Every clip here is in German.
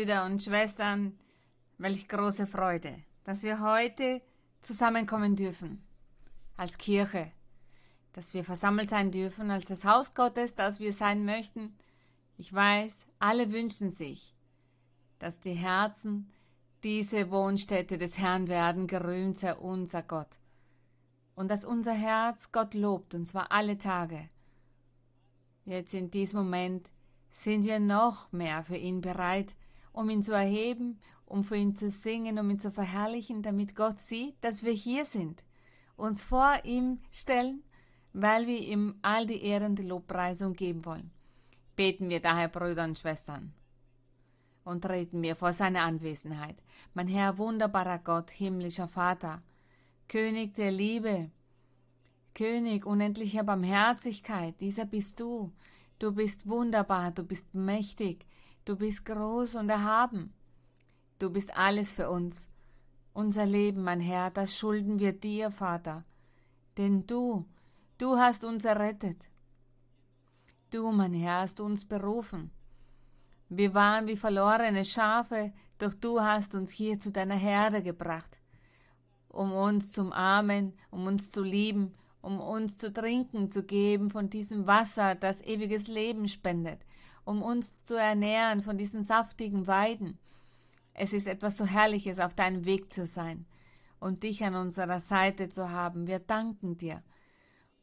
Brüder und Schwestern, welch große Freude, dass wir heute zusammenkommen dürfen als Kirche, dass wir versammelt sein dürfen als das Haus Gottes, das wir sein möchten. Ich weiß, alle wünschen sich, dass die Herzen diese Wohnstätte des Herrn werden, gerühmt sei unser Gott. Und dass unser Herz Gott lobt, und zwar alle Tage. Jetzt in diesem Moment sind wir noch mehr für ihn bereit, um ihn zu erheben, um für ihn zu singen, um ihn zu verherrlichen, damit Gott sieht, dass wir hier sind, uns vor ihm stellen, weil wir ihm all die ehrende Lobpreisung geben wollen. Beten wir daher, Brüder und Schwestern, und treten wir vor seine Anwesenheit. Mein Herr, wunderbarer Gott, himmlischer Vater, König der Liebe, König unendlicher Barmherzigkeit, dieser bist du. Du bist wunderbar, du bist mächtig, du bist groß und erhaben. Du bist alles für uns. Unser Leben, mein Herr, das schulden wir dir, Vater. Denn du, du hast uns errettet. Du, mein Herr, hast uns berufen. Wir waren wie verlorene Schafe, doch du hast uns hier zu deiner Herde gebracht, um uns zum Armen, um uns zu lieben, um uns zu trinken zu geben von diesem Wasser, das ewiges Leben spendet, um uns zu ernähren von diesen saftigen Weiden, es ist etwas so Herrliches, auf deinem Weg zu sein und dich an unserer Seite zu haben. Wir danken dir.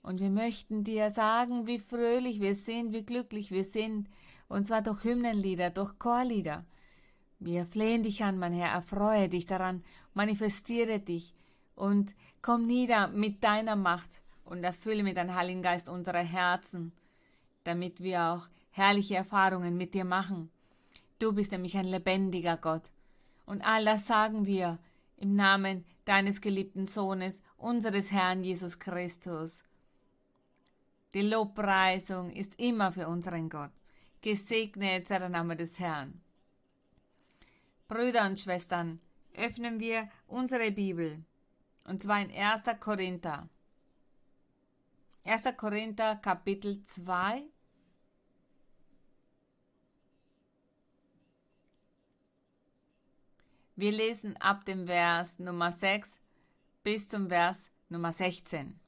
Und wir möchten dir sagen, wie fröhlich wir sind, wie glücklich wir sind, und zwar durch Hymnenlieder, durch Chorlieder. Wir flehen dich an, mein Herr, erfreue dich daran, manifestiere dich und komm nieder mit deiner Macht und erfülle mit deinem Heiligen Geist unsere Herzen, damit wir auch herrliche Erfahrungen mit dir machen. Du bist nämlich ein lebendiger Gott und all das sagen wir im Namen deines geliebten Sohnes, unseres Herrn Jesus Christus. Die Lobpreisung ist immer für unseren Gott. Gesegnet sei der Name des Herrn. Brüder und Schwestern, öffnen wir unsere Bibel, und zwar in 1. Korinther. 1. Korinther Kapitel 2, Wir lesen ab dem Vers Nummer 6 bis zum Vers Nummer 16.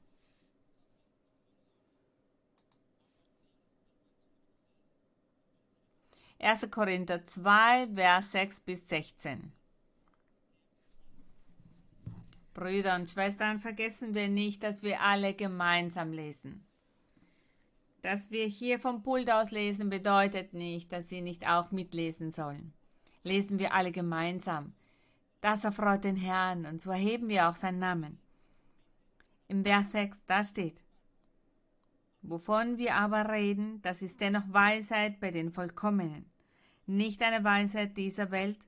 Erste Korinther 2, Vers 6 bis 16. Brüder und Schwestern, vergessen wir nicht, dass wir alle gemeinsam lesen. Dass wir hier vom Pult aus lesen, bedeutet nicht, dass Sie nicht auch mitlesen sollen. Lesen wir alle gemeinsam. Das erfreut den Herrn, und so erheben wir auch seinen Namen. Im Vers 6, da steht, Wovon wir aber reden, das ist dennoch Weisheit bei den Vollkommenen, nicht eine Weisheit dieser Welt,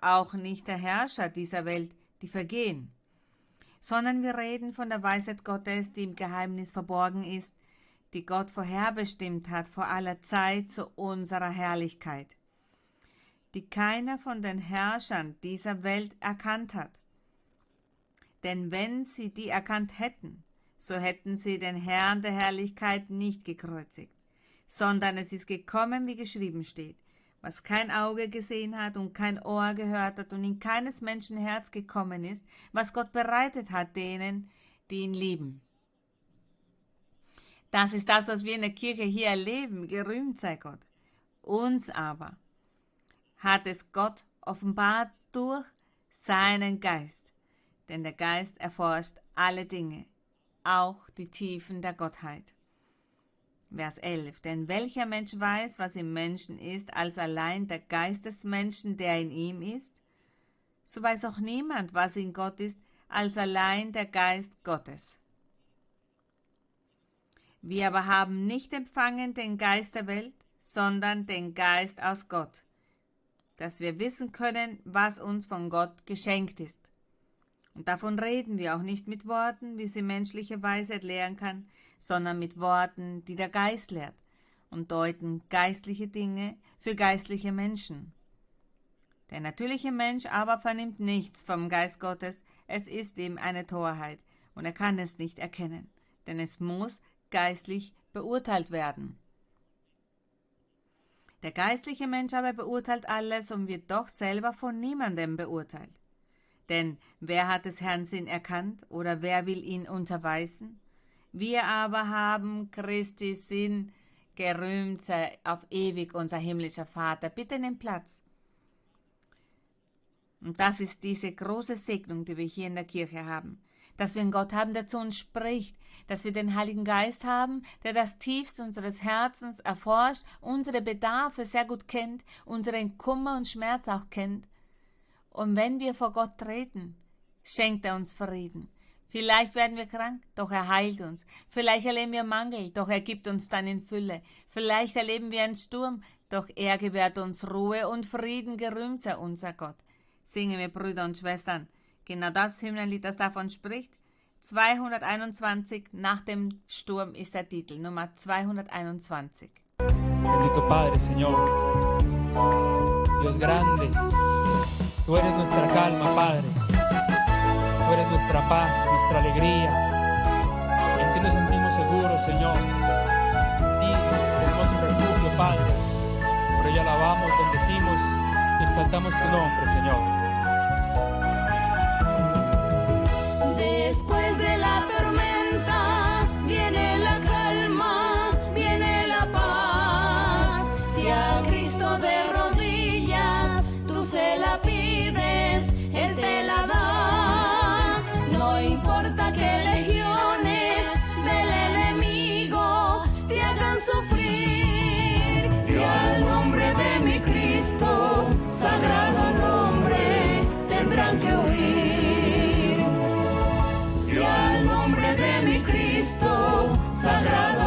auch nicht der Herrscher dieser Welt, die vergehen, sondern wir reden von der Weisheit Gottes, die im Geheimnis verborgen ist, die Gott vorherbestimmt hat vor aller Zeit zu unserer Herrlichkeit die keiner von den Herrschern dieser Welt erkannt hat. Denn wenn sie die erkannt hätten, so hätten sie den Herrn der Herrlichkeit nicht gekreuzigt, sondern es ist gekommen, wie geschrieben steht, was kein Auge gesehen hat und kein Ohr gehört hat und in keines Menschen Herz gekommen ist, was Gott bereitet hat denen, die ihn lieben. Das ist das, was wir in der Kirche hier erleben, gerühmt sei Gott. Uns aber hat es Gott offenbart durch seinen Geist. Denn der Geist erforscht alle Dinge, auch die Tiefen der Gottheit. Vers 11. Denn welcher Mensch weiß, was im Menschen ist, als allein der Geist des Menschen, der in ihm ist? So weiß auch niemand, was in Gott ist, als allein der Geist Gottes. Wir aber haben nicht empfangen den Geist der Welt, sondern den Geist aus Gott, dass wir wissen können, was uns von Gott geschenkt ist. Und davon reden wir auch nicht mit Worten, wie sie menschliche Weisheit lehren kann, sondern mit Worten, die der Geist lehrt und deuten geistliche Dinge für geistliche Menschen. Der natürliche Mensch aber vernimmt nichts vom Geist Gottes, es ist ihm eine Torheit, und er kann es nicht erkennen, denn es muss geistlich beurteilt werden. Der geistliche Mensch aber beurteilt alles und wird doch selber von niemandem beurteilt. Denn wer hat des Herrn Sinn erkannt oder wer will ihn unterweisen? Wir aber haben Christi Sinn gerühmt sei auf ewig unser himmlischer Vater. Bitte nimm Platz. Und das ist diese große Segnung, die wir hier in der Kirche haben. Dass wir einen Gott haben, der zu uns spricht, dass wir den Heiligen Geist haben, der das Tiefste unseres Herzens erforscht, unsere Bedarfe sehr gut kennt, unseren Kummer und Schmerz auch kennt. Und wenn wir vor Gott treten, schenkt er uns Frieden. Vielleicht werden wir krank, doch er heilt uns. Vielleicht erleben wir Mangel, doch er gibt uns dann in Fülle. Vielleicht erleben wir einen Sturm, doch er gewährt uns Ruhe und Frieden, gerühmt sei unser Gott. Singen wir, Brüder und Schwestern. Genau das Hymnenlied, das davon spricht. 221 nach dem Sturm ist der Titel, Nummer 221. Bendito Padre, Señor, Dios grande, tú eres nuestra calma, Padre, tú eres nuestra paz, nuestra alegría. En ti nos sentimos seguros, Señor. En ti tenemos refugio, Padre. Por ello alabamos, bendecimos y exaltamos tu nombre, Señor. Después de la tormenta viene la calma, viene la paz. Si a Cristo de rodillas tú se la pides, Él te la da. No importa que legiones del enemigo te hagan sufrir. Si al nombre de mi Cristo, sagrado nombre, tendrán que huir. Sagrado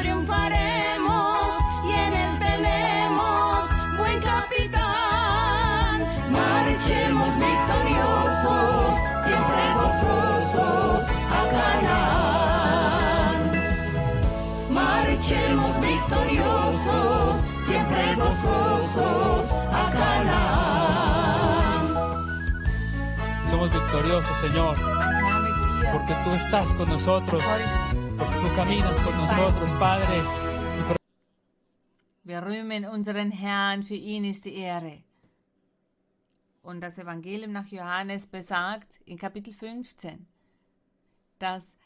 triunfaremos y en Él tenemos buen capitán. Marchemos victoriosos, siempre gozosos a Canaán. Marchemos victoriosos, siempre gozosos a Canaán. Somos victoriosos, Señor, porque tú estás con nosotros, porque tú caminas con nosotros, Padre. Wir rühmen unseren Herrn, für ihn ist die Ehre. Und das Evangelium nach Johannes besagt in Kapitel 15, dass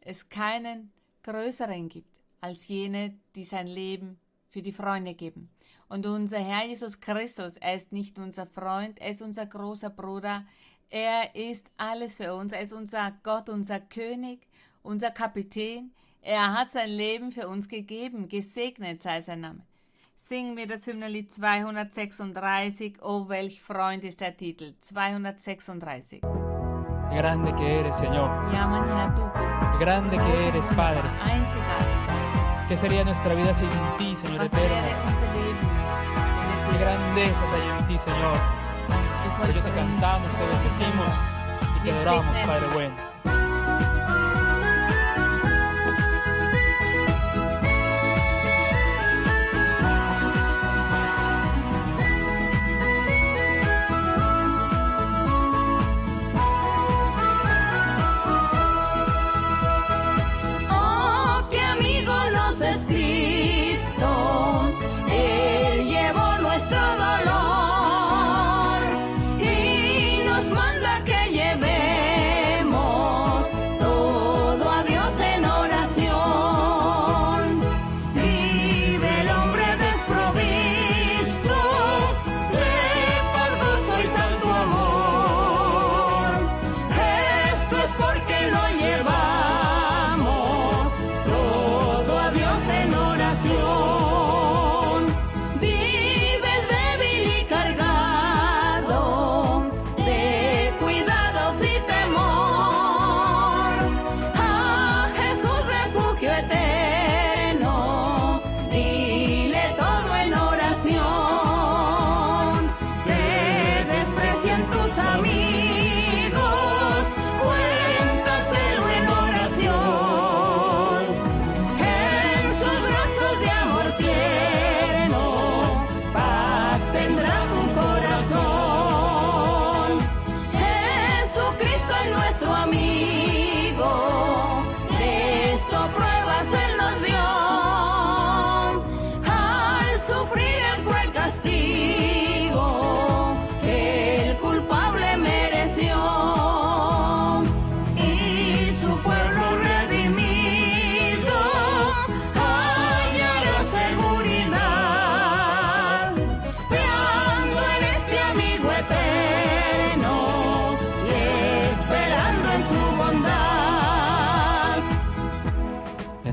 es keinen größeren gibt als jene, die sein Leben für die Freunde geben. Und unser Herr Jesus Christus, er ist nicht unser Freund, er ist unser großer Bruder, er ist alles für uns, er ist unser Gott, unser König, unser Kapitän. Er hat sein Leben für uns gegeben, gesegnet sei sein Name. Singen wir das Hymnenlied 236, Oh, welch Freund ist der Titel, 236. Qué grande que eres, Señor. Ja, mein Herr, du bist grande que eres, Padre. einzigartig. ¿Qué sería nuestra vida sin ti, Señor Was wäre eterno? Qué grandezas hay en ti, Señor. Por ello te cantamos, te bendecimos y te adoramos, Padre bueno.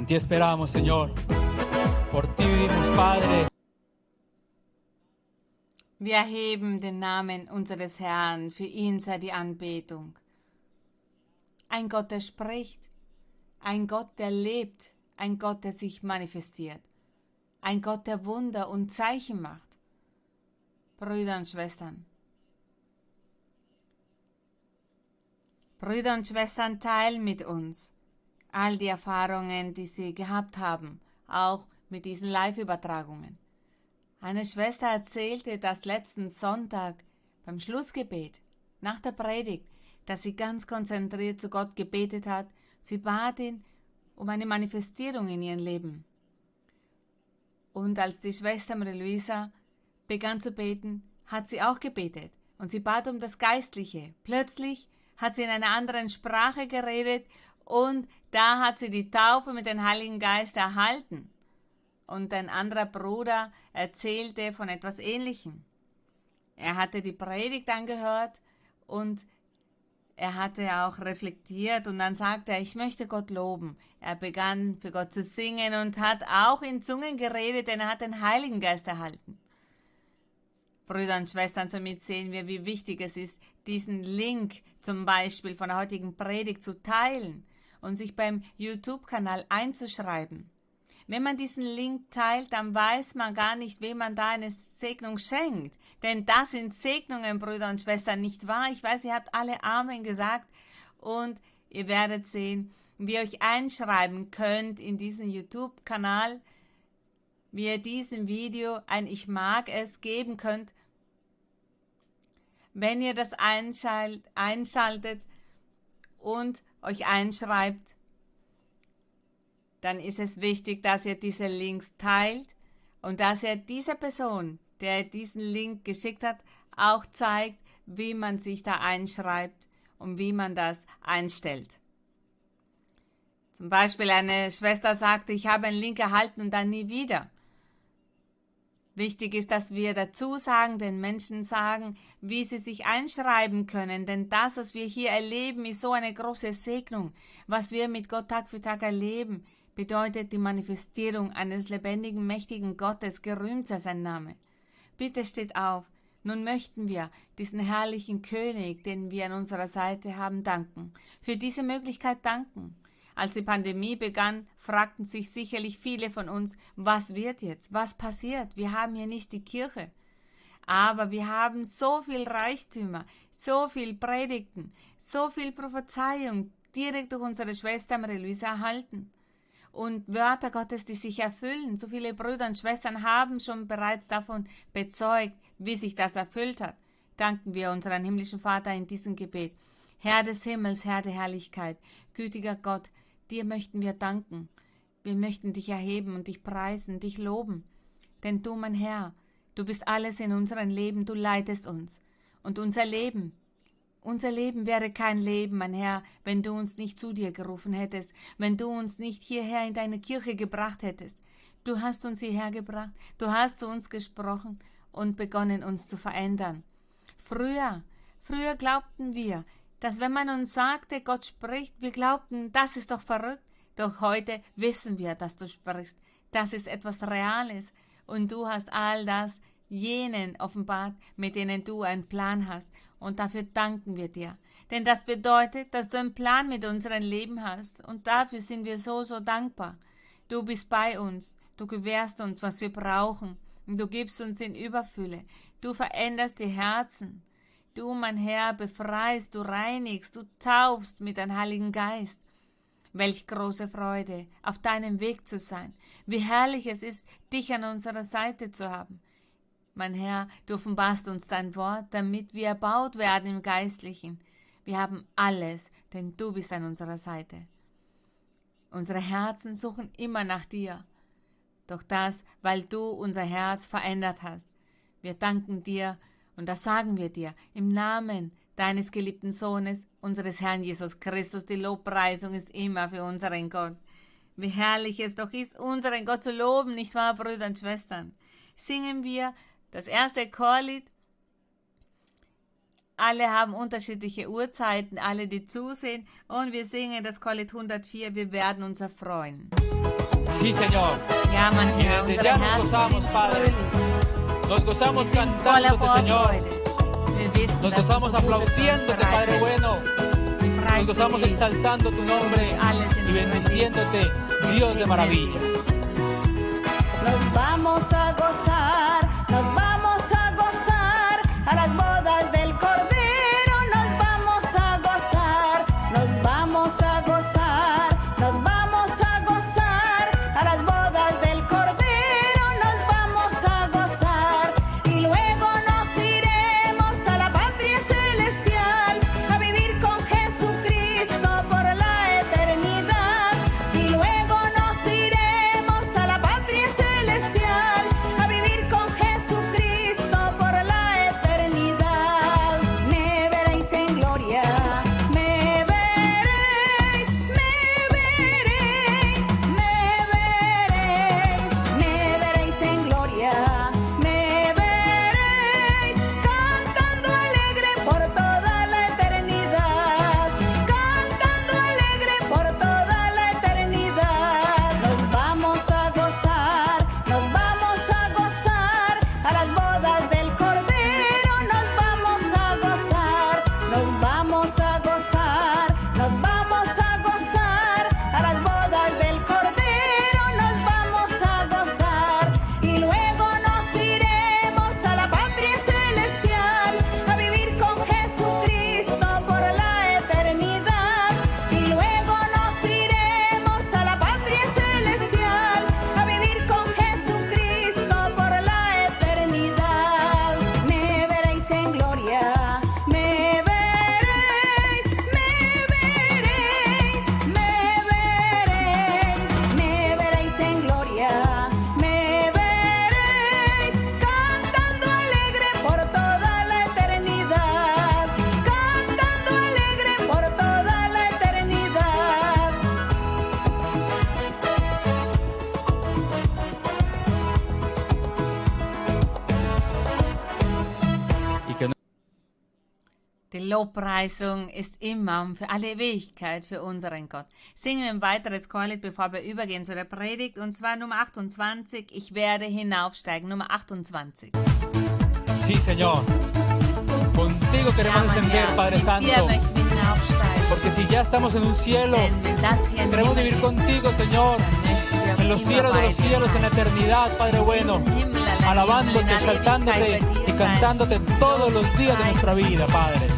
Ti esperamos, Señor. Por ti vivimos, Padre. Wir erheben den Namen unseres Herrn, für ihn sei die Anbetung. Ein Gott, der spricht, ein Gott, der lebt, ein Gott, der sich manifestiert, ein Gott, der Wunder und Zeichen macht. Brüder und Schwestern, Brüder und Schwestern teilen mit uns all die Erfahrungen, die sie gehabt haben, auch mit diesen Live-Übertragungen. Eine Schwester erzählte, dass letzten Sonntag beim Schlussgebet, nach der Predigt, dass sie ganz konzentriert zu Gott gebetet hat. Sie bat ihn um eine Manifestierung in ihrem Leben. Und als die Schwester Marie-Louisa begann zu beten, hat sie auch gebetet und sie bat um das Geistliche. Plötzlich hat sie in einer anderen Sprache geredet und da hat sie die Taufe mit dem Heiligen Geist erhalten. Und ein anderer Bruder erzählte von etwas Ähnlichem. Er hatte die Predigt angehört und er hatte auch reflektiert und dann sagte er, ich möchte Gott loben. Er begann für Gott zu singen und hat auch in Zungen geredet, denn er hat den Heiligen Geist erhalten. Brüder und Schwestern, somit sehen wir, wie wichtig es ist, diesen Link zum Beispiel von der heutigen Predigt zu teilen und sich beim YouTube-Kanal einzuschreiben. Wenn man diesen Link teilt, dann weiß man gar nicht, wem man da eine Segnung schenkt. Denn das sind Segnungen, Brüder und Schwestern, nicht wahr? Ich weiß, ihr habt alle Amen gesagt und ihr werdet sehen, wie ihr euch einschreiben könnt in diesen YouTube-Kanal, wie ihr diesem Video ein Ich mag es geben könnt. Wenn ihr das einschalt, einschaltet und euch einschreibt, dann ist es wichtig, dass ihr diese Links teilt und dass ihr dieser Person, der diesen Link geschickt hat, auch zeigt, wie man sich da einschreibt und wie man das einstellt. Zum Beispiel eine Schwester sagte, ich habe einen Link erhalten und dann nie wieder. Wichtig ist, dass wir dazu sagen, den Menschen sagen, wie sie sich einschreiben können, denn das, was wir hier erleben, ist so eine große Segnung. Was wir mit Gott Tag für Tag erleben, bedeutet die Manifestierung eines lebendigen, mächtigen Gottes, gerühmt sei sein Name. Bitte steht auf, nun möchten wir diesen herrlichen König, den wir an unserer Seite haben, danken, für diese Möglichkeit danken. Als die Pandemie begann, fragten sich sicherlich viele von uns, was wird jetzt? Was passiert? Wir haben hier nicht die Kirche. Aber wir haben so viel Reichtümer, so viel Predigten, so viel Prophezeiung direkt durch unsere Schwester Marie-Louise erhalten. Und Wörter Gottes, die sich erfüllen. So viele Brüder und Schwestern haben schon bereits davon bezeugt, wie sich das erfüllt hat. Danken wir unseren himmlischen Vater in diesem Gebet. Herr des Himmels, Herr der Herrlichkeit, gütiger Gott, dir möchten wir danken. Wir möchten dich erheben und dich preisen, dich loben. Denn du, mein Herr, du bist alles in unserem Leben, du leitest uns. Und unser Leben, unser Leben wäre kein Leben, mein Herr, wenn du uns nicht zu dir gerufen hättest, wenn du uns nicht hierher in deine Kirche gebracht hättest. Du hast uns hierher gebracht, du hast zu uns gesprochen und begonnen uns zu verändern. Früher, früher glaubten wir, dass wenn man uns sagte, Gott spricht, wir glaubten, das ist doch verrückt. Doch heute wissen wir, dass du sprichst, Das ist etwas Reales. Und du hast all das jenen offenbart, mit denen du einen Plan hast. Und dafür danken wir dir. Denn das bedeutet, dass du einen Plan mit unserem Leben hast. Und dafür sind wir so, so dankbar. Du bist bei uns. Du gewährst uns, was wir brauchen. Und du gibst uns in Überfülle. Du veränderst die Herzen. Du, mein Herr, befreist, du reinigst, du taufst mit deinem Heiligen Geist. Welch große Freude, auf deinem Weg zu sein. Wie herrlich es ist, dich an unserer Seite zu haben. Mein Herr, du offenbarst uns dein Wort, damit wir erbaut werden im Geistlichen. Wir haben alles, denn du bist an unserer Seite. Unsere Herzen suchen immer nach dir. Doch das, weil du unser Herz verändert hast. Wir danken dir und das sagen wir dir im Namen deines geliebten Sohnes, unseres Herrn Jesus Christus. Die Lobpreisung ist immer für unseren Gott. Wie herrlich es doch ist, unseren Gott zu loben, nicht wahr, Brüder und Schwestern? Singen wir das erste Chorlied. Alle haben unterschiedliche Uhrzeiten, alle, die zusehen. Und wir singen das Chorlied 104. Wir werden uns erfreuen. Sí, Señor. Ja, mein Herr, unsere Herzen sind fröhlich. Nos gozamos Wir sind voller cantándote, Señor. Vorfreude. Wir wissen, Nos dass du gozamos so Gutes für uns aplaudiéndote, Padre bereithältst. bueno. Wir Nos preisen gozamos dich. exaltando tu nombre alles in y bendiciéndote, Dios de maravillas. Nos vamos a gozar, nos vamos Lobpreisung ist immer für alle Ewigkeit für unseren Gott. Singen wir ein weiteres Chorlied, bevor wir übergehen zu der Predigt, und zwar Nummer 28. Ich werde hinaufsteigen. Nummer 28. Sí, Señor. Contigo queremos Ja, mein descender, Herr, Padre Santo. Porque si ya estamos en un cielo, queremos vivir ist, contigo, Señor. En los cielos de los cielos, en la eternidad, Padre bueno. Himmel, Alabándote, exaltándote y cantándote todos los días de nuestra vida, Padre.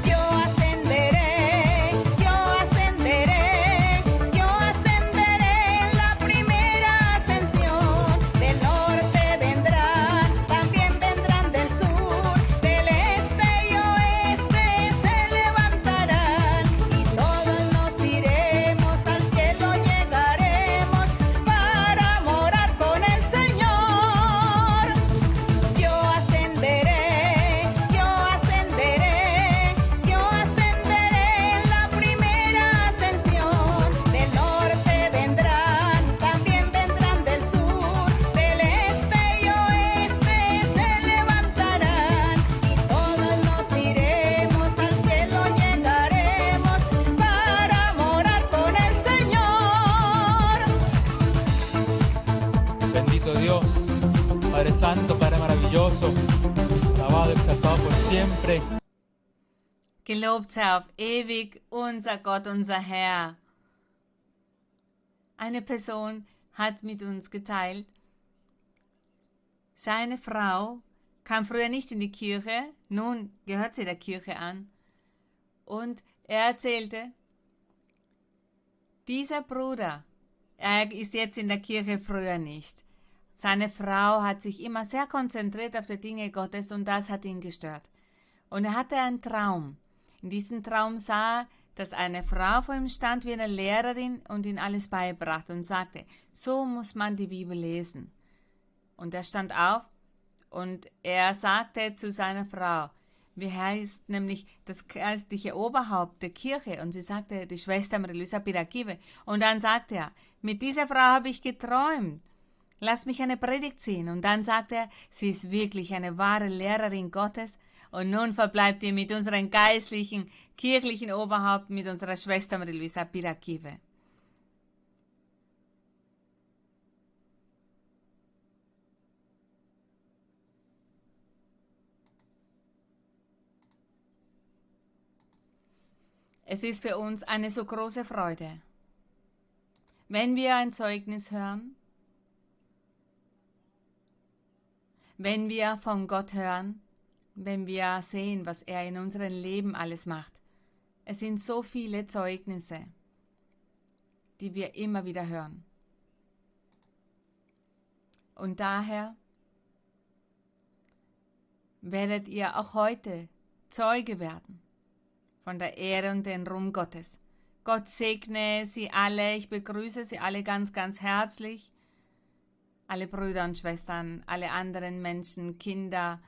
Gelobt sei auf ewig unser Gott, unser Herr. Eine Person hat mit uns geteilt, seine Frau kam früher nicht in die Kirche, nun gehört sie der Kirche an. Und er erzählte, dieser Bruder, er ist jetzt in der Kirche früher nicht. Seine Frau hat sich immer sehr konzentriert auf die Dinge Gottes und das hat ihn gestört. Und er hatte einen Traum. In diesem Traum sah er, dass eine Frau vor ihm stand wie eine Lehrerin und ihm alles beibrachte und sagte, so muss man die Bibel lesen. Und er stand auf und er sagte zu seiner Frau, wie heißt nämlich das geistliche Oberhaupt der Kirche? Und sie sagte, die Schwester Marilisa Pirakive. Und dann sagte er, mit dieser Frau habe ich geträumt. Lass mich eine Predigt ziehen. Und dann sagte er, sie ist wirklich eine wahre Lehrerin Gottes. Und nun verbleibt ihr mit unserem geistlichen, kirchlichen Oberhaupt, mit unserer Schwester Marilisa Pirakive. Es ist für uns eine so große Freude, wenn wir ein Zeugnis hören, wenn wir von Gott hören, wenn wir sehen, was er in unserem Leben alles macht. Es sind so viele Zeugnisse, die wir immer wieder hören. Und daher werdet ihr auch heute Zeuge werden von der Ehre und den Ruhm Gottes. Gott segne Sie alle. Ich begrüße Sie alle ganz, ganz herzlich. Alle Brüder und Schwestern, alle anderen Menschen, Kinder,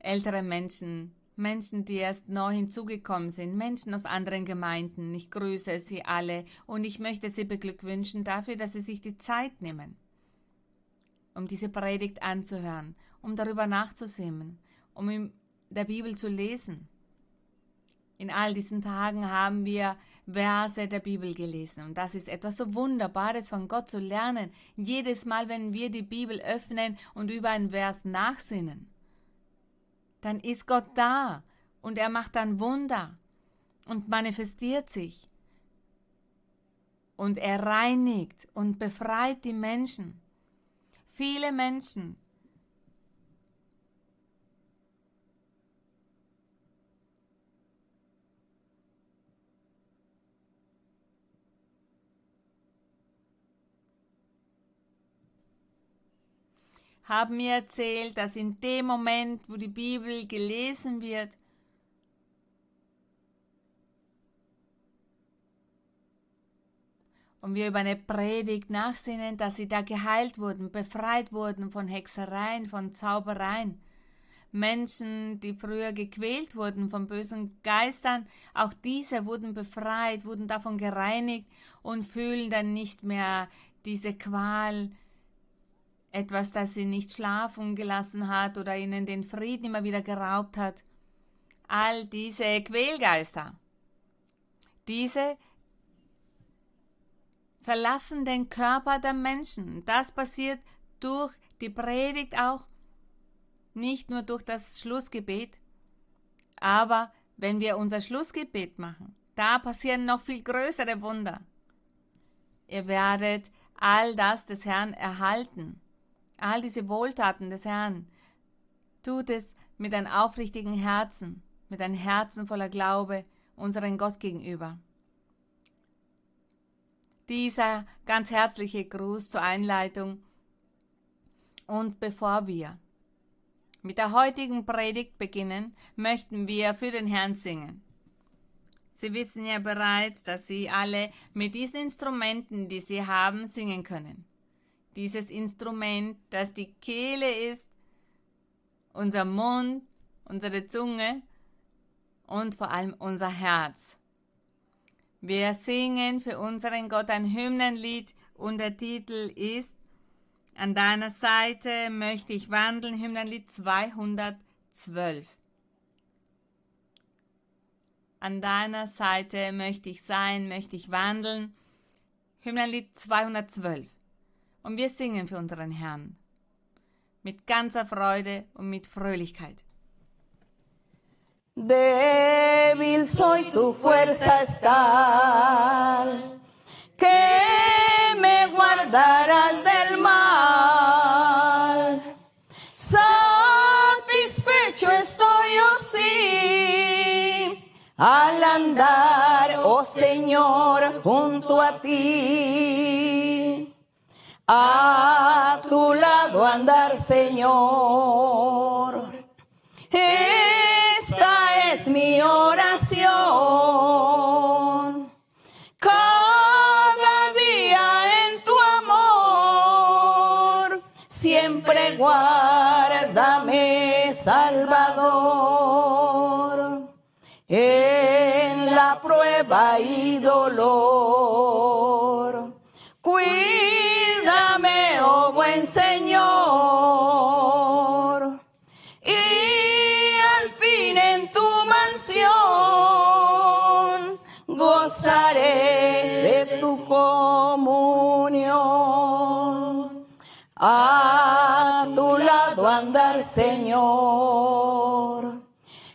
ältere Menschen, Menschen, die erst neu hinzugekommen sind, Menschen aus anderen Gemeinden. Ich grüße Sie alle und ich möchte Sie beglückwünschen dafür, dass Sie sich die Zeit nehmen, um diese Predigt anzuhören, um darüber nachzusehen, um in der Bibel zu lesen. In all diesen Tagen haben wir Verse der Bibel gelesen. Und das ist etwas so Wunderbares von Gott zu lernen. Jedes Mal, wenn wir die Bibel öffnen und über einen Vers nachsinnen, dann ist Gott da und er macht dann Wunder und manifestiert sich. Und er reinigt und befreit die Menschen. Viele Menschen haben mir erzählt, dass in dem Moment, wo die Bibel gelesen wird, und wir über eine Predigt nachsinnen, dass sie da geheilt wurden, befreit wurden von Hexereien, von Zaubereien. Menschen, die früher gequält wurden von bösen Geistern, auch diese wurden befreit, wurden davon gereinigt und fühlen dann nicht mehr diese Qual, etwas, das sie nicht schlafen gelassen hat oder ihnen den Frieden immer wieder geraubt hat. All diese Quälgeister, diese verlassen den Körper der Menschen. Das passiert durch die Predigt auch, nicht nur durch das Schlussgebet, aber wenn wir unser Schlussgebet machen, da passieren noch viel größere Wunder. Ihr werdet all das des Herrn erhalten all diese Wohltaten des Herrn. Tut es mit einem aufrichtigen Herzen, mit einem Herzen voller Glaube unseren Gott gegenüber. Dieser ganz herzliche Gruß zur Einleitung. Und bevor wir mit der heutigen Predigt beginnen, möchten wir für den Herrn singen. Sie wissen ja bereits, dass Sie alle mit diesen Instrumenten, die Sie haben, singen können dieses Instrument, das die Kehle ist, unser Mund, unsere Zunge und vor allem unser Herz. Wir singen für unseren Gott ein Hymnenlied und der Titel ist An deiner Seite möchte ich wandeln, Hymnenlied 212. An deiner Seite möchte ich sein, möchte ich wandeln, Hymnenlied 212 und wir singen für unseren Herrn. mit ganzer Freude und mit Fröhlichkeit. Débil soy, tu fuerza es que me guardarás del mal. Satisfecho estoy, oh sí, al andar, oh Señor, junto a ti. A tu lado andar, Señor. Esta es mi oración. Cada día en tu amor, siempre guárdame, Salvador, en la prueba y dolor. Comunión. A tu lado andar, Señor.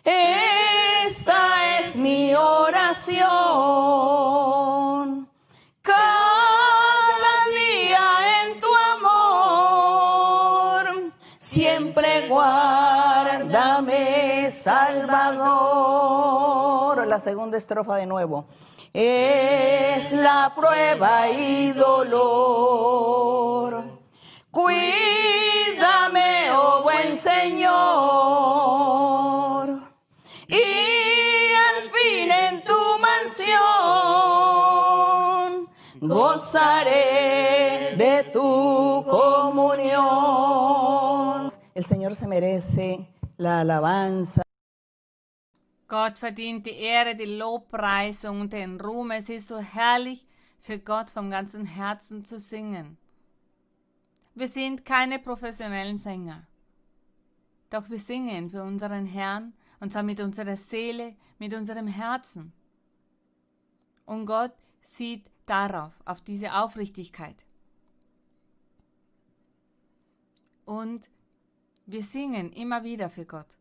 Esta es mi oración. Cada día en tu amor, siempre guárdame, Salvador. La segunda estrofa de nuevo. Es la prueba y dolor. Cuídame, oh buen Señor. Y al fin en tu mansión gozaré de tu comunión. El Señor se merece la alabanza. Gott verdient die Ehre, die Lobpreisung und den Ruhm. Es ist so herrlich, für Gott vom ganzen Herzen zu singen. Wir sind keine professionellen Sänger. Doch wir singen für unseren Herrn und zwar mit unserer Seele, mit unserem Herzen. Und Gott sieht darauf, auf diese Aufrichtigkeit. Und wir singen immer wieder für Gott.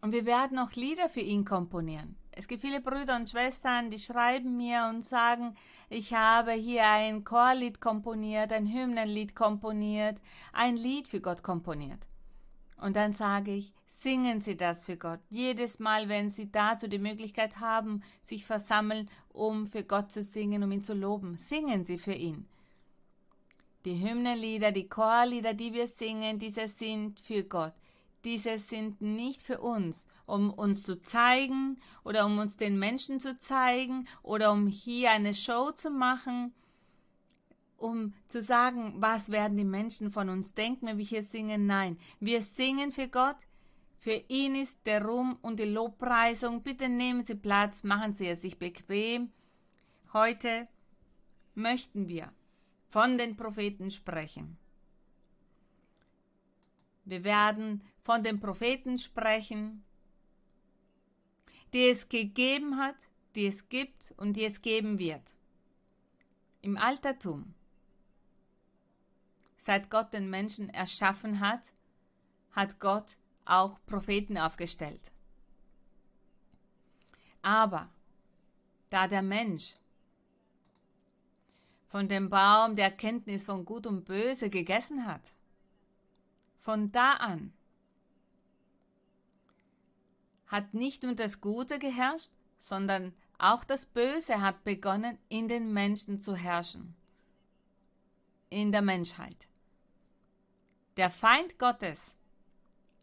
Und wir werden auch Lieder für ihn komponieren. Es gibt viele Brüder und Schwestern, die schreiben mir und sagen, ich habe hier ein Chorlied komponiert, ein Hymnenlied komponiert, ein Lied für Gott komponiert. Und dann sage ich, singen Sie das für Gott. Jedes Mal, wenn Sie dazu die Möglichkeit haben, sich versammeln, um für Gott zu singen, um ihn zu loben, singen Sie für ihn. Die Hymnenlieder, die Chorlieder, die wir singen, diese sind für Gott. Diese sind nicht für uns, um uns zu zeigen oder um uns den Menschen zu zeigen oder um hier eine Show zu machen, um zu sagen, was werden die Menschen von uns denken, wenn wir hier singen. Nein, wir singen für Gott. Für ihn ist der Ruhm und die Lobpreisung. Bitte nehmen Sie Platz, machen Sie es sich bequem. Heute möchten wir von den Propheten sprechen. Wir werden von den Propheten sprechen, die es gegeben hat, die es gibt und die es geben wird. Im Altertum, seit Gott den Menschen erschaffen hat, hat Gott auch Propheten aufgestellt. Aber da der Mensch von dem Baum der Erkenntnis von Gut und Böse gegessen hat, von da an hat nicht nur das Gute geherrscht, sondern auch das Böse hat begonnen, in den Menschen zu herrschen, in der Menschheit. Der Feind Gottes,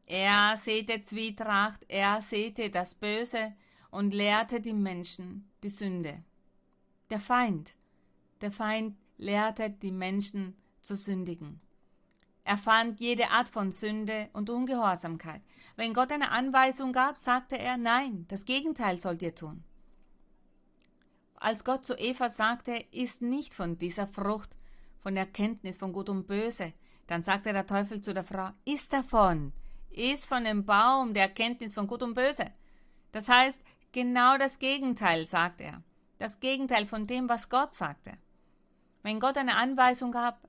er säte Zwietracht, er säte das Böse und lehrte die Menschen die Sünde. Der Feind, der Feind lehrte die Menschen zu sündigen. Er fand jede Art von Sünde und Ungehorsamkeit. Wenn Gott eine Anweisung gab, sagte er, nein, das Gegenteil sollt ihr tun. Als Gott zu Eva sagte, isst nicht von dieser Frucht, von Erkenntnis von Gut und Böse, dann sagte der Teufel zu der Frau, isst davon, isst von dem Baum der Erkenntnis von Gut und Böse. Das heißt, genau das Gegenteil, sagt er. Das Gegenteil von dem, was Gott sagte. Wenn Gott eine Anweisung gab,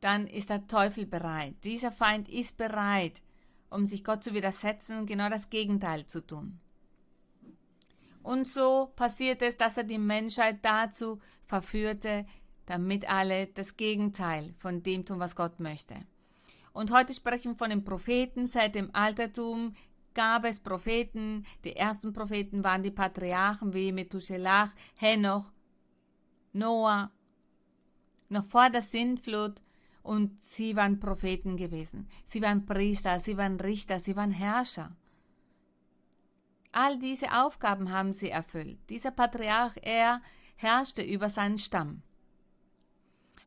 dann ist der Teufel bereit. Dieser Feind ist bereit, um sich Gott zu widersetzen genau das Gegenteil zu tun. Und so passiert es, dass er die Menschheit dazu verführte, damit alle das Gegenteil von dem tun, was Gott möchte. Und heute sprechen wir von den Propheten. Seit dem Altertum gab es Propheten. Die ersten Propheten waren die Patriarchen wie Methuselah, Henoch, Noah, noch vor der Sintflut und sie waren Propheten gewesen. Sie waren Priester, sie waren Richter, sie waren Herrscher. All diese Aufgaben haben sie erfüllt. Dieser Patriarch, er herrschte über seinen Stamm.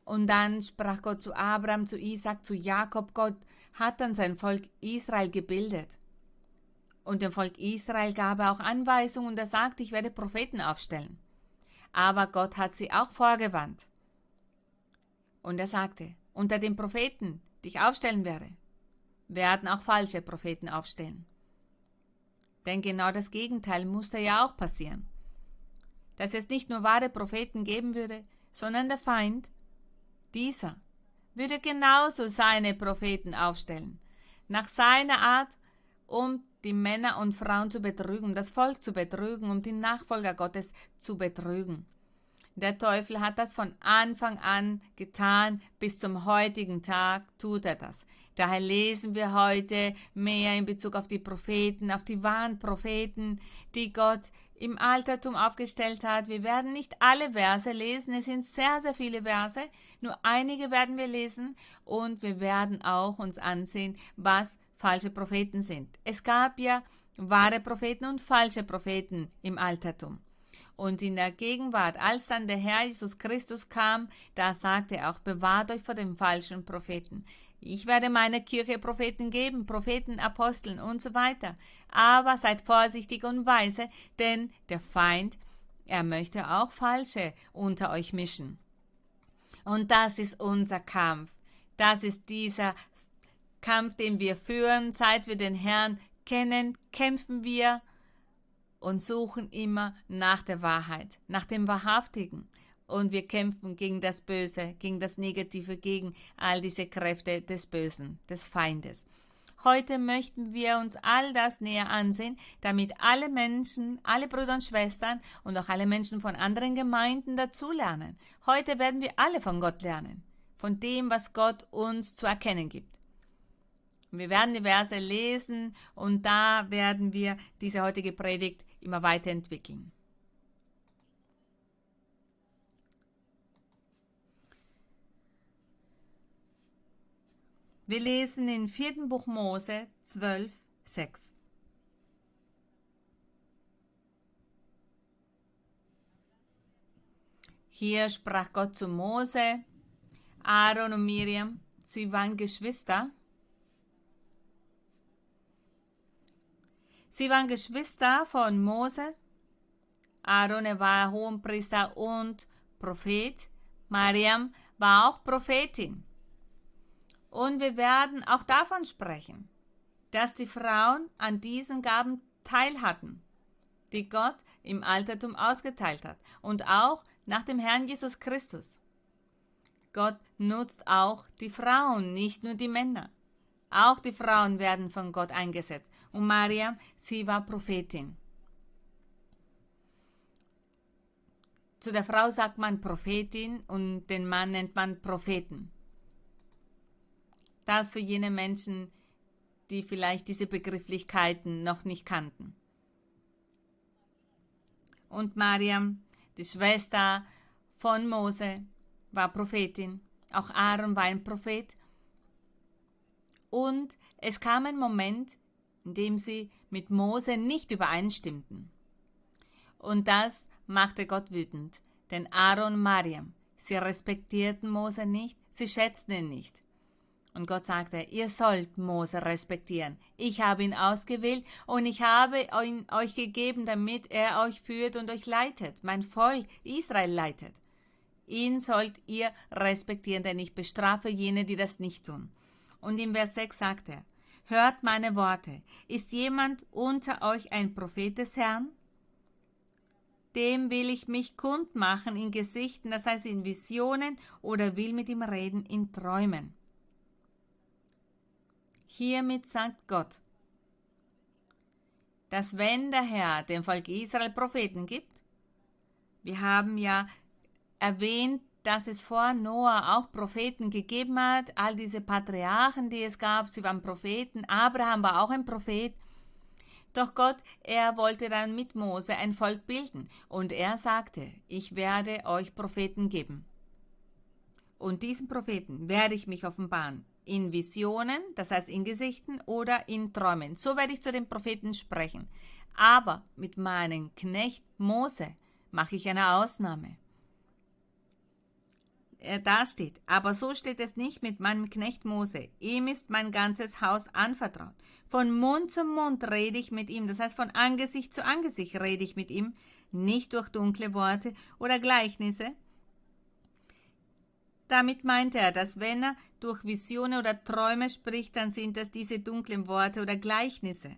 Und dann sprach Gott zu Abraham, zu Isaac, zu Jakob. Gott hat dann sein Volk Israel gebildet. Und dem Volk Israel gab er auch Anweisungen und er sagte, ich werde Propheten aufstellen. Aber Gott hat sie auch vorgewandt. Und er sagte, unter den Propheten, die ich aufstellen werde, werden auch falsche Propheten aufstehen. Denn genau das Gegenteil musste ja auch passieren. Dass es nicht nur wahre Propheten geben würde, sondern der Feind, dieser, würde genauso seine Propheten aufstellen, nach seiner Art, um die Männer und Frauen zu betrügen, das Volk zu betrügen, um die Nachfolger Gottes zu betrügen. Der Teufel hat das von Anfang an getan, bis zum heutigen Tag tut er das. Daher lesen wir heute mehr in Bezug auf die Propheten, auf die wahren Propheten, die Gott im Altertum aufgestellt hat. Wir werden nicht alle Verse lesen, es sind sehr, sehr viele Verse, nur einige werden wir lesen und wir werden auch uns ansehen, was falsche Propheten sind. Es gab ja wahre Propheten und falsche Propheten im Altertum. Und in der Gegenwart, als dann der Herr Jesus Christus kam, da sagte er auch, bewahrt euch vor dem falschen Propheten. Ich werde meiner Kirche Propheten geben, Propheten, Aposteln und so weiter. Aber seid vorsichtig und weise, denn der Feind, er möchte auch Falsche unter euch mischen. Und das ist unser Kampf. Das ist dieser Kampf, den wir führen. Seit wir den Herrn kennen, kämpfen wir und suchen immer nach der Wahrheit, nach dem Wahrhaftigen. Und wir kämpfen gegen das Böse, gegen das Negative, gegen all diese Kräfte des Bösen, des Feindes. Heute möchten wir uns all das näher ansehen, damit alle Menschen, alle Brüder und Schwestern und auch alle Menschen von anderen Gemeinden dazulernen. Heute werden wir alle von Gott lernen, von dem, was Gott uns zu erkennen gibt. Wir werden die Verse lesen und da werden wir diese heutige Predigt immer weiterentwickeln. Wir lesen in 4. Buch Mose 12, 6. Hier sprach Gott zu Mose, Aaron und Miriam, sie waren Geschwister, Sie waren Geschwister von Moses. Aaron war Hohenpriester und Prophet. Mariam war auch Prophetin. Und wir werden auch davon sprechen, dass die Frauen an diesen Gaben teil hatten, die Gott im Altertum ausgeteilt hat und auch nach dem Herrn Jesus Christus. Gott nutzt auch die Frauen, nicht nur die Männer. Auch die Frauen werden von Gott eingesetzt. Und Maria, sie war Prophetin. Zu der Frau sagt man Prophetin und den Mann nennt man Propheten. Das für jene Menschen, die vielleicht diese Begrifflichkeiten noch nicht kannten. Und Mariam, die Schwester von Mose, war Prophetin. Auch Aaron war ein Prophet. Und es kam ein Moment, indem sie mit Mose nicht übereinstimmten. Und das machte Gott wütend, denn Aaron und Mariam, sie respektierten Mose nicht, sie schätzten ihn nicht. Und Gott sagte, ihr sollt Mose respektieren. Ich habe ihn ausgewählt und ich habe ihn euch gegeben, damit er euch führt und euch leitet, mein Volk Israel leitet. Ihn sollt ihr respektieren, denn ich bestrafe jene, die das nicht tun. Und im Vers 6 sagt er, Hört meine Worte. Ist jemand unter euch ein Prophet des Herrn? dem will ich mich kundmachen in Gesichten, das heißt in Visionen, oder will mit ihm reden in Träumen. Hiermit sagt Gott, dass wenn der Herr dem Volk Israel Propheten gibt, wir haben ja erwähnt, dass es vor Noah auch Propheten gegeben hat, all diese Patriarchen, die es gab, sie waren Propheten, Abraham war auch ein Prophet, doch Gott, er wollte dann mit Mose ein Volk bilden, und er sagte, ich werde euch Propheten geben. Und diesen Propheten werde ich mich offenbaren, in Visionen, das heißt in Gesichten oder in Träumen. So werde ich zu den Propheten sprechen. Aber mit meinem Knecht Mose mache ich eine Ausnahme er dasteht. Aber so steht es nicht mit meinem Knecht Mose. Ihm ist mein ganzes Haus anvertraut. Von Mund zu Mund rede ich mit ihm, das heißt von Angesicht zu Angesicht rede ich mit ihm, nicht durch dunkle Worte oder Gleichnisse. Damit meint er, dass wenn er durch Visionen oder Träume spricht, dann sind das diese dunklen Worte oder Gleichnisse.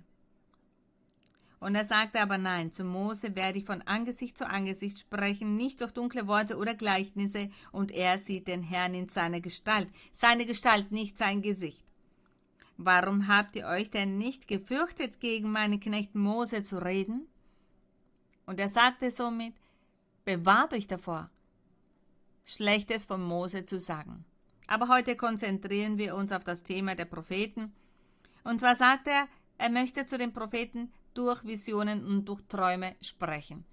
Und er sagte aber nein, zu Mose werde ich von Angesicht zu Angesicht sprechen, nicht durch dunkle Worte oder Gleichnisse, und er sieht den Herrn in seiner Gestalt, seine Gestalt, nicht sein Gesicht. Warum habt ihr euch denn nicht gefürchtet, gegen meinen Knecht Mose zu reden? Und er sagte somit, bewahrt euch davor, Schlechtes von Mose zu sagen. Aber heute konzentrieren wir uns auf das Thema der Propheten. Und zwar sagt er, er möchte zu den Propheten durch Visionen und durch Träume sprechen.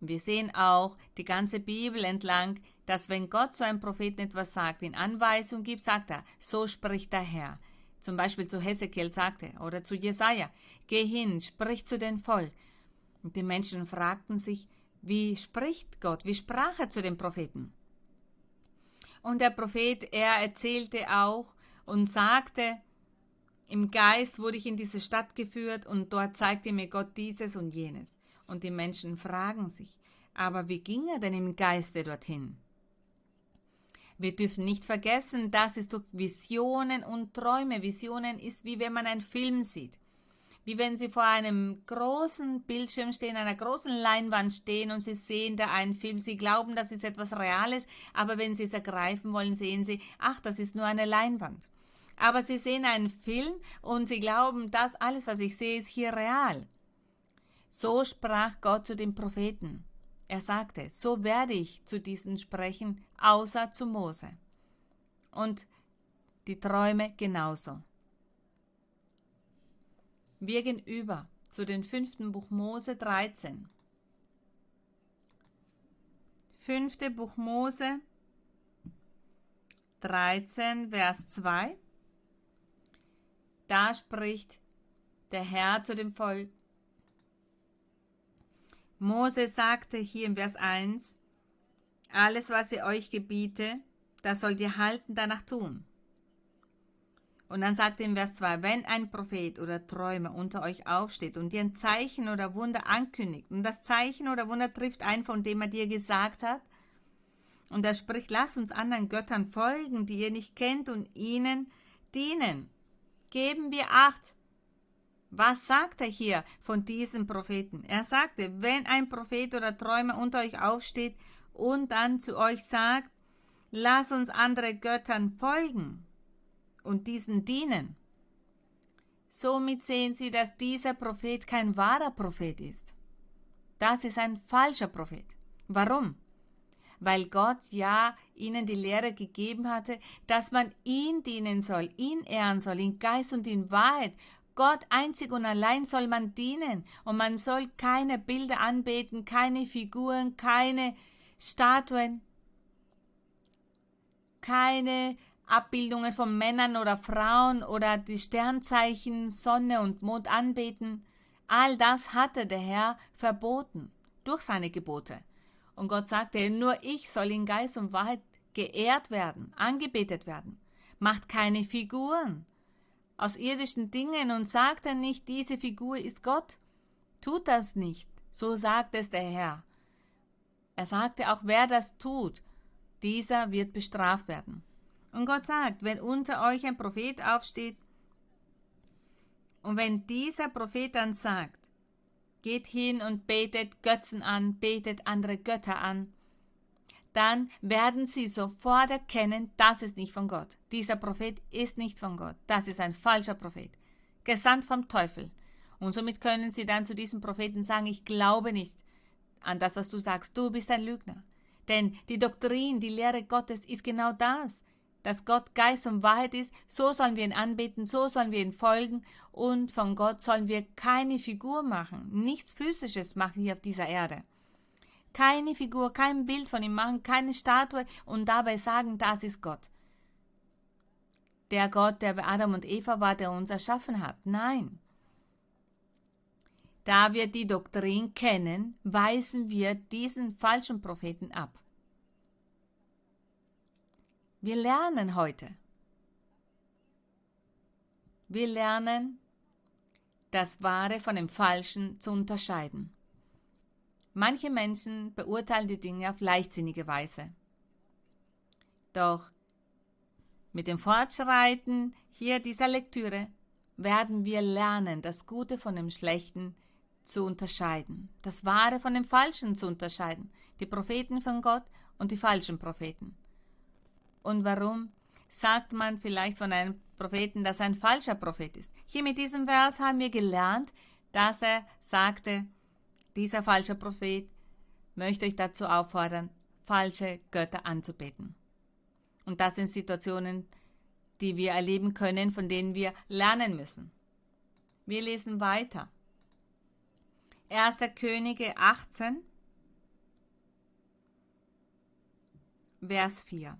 Wir sehen auch die ganze Bibel entlang, dass wenn Gott zu einem Propheten etwas sagt, in Anweisung gibt, sagt er, so spricht der Herr. Zum Beispiel zu Hesekiel sagte oder zu Jesaja, geh hin, sprich zu den Volk. Und die Menschen fragten sich, wie spricht Gott, wie sprach er zu den Propheten? Und der Prophet, er erzählte auch und sagte, im Geist wurde ich in diese Stadt geführt und dort zeigte mir Gott dieses und jenes. Und die Menschen fragen sich, aber wie ging er denn im Geiste dorthin? Wir dürfen nicht vergessen, dass es durch Visionen und Träume. Visionen ist wie wenn man einen Film sieht. Wie wenn Sie vor einem großen Bildschirm stehen, einer großen Leinwand stehen und Sie sehen da einen Film. Sie glauben, das ist etwas Reales, aber wenn Sie es ergreifen wollen, sehen Sie, ach, das ist nur eine Leinwand aber sie sehen einen Film und sie glauben, das alles, was ich sehe, ist hier real. So sprach Gott zu den Propheten. Er sagte, so werde ich zu diesen sprechen, außer zu Mose. Und die Träume genauso. Wir gehen über zu dem fünften Buch Mose 13. Fünfte Buch Mose 13, Vers 2. Da spricht der Herr zu dem Volk. Mose sagte hier im Vers 1, alles, was ich euch gebiete, das sollt ihr halten, danach tun. Und dann sagt er im Vers 2, wenn ein Prophet oder Träumer unter euch aufsteht und dir ein Zeichen oder Wunder ankündigt, und das Zeichen oder Wunder trifft ein, von dem er dir gesagt hat, und er spricht, lass uns anderen Göttern folgen, die ihr nicht kennt, und ihnen dienen. Geben wir acht. Was sagt er hier von diesem Propheten? Er sagte, wenn ein Prophet oder Träumer unter euch aufsteht und dann zu euch sagt, lass uns andere Göttern folgen und diesen dienen. Somit sehen Sie, dass dieser Prophet kein wahrer Prophet ist. Das ist ein falscher Prophet. Warum? weil Gott ja ihnen die Lehre gegeben hatte, dass man ihn dienen soll, ihn ehren soll, in Geist und in Wahrheit. Gott einzig und allein soll man dienen und man soll keine Bilder anbeten, keine Figuren, keine Statuen, keine Abbildungen von Männern oder Frauen oder die Sternzeichen, Sonne und Mond anbeten. All das hatte der Herr verboten durch seine Gebote. Und Gott sagte, nur ich soll in Geist und Wahrheit geehrt werden, angebetet werden. Macht keine Figuren aus irdischen Dingen und sagt dann nicht, diese Figur ist Gott. Tut das nicht. So sagt es der Herr. Er sagte auch, wer das tut, dieser wird bestraft werden. Und Gott sagt, wenn unter euch ein Prophet aufsteht und wenn dieser Prophet dann sagt, geht hin und betet Götzen an, betet andere Götter an, dann werden sie sofort erkennen, das ist nicht von Gott. Dieser Prophet ist nicht von Gott. Das ist ein falscher Prophet, gesandt vom Teufel. Und somit können sie dann zu diesem Propheten sagen, ich glaube nicht an das, was du sagst. Du bist ein Lügner. Denn die Doktrin, die Lehre Gottes ist genau das, dass Gott Geist und Wahrheit ist. So sollen wir ihn anbeten, so sollen wir ihn folgen. Und von Gott sollen wir keine Figur machen, nichts Physisches machen hier auf dieser Erde keine Figur, kein Bild von ihm machen, keine Statue und dabei sagen, das ist Gott. Der Gott, der bei Adam und Eva war, der uns erschaffen hat. Nein. Da wir die Doktrin kennen, weisen wir diesen falschen Propheten ab. Wir lernen heute. Wir lernen, das Wahre von dem Falschen zu unterscheiden. Manche Menschen beurteilen die Dinge auf leichtsinnige Weise. Doch mit dem Fortschreiten hier dieser Lektüre werden wir lernen, das Gute von dem Schlechten zu unterscheiden, das Wahre von dem Falschen zu unterscheiden, die Propheten von Gott und die falschen Propheten. Und warum sagt man vielleicht von einem Propheten, dass er ein falscher Prophet ist? Hier mit diesem Vers haben wir gelernt, dass er sagte, dieser falsche Prophet möchte euch dazu auffordern, falsche Götter anzubeten. Und das sind Situationen, die wir erleben können, von denen wir lernen müssen. Wir lesen weiter. 1. Könige 18, Vers 4.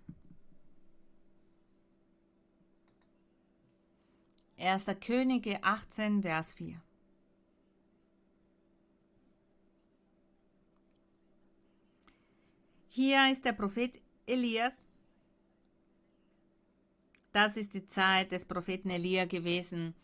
1. Könige 18, Vers 4. Hier ist der Prophet Elias. Das ist die Zeit des Propheten Elia gewesen.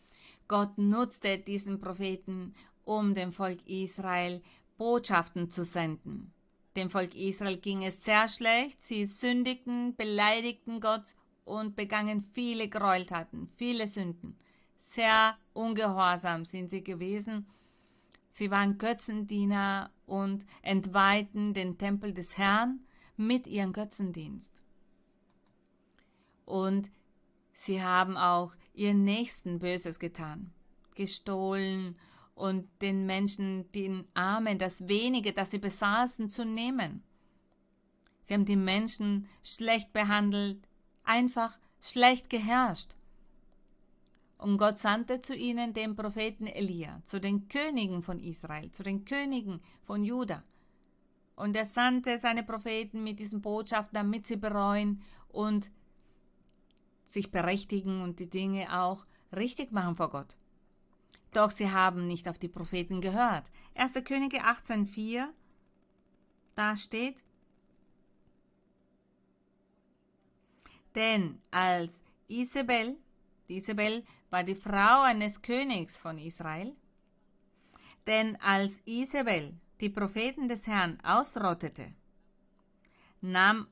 Gott nutzte diesen Propheten, um dem Volk Israel Botschaften zu senden. Dem Volk Israel ging es sehr schlecht. Sie sündigten, beleidigten Gott und begangen viele Gräueltaten, viele Sünden. Sehr ungehorsam sind sie gewesen. Sie waren Götzendiener und entweihten den Tempel des Herrn mit ihrem Götzendienst. Und sie haben auch ihren Nächsten Böses getan, gestohlen und den Menschen, den Armen, das wenige, das sie besaßen, zu nehmen. Sie haben die Menschen schlecht behandelt, einfach schlecht geherrscht. Und Gott sandte zu ihnen den Propheten Elia, zu den Königen von Israel, zu den Königen von Juda. Und er sandte seine Propheten mit diesen Botschaften, damit sie bereuen und sich berechtigen und die Dinge auch richtig machen vor Gott. Doch sie haben nicht auf die Propheten gehört. 1. Könige 18,4, da steht, denn als Isabel, Isabel war die Frau eines Königs von Israel, denn als Isabel die Propheten des Herrn ausrottete, nahm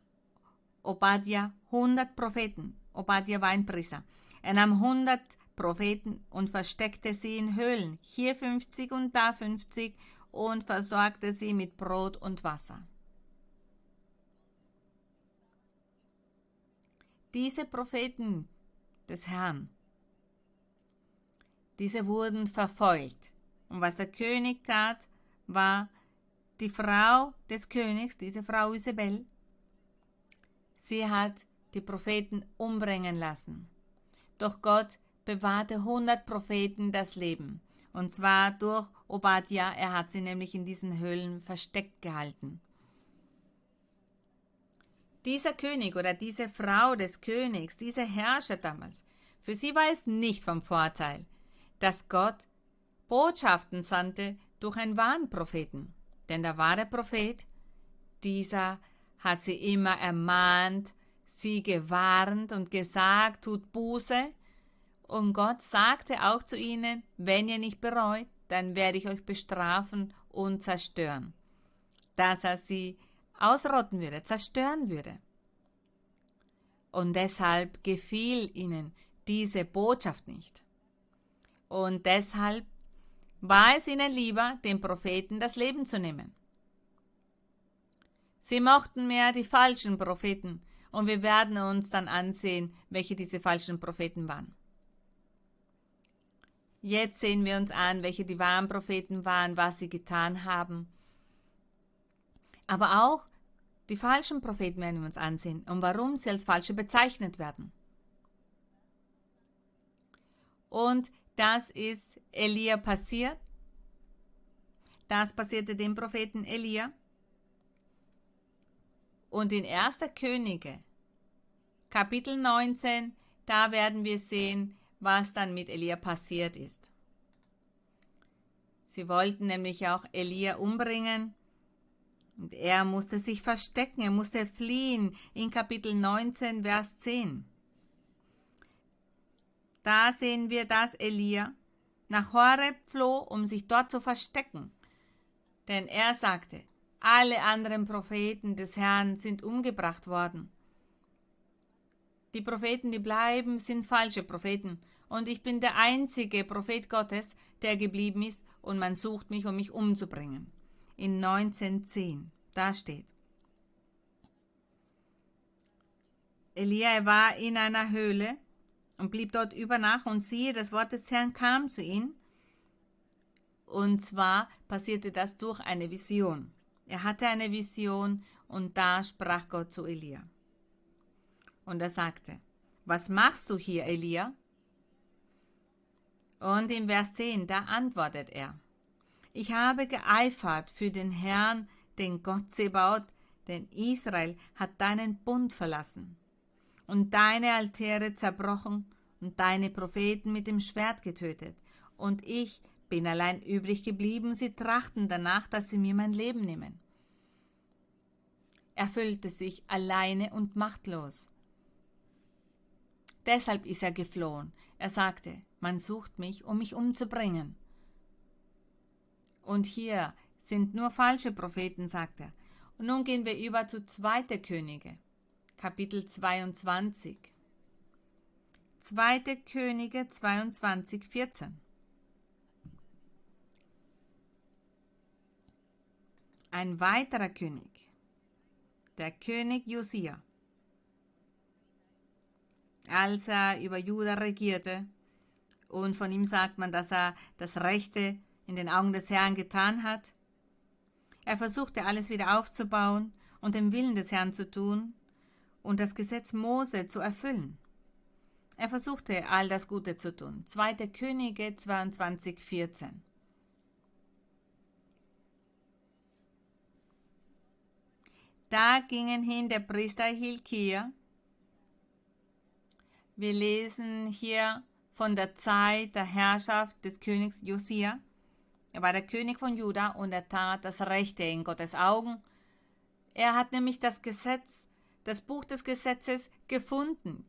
Obadja hundert Propheten. Obadja war ein Priester. Er nahm hundert Propheten und versteckte sie in Höhlen, hier 50 und da 50, und versorgte sie mit Brot und Wasser. Diese Propheten des Herrn, diese wurden verfolgt. Und was der König tat, war, die Frau des Königs, diese Frau Isabel, sie hat die Propheten umbringen lassen. Doch Gott bewahrte hundert Propheten das Leben. Und zwar durch Obadja, er hat sie nämlich in diesen Höhlen versteckt gehalten. Dieser König oder diese Frau des Königs, dieser Herrscher damals, für sie war es nicht vom Vorteil, dass Gott Botschaften sandte durch einen wahren Propheten. Denn der wahre Prophet, dieser hat sie immer ermahnt, sie gewarnt und gesagt, tut Buße. Und Gott sagte auch zu ihnen, wenn ihr nicht bereut, dann werde ich euch bestrafen und zerstören. Dass er sie ausrotten würde, zerstören würde. Und deshalb gefiel ihnen diese Botschaft nicht. Und deshalb war es ihnen lieber, dem Propheten das Leben zu nehmen. Sie mochten mehr die falschen Propheten, und wir werden uns dann ansehen, welche diese falschen Propheten waren. Jetzt sehen wir uns an, welche die wahren Propheten waren, was sie getan haben. Aber auch die falschen Propheten werden wir uns ansehen und warum sie als falsche bezeichnet werden. Und das ist Elia passiert. Das passierte dem Propheten Elia. Und in 1. Könige, Kapitel 19, da werden wir sehen, was dann mit Elia passiert ist. Sie wollten nämlich auch Elia umbringen und er musste sich verstecken, er musste fliehen in Kapitel 19, Vers 10. Da sehen wir, dass Elia nach Horeb floh, um sich dort zu verstecken. Denn er sagte, alle anderen Propheten des Herrn sind umgebracht worden. Die Propheten, die bleiben, sind falsche Propheten. Und ich bin der einzige Prophet Gottes, der geblieben ist, und man sucht mich, um mich umzubringen. In 1910, da steht. Elia war in einer Höhle und blieb dort über Nacht, und siehe, das Wort des Herrn kam zu ihm. Und zwar passierte das durch eine Vision. Er hatte eine Vision und da sprach Gott zu Elia. Und er sagte, was machst du hier, Elia? Und im Vers 10, da antwortet er, ich habe geeifert für den Herrn, den Gott Zebaut, denn Israel hat deinen Bund verlassen und deine Altäre zerbrochen und deine Propheten mit dem Schwert getötet. Und ich bin allein übrig geblieben, sie trachten danach, dass sie mir mein Leben nehmen. Er fühlte sich alleine und machtlos. Deshalb ist er geflohen. Er sagte, man sucht mich, um mich umzubringen. Und hier sind nur falsche Propheten, sagt er. Und nun gehen wir über zu 2. Könige, Kapitel 22. 2. Könige 22, 14. Ein weiterer König, der König Josia, als er über Juda regierte, und von ihm sagt man, dass er das Rechte in den Augen des Herrn getan hat. Er versuchte alles wieder aufzubauen und den Willen des Herrn zu tun und das Gesetz Mose zu erfüllen. Er versuchte all das Gute zu tun. 2. Könige 22, 14. Da gingen hin der Priester Hilkia. Wir lesen hier von der Zeit der Herrschaft des Königs Josia. Er war der König von Juda und er tat das Rechte in Gottes Augen. Er hat nämlich das Gesetz, das Buch des Gesetzes gefunden.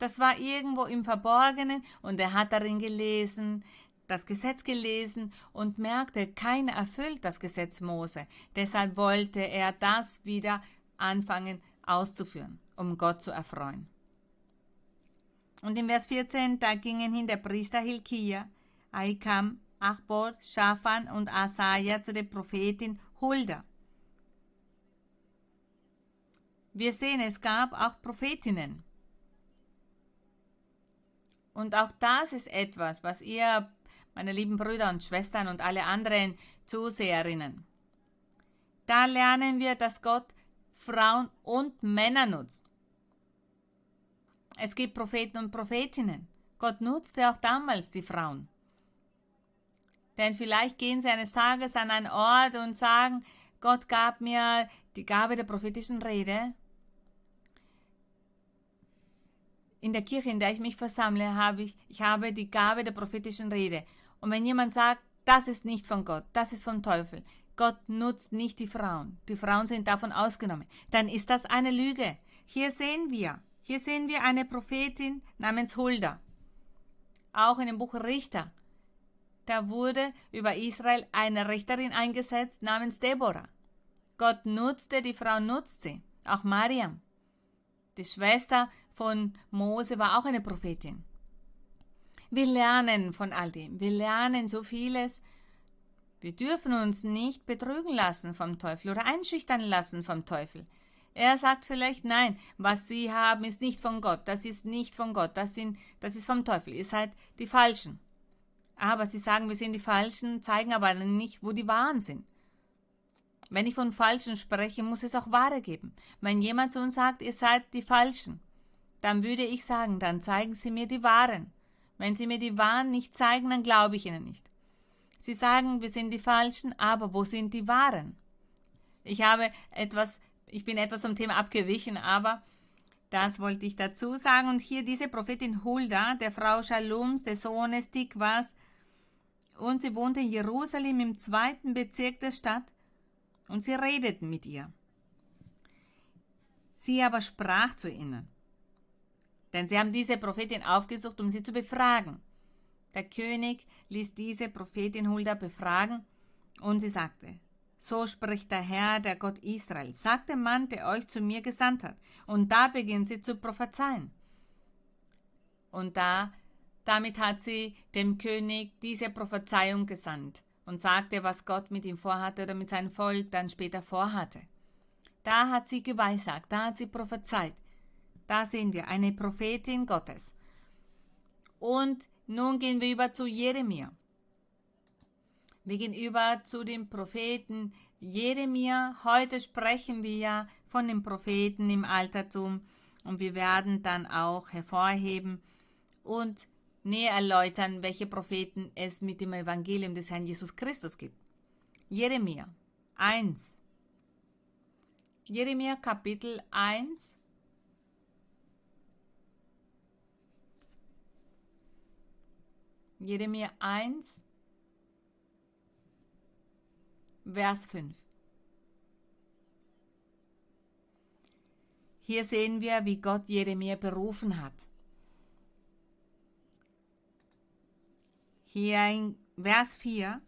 Das war irgendwo im Verborgenen und er hat darin gelesen, das Gesetz gelesen und merkte, keiner erfüllt das Gesetz Mose. Deshalb wollte er das wieder anfangen auszuführen, um Gott zu erfreuen. Und im Vers 14, da gingen hin der Priester Hilkia, Aikam, Achbor, Schafan und Asaja zu der Prophetin Hulda. Wir sehen, es gab auch Prophetinnen. Und auch das ist etwas, was ihr, meine lieben Brüder und Schwestern und alle anderen Zuseherinnen, da lernen wir, dass Gott Frauen und Männer nutzt. Es gibt Propheten und Prophetinnen. Gott nutzte auch damals die Frauen. Denn vielleicht gehen sie eines Tages an einen Ort und sagen, Gott gab mir die Gabe der prophetischen Rede in der Kirche, in der ich mich versammle, habe ich, ich habe die Gabe der prophetischen Rede. Und wenn jemand sagt, das ist nicht von Gott, das ist vom Teufel, Gott nutzt nicht die Frauen, die Frauen sind davon ausgenommen, dann ist das eine Lüge. Hier sehen wir, hier sehen wir eine Prophetin namens Hulda. Auch in dem Buch Richter. Da wurde über Israel eine Richterin eingesetzt namens Deborah. Gott nutzte, die Frau nutzt sie. Auch Mariam. Die Schwester von Mose war auch eine Prophetin. Wir lernen von all dem. Wir lernen so vieles Wir dürfen uns nicht betrügen lassen vom Teufel oder einschüchtern lassen vom Teufel. Er sagt vielleicht, nein, was Sie haben, ist nicht von Gott, das ist nicht von Gott, das, sind, das ist vom Teufel, ihr seid die Falschen. Aber Sie sagen, wir sind die Falschen, zeigen aber nicht, wo die Wahren sind. Wenn ich von Falschen spreche, muss es auch Wahre geben. Wenn jemand zu uns sagt, ihr seid die Falschen, dann würde ich sagen, dann zeigen Sie mir die Wahren. Wenn Sie mir die Wahren nicht zeigen, dann glaube ich Ihnen nicht. Sie sagen, wir sind die Falschen, aber wo sind die Wahren? Ich habe etwas, ich bin etwas zum Thema abgewichen, aber das wollte ich dazu sagen. Und hier diese Prophetin Hulda, der Frau Shalums, des Sohnes Tikwas, und sie wohnte in Jerusalem im zweiten Bezirk der Stadt, und sie redeten mit ihr. Sie aber sprach zu ihnen, denn sie haben diese Prophetin aufgesucht, um sie zu befragen. Der König ließ diese Prophetin Hulda befragen, und sie sagte, so spricht der Herr, der Gott Israel, sagt der Mann, der euch zu mir gesandt hat. Und da beginnt sie zu prophezeien. Und da, damit hat sie dem König diese Prophezeiung gesandt und sagte, was Gott mit ihm vorhatte oder mit seinem Volk dann später vorhatte. Da hat sie geweissagt, da hat sie prophezeit. Da sehen wir eine Prophetin Gottes. Und nun gehen wir über zu Jeremia. Wir gehen zu dem Propheten Jeremia. Heute sprechen wir ja von den Propheten im Altertum und wir werden dann auch hervorheben und näher erläutern, welche Propheten es mit dem Evangelium des Herrn Jesus Christus gibt. Jeremia 1. Jeremia Kapitel 1. Jeremia 1, Vers 5. Hier sehen wir, wie Gott Jeremia berufen hat. Hier in Vers 4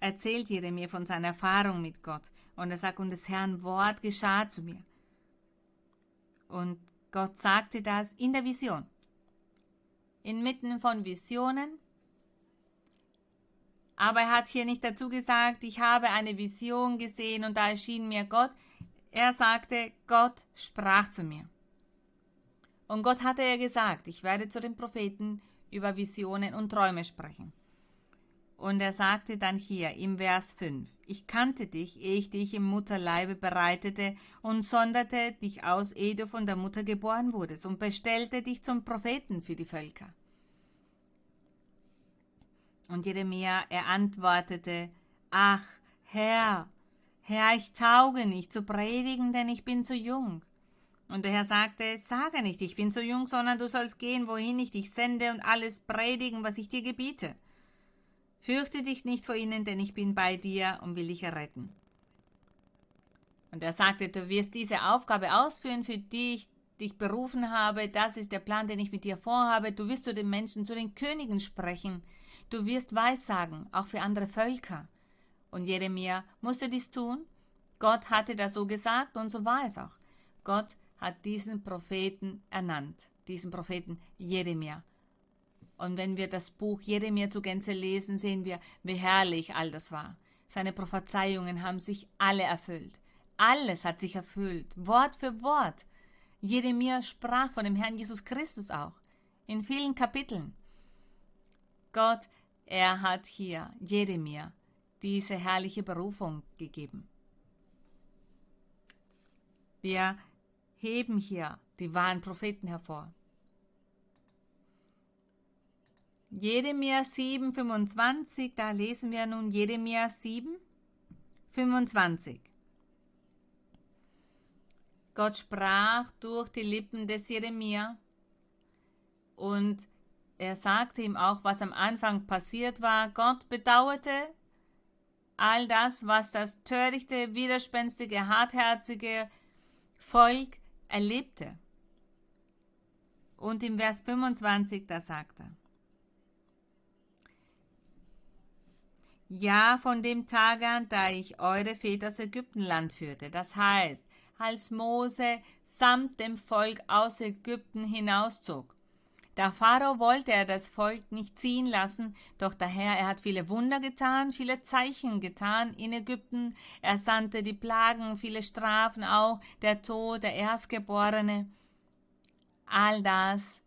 erzählt Jeremia von seiner Erfahrung mit Gott und er sagt, und des Herrn Wort geschah zu mir. Und Gott sagte das in der Vision. Inmitten von Visionen. Aber er hat hier nicht dazu gesagt, ich habe eine Vision gesehen und da erschien mir Gott. Er sagte, Gott sprach zu mir. Und Gott hatte ja gesagt, ich werde zu den Propheten über Visionen und Träume sprechen. Und er sagte dann hier im Vers 5, ich kannte dich, ehe ich dich im Mutterleibe bereitete und sonderte dich aus, ehe du von der Mutter geboren wurdest und bestellte dich zum Propheten für die Völker. Und Jeremia, er antwortete, ach, Herr, Herr, ich tauge nicht zu predigen, denn ich bin zu jung. Und der Herr sagte, sage nicht, ich bin zu jung, sondern du sollst gehen, wohin ich dich sende und alles predigen, was ich dir gebiete. Fürchte dich nicht vor ihnen, denn ich bin bei dir und will dich erretten. Und er sagte, du wirst diese Aufgabe ausführen, für die ich dich berufen habe. Das ist der Plan, den ich mit dir vorhabe. Du wirst zu den Menschen, zu den Königen sprechen. Du wirst Weissagen, auch für andere Völker. Und Jeremia musste dies tun. Gott hatte das so gesagt und so war es auch. Gott hat diesen Propheten ernannt, diesen Propheten Jeremia. Und wenn wir das Buch Jeremia zu Gänze lesen, sehen wir, wie herrlich all das war. Seine Prophezeiungen haben sich alle erfüllt. Alles hat sich erfüllt, Wort für Wort. Jeremia sprach von dem Herrn Jesus Christus auch, in vielen Kapiteln. Gott, er hat hier Jeremia diese herrliche Berufung gegeben. Wir heben hier die wahren Propheten hervor. Jeremia 7, 25, da lesen wir nun Jeremia 7, 25. Gott sprach durch die Lippen des Jeremia und er sagte ihm auch, was am Anfang passiert war. Gott bedauerte all das, was das törichte, widerspenstige, hartherzige Volk erlebte. Und im Vers 25, da sagt er, Ja, von dem Tage an, da ich eure Väter aus Ägyptenland führte. Das heißt, als Mose samt dem Volk aus Ägypten hinauszog. Der Pharao wollte er das Volk nicht ziehen lassen, doch der Herr, er hat viele Wunder getan, viele Zeichen getan in Ägypten. Er sandte die Plagen, viele Strafen auch, der Tod, der Erstgeborene. All das,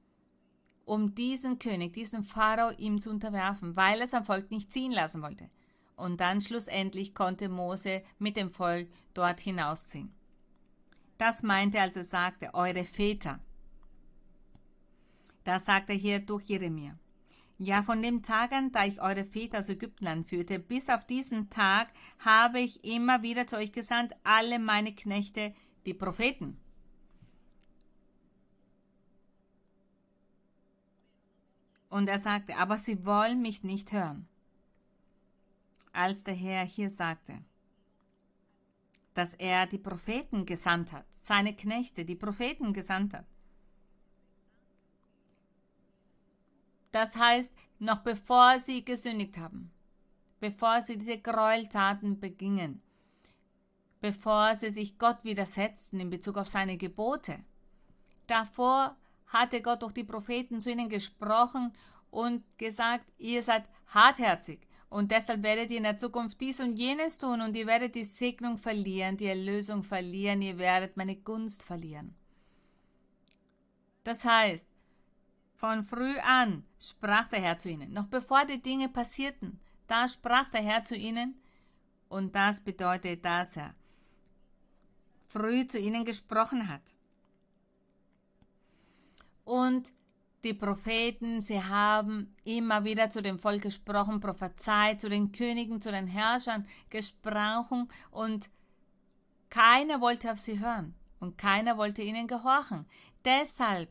um diesen König, diesen Pharao ihm zu unterwerfen, weil er sein Volk nicht ziehen lassen wollte. Und dann schlussendlich konnte Mose mit dem Volk dort hinausziehen. Das meinte, als er sagte, eure Väter. Das sagt er hier durch Jeremia. Ja, von dem Tag an, da ich eure Väter aus Ägyptenland führte, bis auf diesen Tag habe ich immer wieder zu euch gesandt, alle meine Knechte, die Propheten. Und er sagte, aber sie wollen mich nicht hören. Als der Herr hier sagte, dass er die Propheten gesandt hat, seine Knechte, die Propheten gesandt hat. Das heißt, noch bevor sie gesündigt haben, bevor sie diese Gräueltaten begingen, bevor sie sich Gott widersetzten in Bezug auf seine Gebote. Davor hatte Gott durch die Propheten zu ihnen gesprochen und gesagt, ihr seid hartherzig, und deshalb werdet ihr in der Zukunft dies und jenes tun und ihr werdet die Segnung verlieren, die Erlösung verlieren, ihr werdet meine Gunst verlieren. Das heißt, von früh an sprach der Herr zu ihnen, noch bevor die Dinge passierten, da sprach der Herr zu ihnen und das bedeutet, dass er früh zu ihnen gesprochen hat. Und die Propheten, sie haben immer wieder zu dem Volk gesprochen, prophezeit, zu den Königen, zu den Herrschern gesprochen und keiner wollte auf sie hören und keiner wollte ihnen gehorchen. Deshalb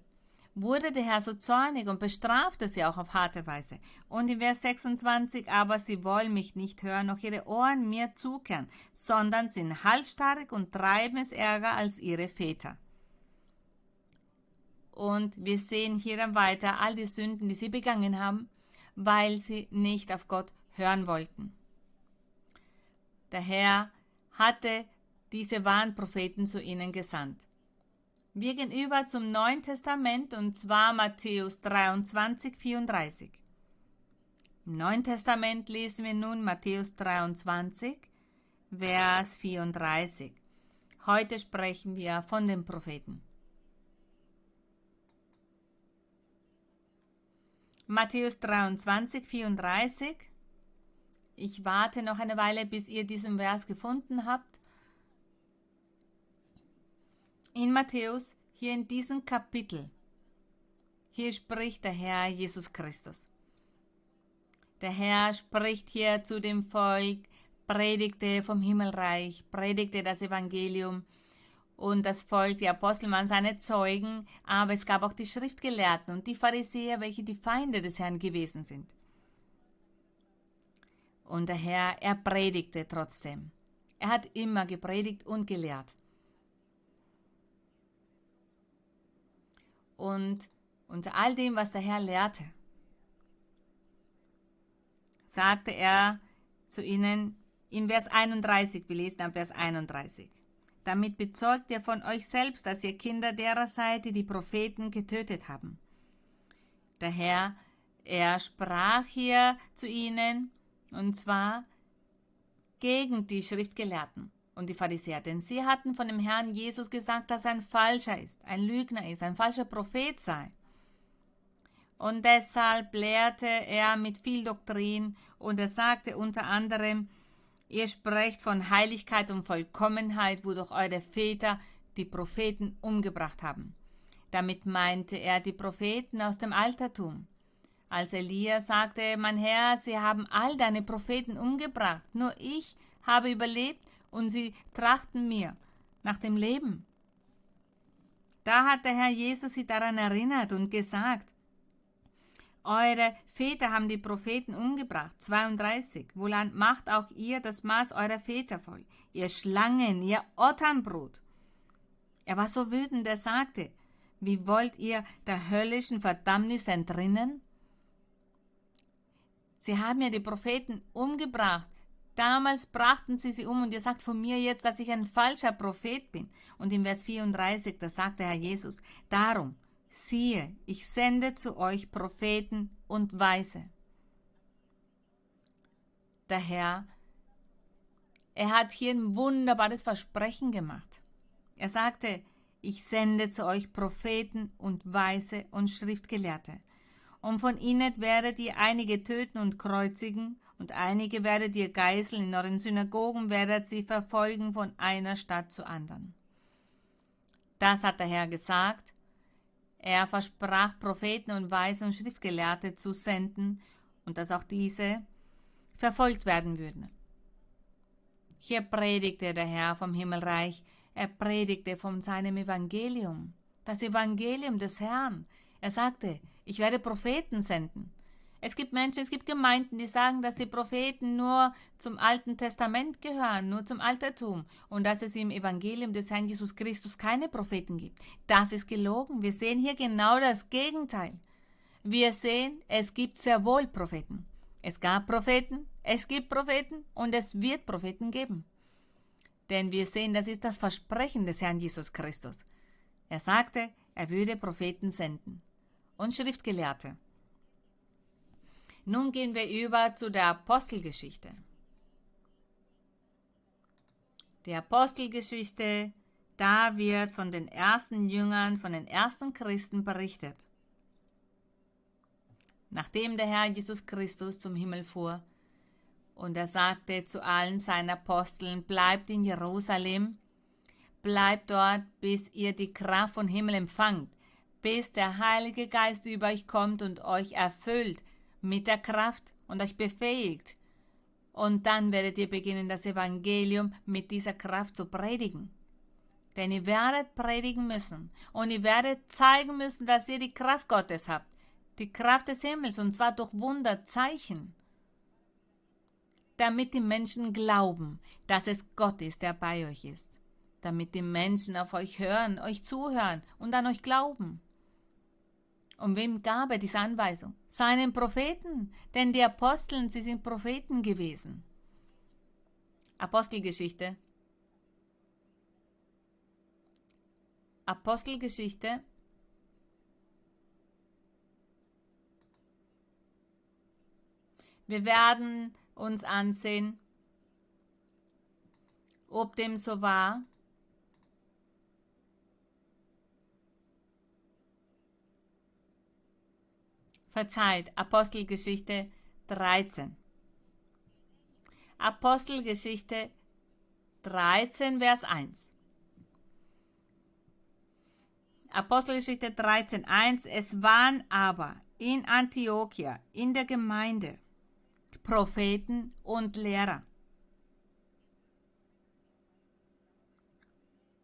wurde der Herr so zornig und bestrafte sie auch auf harte Weise. Und in Vers 26, aber sie wollen mich nicht hören, noch ihre Ohren mir zukehren, sondern sind halsstarrig und treiben es ärger als ihre Väter. Und wir sehen hier dann weiter all die Sünden, die sie begangen haben, weil sie nicht auf Gott hören wollten. Der Herr hatte diese wahren Propheten zu ihnen gesandt. Wir gehen über zum Neuen Testament und zwar Matthäus 23, 34. Im Neuen Testament lesen wir nun Matthäus 23, Vers 34. Heute sprechen wir von den Propheten. Matthäus 23, 34. Ich warte noch eine Weile, bis ihr diesen Vers gefunden habt. In Matthäus, hier in diesem Kapitel, hier spricht der Herr Jesus Christus. Der Herr spricht hier zu dem Volk, predigte vom Himmelreich, predigte das Evangelium, und das Volk, die Apostel waren seine Zeugen, aber es gab auch die Schriftgelehrten und die Pharisäer, welche die Feinde des Herrn gewesen sind. Und der Herr, er predigte trotzdem. Er hat immer gepredigt und gelehrt. Und unter all dem, was der Herr lehrte, sagte er zu ihnen in Vers 31, wir lesen am Vers 31. Damit bezeugt ihr von euch selbst, dass ihr Kinder derer seid, die die Propheten getötet haben. Der Herr, er sprach hier zu ihnen, und zwar gegen die Schriftgelehrten und die Pharisäer, denn sie hatten von dem Herrn Jesus gesagt, dass er ein Falscher ist, ein Lügner ist, ein falscher Prophet sei. Und deshalb lehrte er mit viel Doktrin und er sagte unter anderem, Ihr sprecht von Heiligkeit und Vollkommenheit, wodurch eure Väter die Propheten umgebracht haben. Damit meinte er die Propheten aus dem Altertum. Als Elia sagte, mein Herr, sie haben all deine Propheten umgebracht, nur ich habe überlebt und sie trachten mir nach dem Leben. Da hat der Herr Jesus sie daran erinnert und gesagt, eure Väter haben die Propheten umgebracht. 32. Wohlan macht auch ihr das Maß eurer Väter voll. Ihr Schlangen, ihr Otternbrut. Er war so wütend, er sagte, wie wollt ihr der höllischen Verdammnis entrinnen? Sie haben ja die Propheten umgebracht. Damals brachten sie sie um und ihr sagt von mir jetzt, dass ich ein falscher Prophet bin. Und im Vers 34, da sagt der Herr Jesus, darum siehe, ich sende zu euch Propheten und Weise. Der Herr, er hat hier ein wunderbares Versprechen gemacht. Er sagte, ich sende zu euch Propheten und Weise und Schriftgelehrte. Und von ihnen werdet ihr einige töten und kreuzigen, und einige werdet ihr geißeln, in euren Synagogen werdet sie verfolgen von einer Stadt zur anderen. Das hat der Herr gesagt. Er versprach, Propheten und Weise und Schriftgelehrte zu senden und dass auch diese verfolgt werden würden. Hier predigte der Herr vom Himmelreich, er predigte von seinem Evangelium, das Evangelium des Herrn. Er sagte, ich werde Propheten senden. Es gibt Menschen, es gibt Gemeinden, die sagen, dass die Propheten nur zum Alten Testament gehören, nur zum Altertum und dass es im Evangelium des Herrn Jesus Christus keine Propheten gibt. Das ist gelogen. Wir sehen hier genau das Gegenteil. Wir sehen, es gibt sehr wohl Propheten. Es gab Propheten, es gibt Propheten und es wird Propheten geben. Denn wir sehen, das ist das Versprechen des Herrn Jesus Christus. Er sagte, er würde Propheten senden und Schriftgelehrte. Nun gehen wir über zu der Apostelgeschichte. Die Apostelgeschichte, da wird von den ersten Jüngern, von den ersten Christen berichtet. Nachdem der Herr Jesus Christus zum Himmel fuhr, und er sagte zu allen seinen Aposteln, bleibt in Jerusalem, bleibt dort, bis ihr die Kraft von Himmel empfangt, bis der Heilige Geist über euch kommt und euch erfüllt mit der Kraft und euch befähigt. Und dann werdet ihr beginnen, das Evangelium mit dieser Kraft zu predigen. Denn ihr werdet predigen müssen und ihr werdet zeigen müssen, dass ihr die Kraft Gottes habt, die Kraft des Himmels, und zwar durch Wunderzeichen, damit die Menschen glauben, dass es Gott ist, der bei euch ist, damit die Menschen auf euch hören, euch zuhören und an euch glauben. Und wem gab er diese Anweisung? Seinen Propheten, denn die Aposteln, sie sind Propheten gewesen. Apostelgeschichte. Apostelgeschichte. Wir werden uns ansehen, ob dem so war. Verzeiht, Apostelgeschichte 13. Apostelgeschichte 13, Vers 1. Apostelgeschichte 13, 1. Es waren aber in Antiochia, in der Gemeinde, Propheten und Lehrer.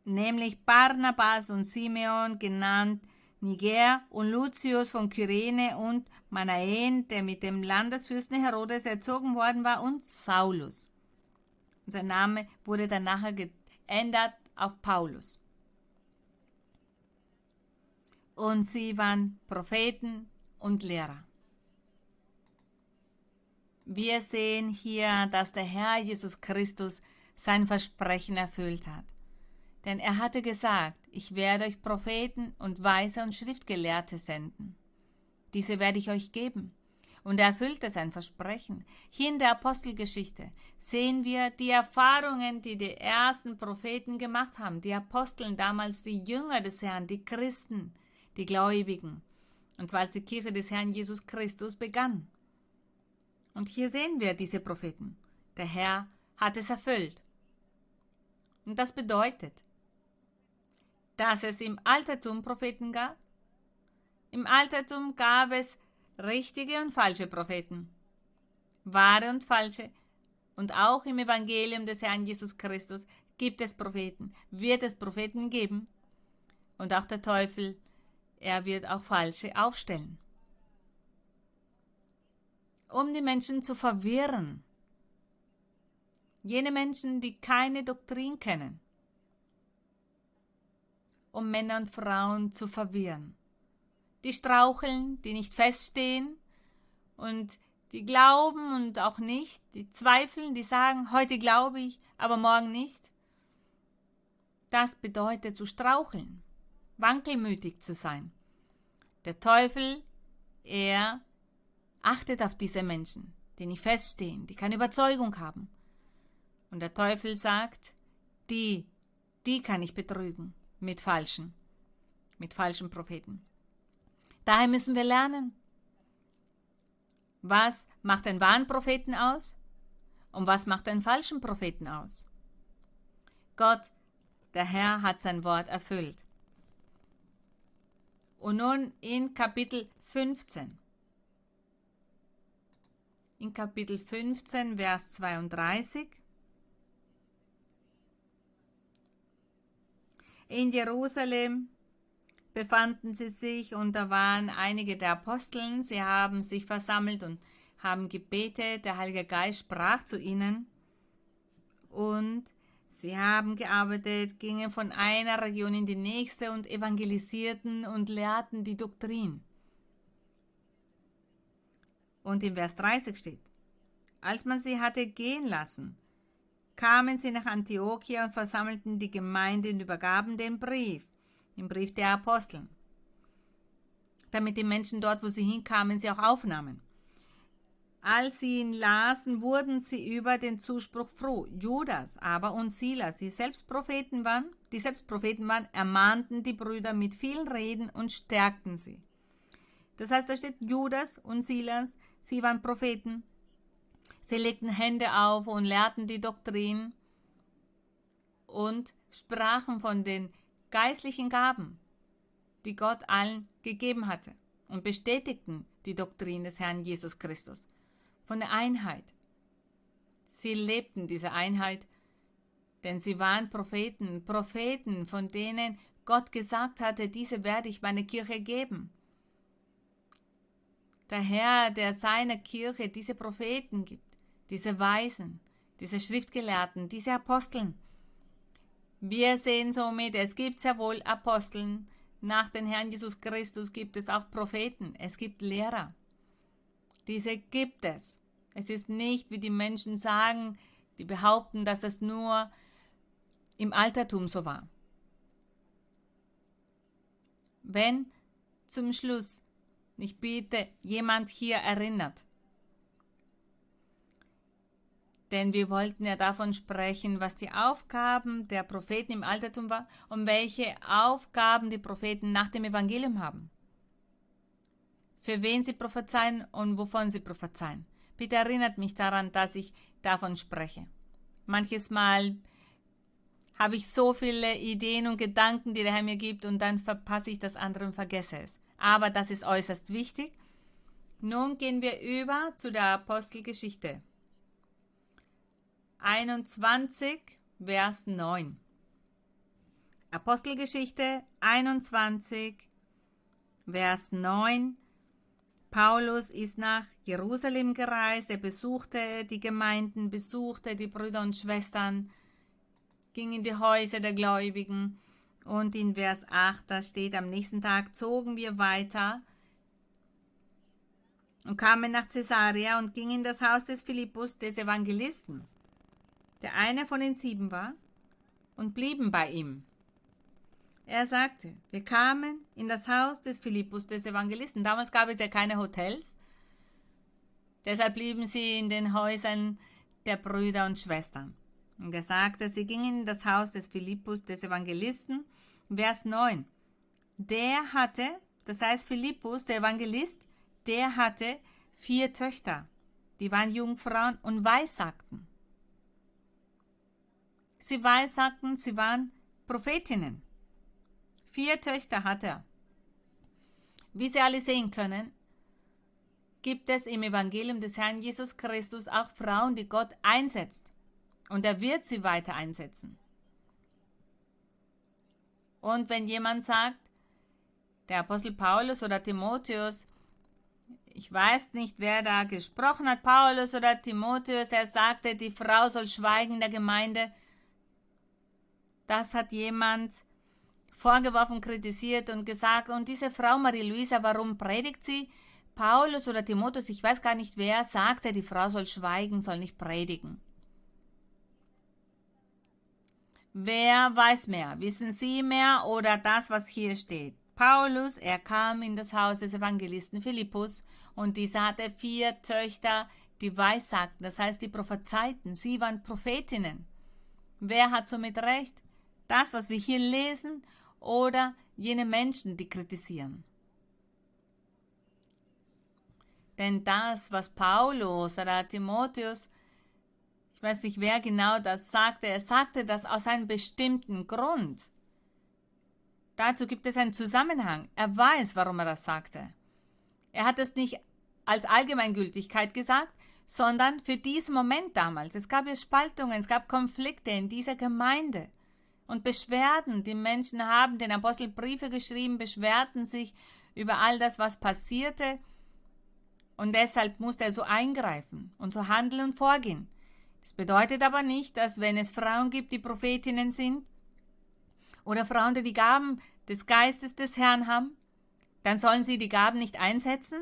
Nämlich Barnabas und Simeon genannt Niger und Lucius von Kyrene und Manaen, der mit dem Landesfürsten Herodes erzogen worden war, und Saulus. Sein Name wurde dann nachher geändert auf Paulus. Und sie waren Propheten und Lehrer. Wir sehen hier, dass der Herr Jesus Christus sein Versprechen erfüllt hat. Denn er hatte gesagt, ich werde euch Propheten und Weise und Schriftgelehrte senden. Diese werde ich euch geben. Und er erfüllte sein Versprechen. Hier in der Apostelgeschichte sehen wir die Erfahrungen, die die ersten Propheten gemacht haben, die Aposteln damals, die Jünger des Herrn, die Christen, die Gläubigen. Und zwar als die Kirche des Herrn Jesus Christus begann. Und hier sehen wir diese Propheten. Der Herr hat es erfüllt. Und das bedeutet, dass es im Altertum Propheten gab? Im Altertum gab es richtige und falsche Propheten, wahre und falsche. Und auch im Evangelium des Herrn Jesus Christus gibt es Propheten, wird es Propheten geben. Und auch der Teufel, er wird auch falsche aufstellen. Um die Menschen zu verwirren. Jene Menschen, die keine Doktrin kennen um Männer und Frauen zu verwirren. Die straucheln, die nicht feststehen und die glauben und auch nicht, die zweifeln, die sagen, heute glaube ich, aber morgen nicht. Das bedeutet zu straucheln, wankelmütig zu sein. Der Teufel, er achtet auf diese Menschen, die nicht feststehen, die keine Überzeugung haben. Und der Teufel sagt, die, die kann ich betrügen mit falschen, mit falschen Propheten. Daher müssen wir lernen, was macht einen wahren Propheten aus und was macht einen falschen Propheten aus. Gott, der Herr, hat sein Wort erfüllt. Und nun in Kapitel 15. In Kapitel 15, Vers 32. In Jerusalem befanden sie sich und da waren einige der Aposteln. Sie haben sich versammelt und haben gebetet. Der Heilige Geist sprach zu ihnen und sie haben gearbeitet, gingen von einer Region in die nächste und evangelisierten und lehrten die Doktrin. Und im Vers 30 steht, als man sie hatte gehen lassen, kamen sie nach Antiochia und versammelten die Gemeinde und übergaben den Brief, den Brief der Aposteln, damit die Menschen dort, wo sie hinkamen, sie auch aufnahmen. Als sie ihn lasen, wurden sie über den Zuspruch froh. Judas aber und Silas, die selbst Propheten waren, die selbst Propheten waren, ermahnten die Brüder mit vielen Reden und stärkten sie. Das heißt, da steht Judas und Silas, sie waren Propheten, Sie legten Hände auf und lehrten die Doktrin und sprachen von den geistlichen Gaben, die Gott allen gegeben hatte und bestätigten die Doktrin des Herrn Jesus Christus, von der Einheit. Sie lebten diese Einheit, denn sie waren Propheten, Propheten, von denen Gott gesagt hatte, diese werde ich meine Kirche geben. Der Herr, der seiner Kirche diese Propheten gibt, diese Weisen, diese Schriftgelehrten, diese Aposteln. Wir sehen somit, es gibt sehr wohl Aposteln. Nach dem Herrn Jesus Christus gibt es auch Propheten, es gibt Lehrer. Diese gibt es. Es ist nicht, wie die Menschen sagen, die behaupten, dass es nur im Altertum so war. Wenn zum Schluss, ich bitte, jemand hier erinnert, denn wir wollten ja davon sprechen, was die Aufgaben der Propheten im Altertum war und welche Aufgaben die Propheten nach dem Evangelium haben. Für wen sie prophezeien und wovon sie prophezeien. Bitte erinnert mich daran, dass ich davon spreche. Manches Mal habe ich so viele Ideen und Gedanken, die der Herr mir gibt, und dann verpasse ich das andere und vergesse es. Aber das ist äußerst wichtig. Nun gehen wir über zu der Apostelgeschichte. 21, Vers 9. Apostelgeschichte 21, Vers 9. Paulus ist nach Jerusalem gereist, er besuchte die Gemeinden, besuchte die Brüder und Schwestern, ging in die Häuser der Gläubigen und in Vers 8, da steht, am nächsten Tag zogen wir weiter und kamen nach Caesarea und gingen in das Haus des Philippus, des Evangelisten der einer von den sieben war, und blieben bei ihm. Er sagte, wir kamen in das Haus des Philippus des Evangelisten. Damals gab es ja keine Hotels. Deshalb blieben sie in den Häusern der Brüder und Schwestern. Und er sagte, sie gingen in das Haus des Philippus des Evangelisten. Vers 9. Der hatte, das heißt Philippus, der Evangelist, der hatte vier Töchter. Die waren Jungfrauen und weissagten. Sie weissagten, sie waren Prophetinnen. Vier Töchter hat er. Wie Sie alle sehen können, gibt es im Evangelium des Herrn Jesus Christus auch Frauen, die Gott einsetzt. Und er wird sie weiter einsetzen. Und wenn jemand sagt, der Apostel Paulus oder Timotheus, ich weiß nicht, wer da gesprochen hat, Paulus oder Timotheus, er sagte, die Frau soll schweigen in der Gemeinde, das hat jemand vorgeworfen, kritisiert und gesagt, und diese Frau Marie-Louisa, warum predigt sie? Paulus oder Timotheus, ich weiß gar nicht wer, sagte, die Frau soll schweigen, soll nicht predigen. Wer weiß mehr? Wissen Sie mehr oder das, was hier steht? Paulus, er kam in das Haus des Evangelisten Philippus und dieser hatte vier Töchter, die weissagten, das heißt die prophezeiten. Sie waren Prophetinnen. Wer hat somit recht? Das, was wir hier lesen oder jene Menschen, die kritisieren? Denn das, was Paulus oder Timotheus, ich weiß nicht, wer genau das sagte, er sagte das aus einem bestimmten Grund. Dazu gibt es einen Zusammenhang. Er weiß, warum er das sagte. Er hat es nicht als Allgemeingültigkeit gesagt, sondern für diesen Moment damals. Es gab ja Spaltungen, es gab Konflikte in dieser Gemeinde und Beschwerden. Die Menschen haben den Apostel Briefe geschrieben, beschwerten sich über all das, was passierte. Und deshalb musste er so eingreifen und so handeln und vorgehen. Das bedeutet aber nicht, dass wenn es Frauen gibt, die Prophetinnen sind, oder Frauen, die die Gaben des Geistes des Herrn haben, dann sollen sie die Gaben nicht einsetzen?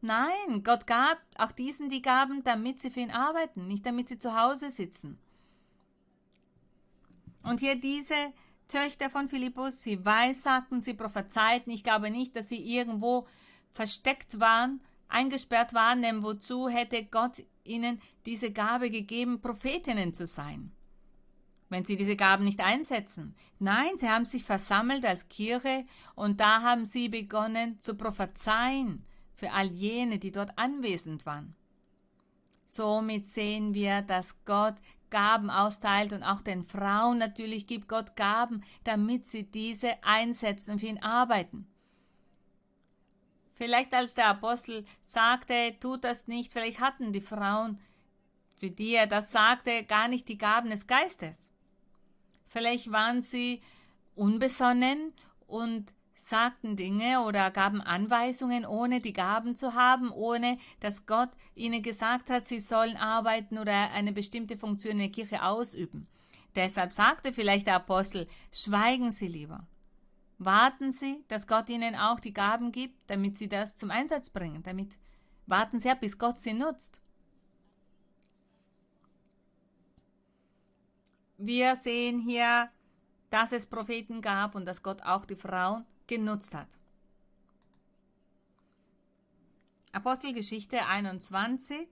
Nein, Gott gab auch diesen die Gaben, damit sie für ihn arbeiten, nicht damit sie zu Hause sitzen. Und hier diese Töchter von Philippus, sie weissagten, sie prophezeiten. Ich glaube nicht, dass sie irgendwo versteckt waren, eingesperrt waren, denn wozu hätte Gott ihnen diese Gabe gegeben, Prophetinnen zu sein? Wenn sie diese Gaben nicht einsetzen. Nein, sie haben sich versammelt als Kirche und da haben sie begonnen zu prophezeien für all jene, die dort anwesend waren. Somit sehen wir, dass Gott Gaben austeilt und auch den Frauen natürlich gibt Gott Gaben, damit sie diese einsetzen für ihn arbeiten. Vielleicht als der Apostel sagte, tut das nicht, vielleicht hatten die Frauen, für die er das sagte, gar nicht die Gaben des Geistes. Vielleicht waren sie unbesonnen und sagten Dinge oder gaben Anweisungen, ohne die Gaben zu haben, ohne dass Gott ihnen gesagt hat, sie sollen arbeiten oder eine bestimmte Funktion in der Kirche ausüben. Deshalb sagte vielleicht der Apostel, schweigen Sie lieber. Warten Sie, dass Gott Ihnen auch die Gaben gibt, damit Sie das zum Einsatz bringen. Damit warten Sie ab, bis Gott sie nutzt. Wir sehen hier, dass es Propheten gab und dass Gott auch die Frauen genutzt hat. Apostelgeschichte 21.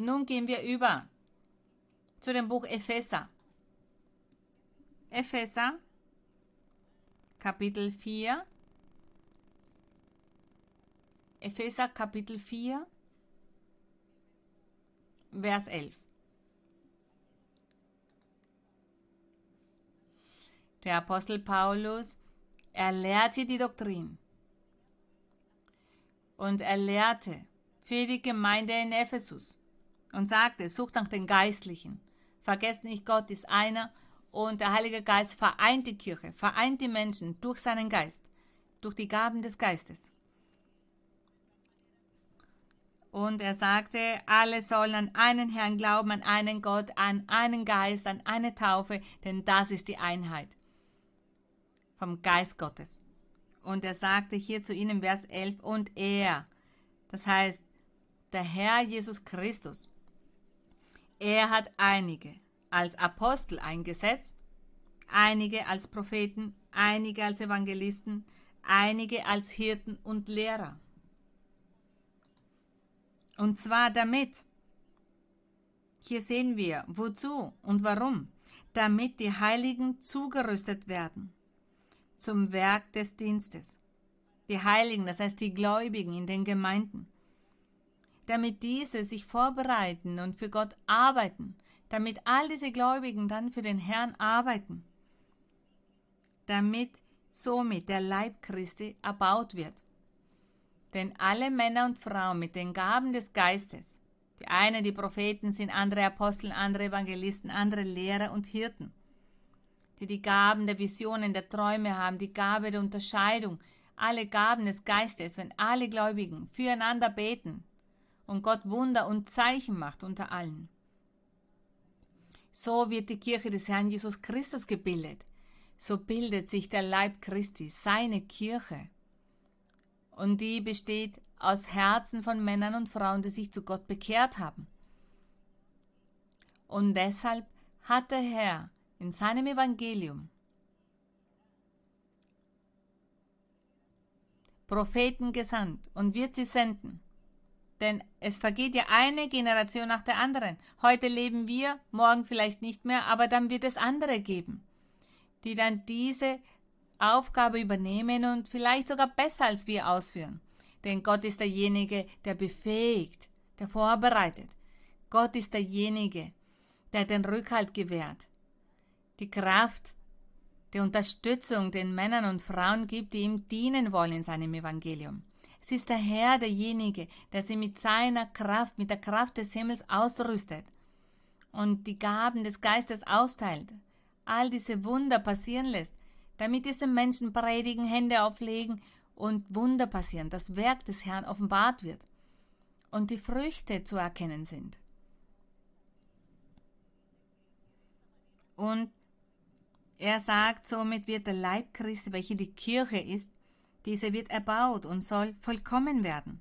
Nun gehen wir über zu dem Buch Epheser. Epheser, Kapitel 4. Epheser, Kapitel 4. Vers 11. Der Apostel Paulus, er lehrte die Doktrin. Und er lehrte für die Gemeinde in Ephesus und sagte, sucht nach den Geistlichen. Vergesst nicht, Gott ist einer und der Heilige Geist vereint die Kirche, vereint die Menschen durch seinen Geist, durch die Gaben des Geistes. Und er sagte, alle sollen an einen Herrn glauben, an einen Gott, an einen Geist, an eine Taufe, denn das ist die Einheit vom Geist Gottes. Und er sagte hier zu ihnen, Vers 11, und er, das heißt, der Herr Jesus Christus, er hat einige als Apostel eingesetzt, einige als Propheten, einige als Evangelisten, einige als Hirten und Lehrer und zwar damit. Hier sehen wir, wozu und warum. Damit die Heiligen zugerüstet werden zum Werk des Dienstes. Die Heiligen, das heißt die Gläubigen in den Gemeinden. Damit diese sich vorbereiten und für Gott arbeiten. Damit all diese Gläubigen dann für den Herrn arbeiten. Damit somit der Leib Christi erbaut wird. Denn alle Männer und Frauen mit den Gaben des Geistes, die einen die Propheten sind, andere Apostel, andere Evangelisten, andere Lehrer und Hirten, die die Gaben der Visionen, der Träume haben, die Gabe der Unterscheidung, alle Gaben des Geistes, wenn alle Gläubigen füreinander beten und Gott Wunder und Zeichen macht unter allen. So wird die Kirche des Herrn Jesus Christus gebildet. So bildet sich der Leib Christi, seine Kirche und die besteht aus Herzen von Männern und Frauen, die sich zu Gott bekehrt haben. Und deshalb hat der Herr in seinem Evangelium Propheten gesandt und wird sie senden. Denn es vergeht ja eine Generation nach der anderen. Heute leben wir, morgen vielleicht nicht mehr, aber dann wird es andere geben, die dann diese Aufgabe übernehmen und vielleicht sogar besser als wir ausführen. Denn Gott ist derjenige, der befähigt, der vorbereitet. Gott ist derjenige, der den Rückhalt gewährt, die Kraft, die Unterstützung den Männern und Frauen gibt, die ihm dienen wollen in seinem Evangelium. Es ist der Herr derjenige, der sie mit seiner Kraft, mit der Kraft des Himmels ausrüstet und die Gaben des Geistes austeilt, all diese Wunder passieren lässt, damit diese Menschen predigen, Hände auflegen und Wunder passieren, das Werk des Herrn offenbart wird und die Früchte zu erkennen sind. Und er sagt, somit wird der Leib Christi, welche die Kirche ist, diese wird erbaut und soll vollkommen werden.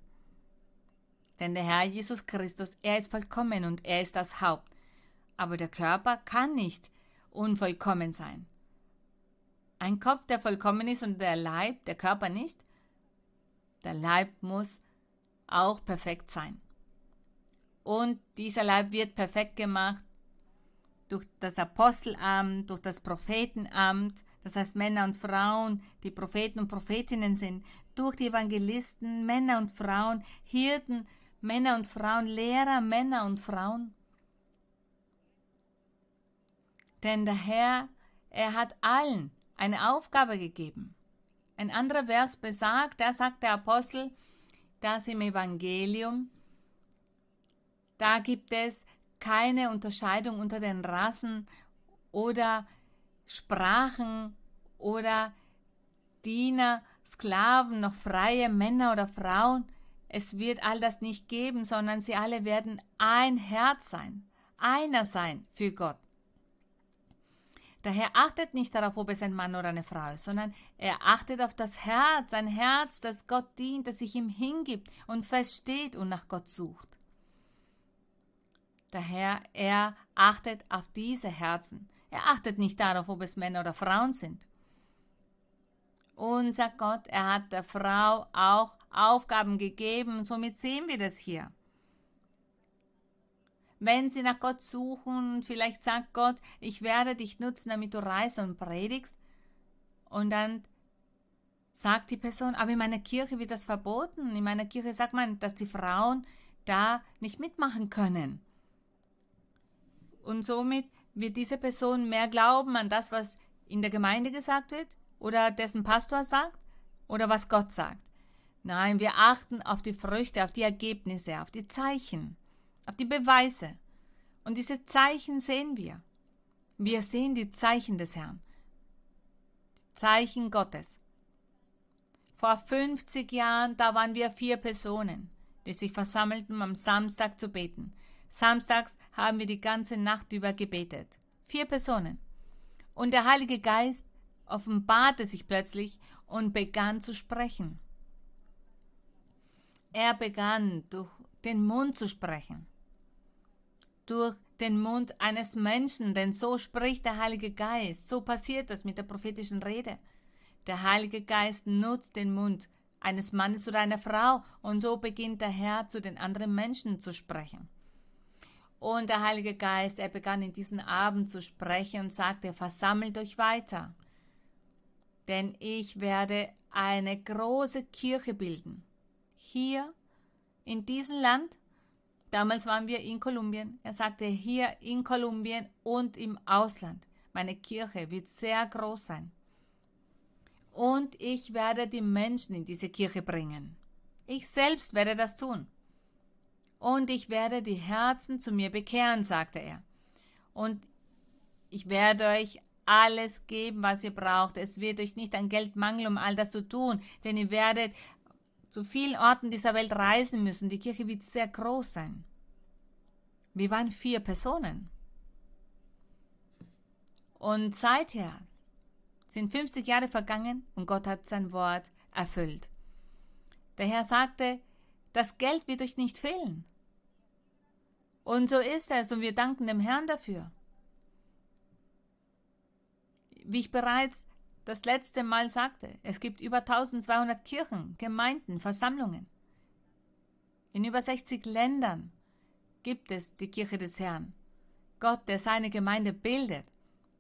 Denn der Herr Jesus Christus, er ist vollkommen und er ist das Haupt. Aber der Körper kann nicht unvollkommen sein. Ein Kopf, der vollkommen ist und der Leib, der Körper nicht. Der Leib muss auch perfekt sein. Und dieser Leib wird perfekt gemacht durch das Apostelamt, durch das Prophetenamt, das heißt Männer und Frauen, die Propheten und Prophetinnen sind, durch die Evangelisten, Männer und Frauen, Hirten, Männer und Frauen, Lehrer, Männer und Frauen. Denn der Herr, er hat allen eine Aufgabe gegeben. Ein anderer Vers besagt, da sagt der Apostel, dass im Evangelium, da gibt es keine Unterscheidung unter den Rassen oder Sprachen oder Diener, Sklaven, noch freie Männer oder Frauen. Es wird all das nicht geben, sondern sie alle werden ein Herz sein, einer sein für Gott. Daher achtet nicht darauf, ob es ein Mann oder eine Frau ist, sondern er achtet auf das Herz, ein Herz, das Gott dient, das sich ihm hingibt und feststeht und nach Gott sucht. Daher, er achtet auf diese Herzen. Er achtet nicht darauf, ob es Männer oder Frauen sind. Unser Gott, er hat der Frau auch Aufgaben gegeben, somit sehen wir das hier. Wenn sie nach Gott suchen, vielleicht sagt Gott, ich werde dich nutzen, damit du reist und predigst. Und dann sagt die Person, aber in meiner Kirche wird das verboten. In meiner Kirche sagt man, dass die Frauen da nicht mitmachen können. Und somit wird diese Person mehr glauben an das, was in der Gemeinde gesagt wird oder dessen Pastor sagt oder was Gott sagt. Nein, wir achten auf die Früchte, auf die Ergebnisse, auf die Zeichen, auf die Beweise. Und diese Zeichen sehen wir. Wir sehen die Zeichen des Herrn. Die Zeichen Gottes. Vor 50 Jahren, da waren wir vier Personen, die sich versammelten, am Samstag zu beten. Samstags haben wir die ganze Nacht über gebetet. Vier Personen. Und der Heilige Geist offenbarte sich plötzlich und begann zu sprechen. Er begann durch den Mund zu sprechen. Durch den Mund eines Menschen, denn so spricht der Heilige Geist. So passiert das mit der prophetischen Rede. Der Heilige Geist nutzt den Mund eines Mannes oder einer Frau und so beginnt der Herr zu den anderen Menschen zu sprechen. Und der Heilige Geist, er begann in diesen Abend zu sprechen und sagte, versammelt euch weiter, denn ich werde eine große Kirche bilden. Hier in diesem Land, damals waren wir in Kolumbien, er sagte, hier in Kolumbien und im Ausland, meine Kirche wird sehr groß sein. Und ich werde die Menschen in diese Kirche bringen. Ich selbst werde das tun und ich werde die Herzen zu mir bekehren, sagte er. Und ich werde euch alles geben, was ihr braucht. Es wird euch nicht an Geld mangeln, um all das zu tun, denn ihr werdet zu vielen Orten dieser Welt reisen müssen. Die Kirche wird sehr groß sein. Wir waren vier Personen. Und seither sind 50 Jahre vergangen und Gott hat sein Wort erfüllt. Der Herr sagte, das Geld wird euch nicht fehlen. Und so ist es und wir danken dem Herrn dafür. Wie ich bereits das letzte Mal sagte, es gibt über 1200 Kirchen, Gemeinden, Versammlungen. In über 60 Ländern gibt es die Kirche des Herrn. Gott, der seine Gemeinde bildet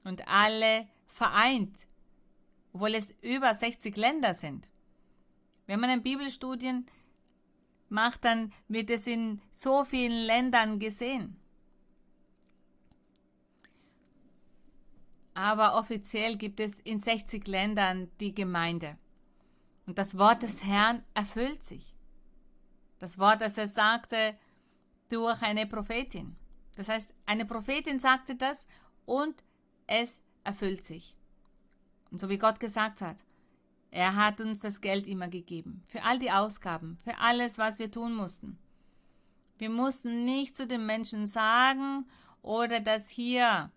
und alle vereint, obwohl es über 60 Länder sind. Wenn man in Bibelstudien macht, dann wird es in so vielen Ländern gesehen. aber offiziell gibt es in 60 Ländern die Gemeinde. Und das Wort des Herrn erfüllt sich. Das Wort, das er sagte durch eine Prophetin. Das heißt, eine Prophetin sagte das und es erfüllt sich. Und so wie Gott gesagt hat, er hat uns das Geld immer gegeben. Für all die Ausgaben, für alles, was wir tun mussten. Wir mussten nicht zu den Menschen sagen oder dass hier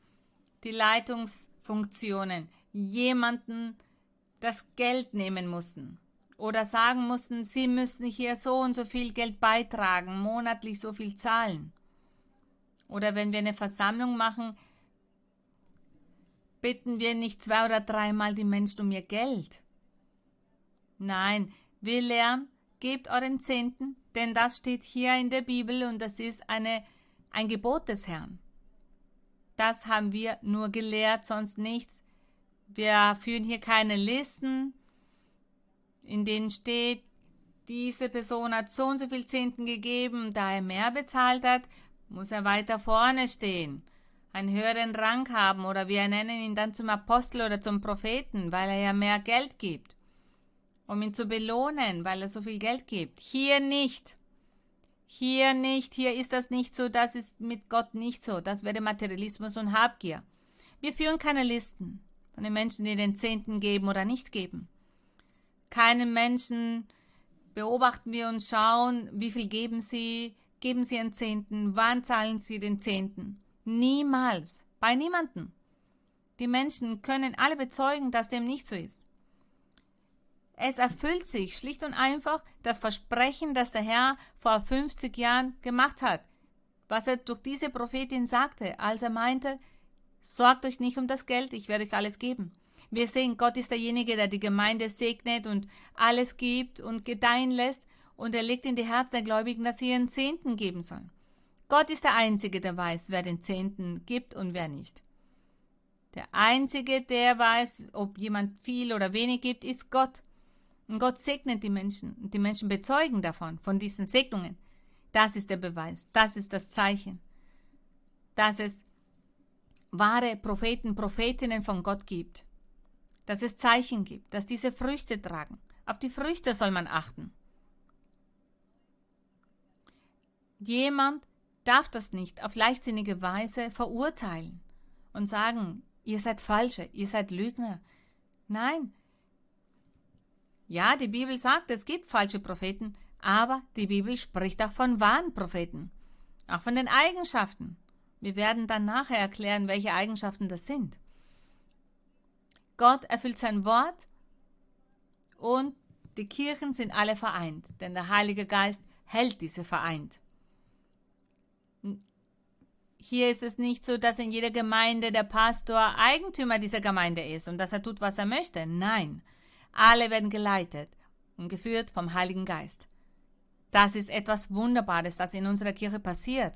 die Leitungs- Funktionen jemanden das Geld nehmen mussten oder sagen mussten, sie müssen hier so und so viel Geld beitragen, monatlich so viel zahlen. Oder wenn wir eine Versammlung machen, bitten wir nicht zwei oder dreimal die Menschen um ihr Geld. Nein, wir lernen, gebt euren Zehnten, denn das steht hier in der Bibel und das ist eine, ein Gebot des Herrn. Das haben wir nur gelehrt, sonst nichts. Wir führen hier keine Listen, in denen steht, diese Person hat so und so viel Zehnten gegeben, da er mehr bezahlt hat, muss er weiter vorne stehen, einen höheren Rang haben oder wir nennen ihn dann zum Apostel oder zum Propheten, weil er ja mehr Geld gibt, um ihn zu belohnen, weil er so viel Geld gibt. Hier nicht. Hier nicht, hier ist das nicht so, das ist mit Gott nicht so. Das wäre Materialismus und Habgier. Wir führen keine Listen von den Menschen, die den Zehnten geben oder nicht geben. Keinen Menschen beobachten wir und schauen, wie viel geben sie, geben sie einen Zehnten, wann zahlen sie den Zehnten. Niemals, bei niemanden. Die Menschen können alle bezeugen, dass dem nicht so ist. Es erfüllt sich schlicht und einfach das Versprechen, das der Herr vor 50 Jahren gemacht hat, was er durch diese Prophetin sagte, als er meinte, sorgt euch nicht um das Geld, ich werde euch alles geben. Wir sehen, Gott ist derjenige, der die Gemeinde segnet und alles gibt und gedeihen lässt, und er legt in die Herzen der Gläubigen, dass sie ihren Zehnten geben sollen. Gott ist der Einzige, der weiß, wer den Zehnten gibt und wer nicht. Der Einzige, der weiß, ob jemand viel oder wenig gibt, ist Gott. Und Gott segnet die Menschen und die Menschen bezeugen davon, von diesen Segnungen. Das ist der Beweis, das ist das Zeichen, dass es wahre Propheten, Prophetinnen von Gott gibt, dass es Zeichen gibt, dass diese Früchte tragen. Auf die Früchte soll man achten. Jemand darf das nicht auf leichtsinnige Weise verurteilen und sagen, ihr seid Falsche, ihr seid Lügner. Nein, ja, die Bibel sagt, es gibt falsche Propheten, aber die Bibel spricht auch von wahren Propheten, auch von den Eigenschaften. Wir werden dann nachher erklären, welche Eigenschaften das sind. Gott erfüllt sein Wort und die Kirchen sind alle vereint, denn der Heilige Geist hält diese vereint. Hier ist es nicht so, dass in jeder Gemeinde der Pastor Eigentümer dieser Gemeinde ist und dass er tut, was er möchte. Nein, alle werden geleitet und geführt vom Heiligen Geist. Das ist etwas Wunderbares, das in unserer Kirche passiert.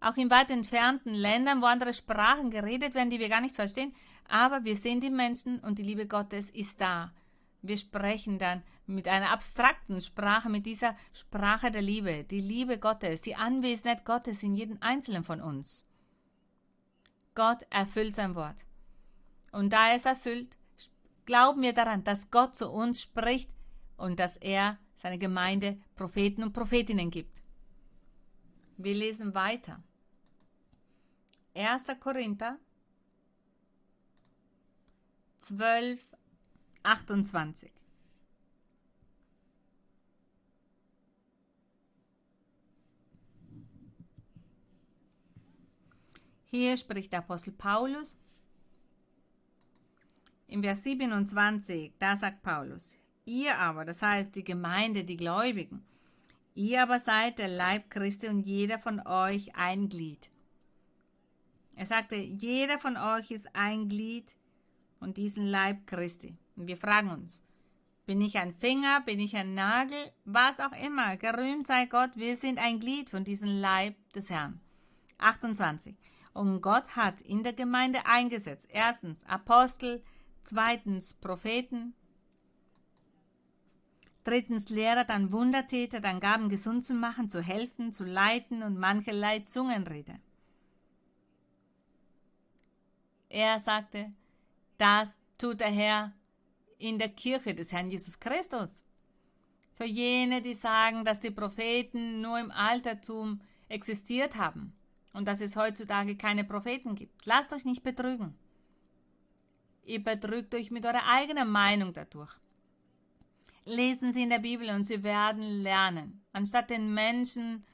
Auch in weit entfernten Ländern, wo andere Sprachen geredet werden, die wir gar nicht verstehen, aber wir sehen die Menschen und die Liebe Gottes ist da. Wir sprechen dann mit einer abstrakten Sprache, mit dieser Sprache der Liebe, die Liebe Gottes, die Anwesenheit Gottes in jedem Einzelnen von uns. Gott erfüllt sein Wort. Und da er es erfüllt, glauben wir daran, dass Gott zu uns spricht und dass er seine Gemeinde Propheten und Prophetinnen gibt. Wir lesen weiter. 1. Korinther 12, 28. Hier spricht der Apostel Paulus im Vers 27, da sagt Paulus, ihr aber, das heißt die Gemeinde, die Gläubigen, Ihr aber seid der Leib Christi und jeder von euch ein Glied. Er sagte, jeder von euch ist ein Glied von diesem Leib Christi. Und wir fragen uns, bin ich ein Finger, bin ich ein Nagel, was auch immer, gerühmt sei Gott, wir sind ein Glied von diesem Leib des Herrn. 28. Und Gott hat in der Gemeinde eingesetzt, erstens Apostel, zweitens Propheten, drittens Lehrer, dann Wundertäter, dann Gaben gesund zu machen, zu helfen, zu leiten und mancherlei Zungenrede. Er sagte, das tut der Herr in der Kirche des Herrn Jesus Christus. Für jene, die sagen, dass die Propheten nur im Altertum existiert haben und dass es heutzutage keine Propheten gibt. Lasst euch nicht betrügen. Ihr betrügt euch mit eurer eigenen Meinung dadurch. Lesen Sie in der Bibel und Sie werden lernen. Anstatt den Menschen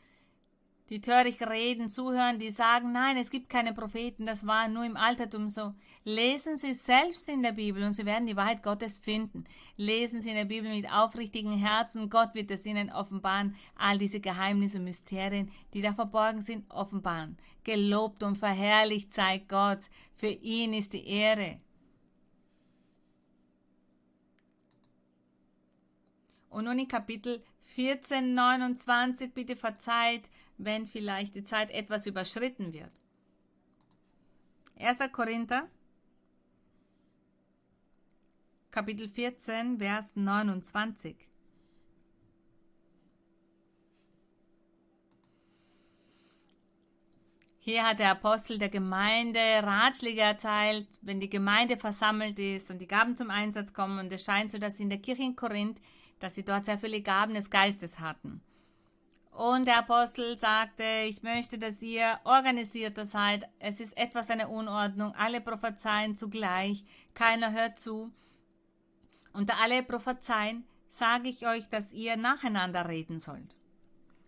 die töricht reden, zuhören, die sagen, nein, es gibt keine Propheten, das war nur im Altertum so. Lesen Sie selbst in der Bibel und Sie werden die Wahrheit Gottes finden. Lesen Sie in der Bibel mit aufrichtigen Herzen, Gott wird es Ihnen offenbaren, all diese Geheimnisse und Mysterien, die da verborgen sind, offenbaren. Gelobt und verherrlicht sei Gott, für ihn ist die Ehre. Und nun in Kapitel 14, 29, bitte verzeiht, wenn vielleicht die Zeit etwas überschritten wird. 1. Korinther, Kapitel 14, Vers 29. Hier hat der Apostel der Gemeinde Ratschläge erteilt, wenn die Gemeinde versammelt ist und die Gaben zum Einsatz kommen. Und es scheint so, dass in der Kirche in Korinth, dass sie dort sehr viele Gaben des Geistes hatten. Und der Apostel sagte, ich möchte, dass ihr organisierter seid. Es ist etwas eine Unordnung. Alle prophezeien zugleich. Keiner hört zu. Unter alle prophezeien sage ich euch, dass ihr nacheinander reden sollt.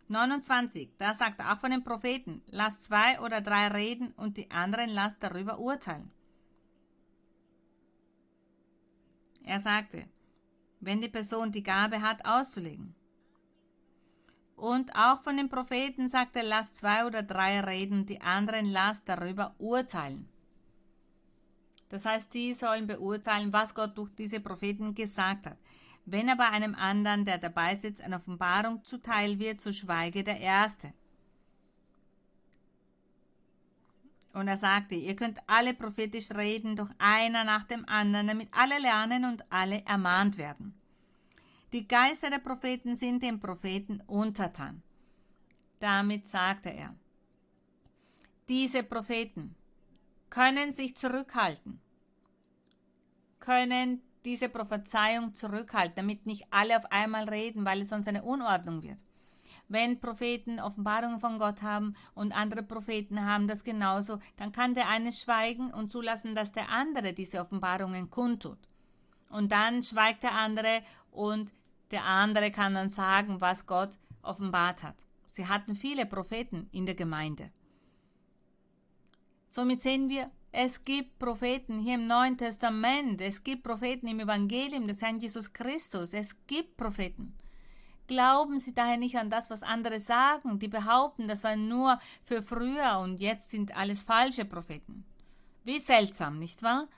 29. Da sagt er auch von den Propheten, lasst zwei oder drei reden und die anderen lasst darüber urteilen. Er sagte, wenn die Person die Gabe hat, auszulegen, und auch von den Propheten sagt er, lasst zwei oder drei reden, die anderen lasst darüber urteilen. Das heißt, die sollen beurteilen, was Gott durch diese Propheten gesagt hat. Wenn aber einem anderen, der dabei sitzt, eine Offenbarung zuteil wird, so schweige der Erste. Und er sagte, ihr könnt alle prophetisch reden, doch einer nach dem anderen, damit alle lernen und alle ermahnt werden. Die Geister der Propheten sind den Propheten untertan. Damit sagte er, diese Propheten können sich zurückhalten, können diese Prophezeiung zurückhalten, damit nicht alle auf einmal reden, weil es sonst eine Unordnung wird. Wenn Propheten Offenbarungen von Gott haben und andere Propheten haben das genauso, dann kann der eine schweigen und zulassen, dass der andere diese Offenbarungen kundtut. Und dann schweigt der andere und der andere kann dann sagen, was Gott offenbart hat. Sie hatten viele Propheten in der Gemeinde. Somit sehen wir, es gibt Propheten hier im Neuen Testament, es gibt Propheten im Evangelium des Herrn Jesus Christus, es gibt Propheten. Glauben Sie daher nicht an das, was andere sagen, die behaupten, das war nur für früher und jetzt sind alles falsche Propheten. Wie seltsam, nicht wahr?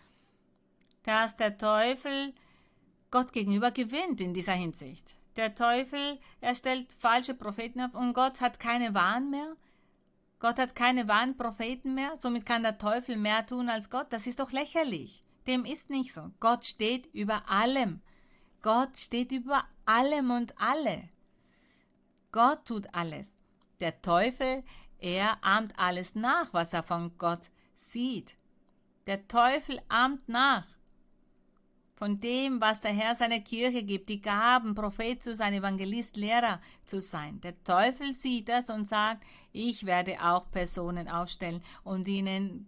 Dass der Teufel Gott gegenüber gewinnt in dieser Hinsicht. Der Teufel erstellt falsche Propheten auf und Gott hat keine wahren mehr. Gott hat keine wahren Propheten mehr, somit kann der Teufel mehr tun als Gott. Das ist doch lächerlich. Dem ist nicht so. Gott steht über allem. Gott steht über allem und alle. Gott tut alles. Der Teufel, er ahmt alles nach, was er von Gott sieht. Der Teufel ahmt nach von dem, was der Herr seiner Kirche gibt, die Gaben, Prophet zu sein, Evangelist, Lehrer zu sein. Der Teufel sieht das und sagt, ich werde auch Personen aufstellen und ihnen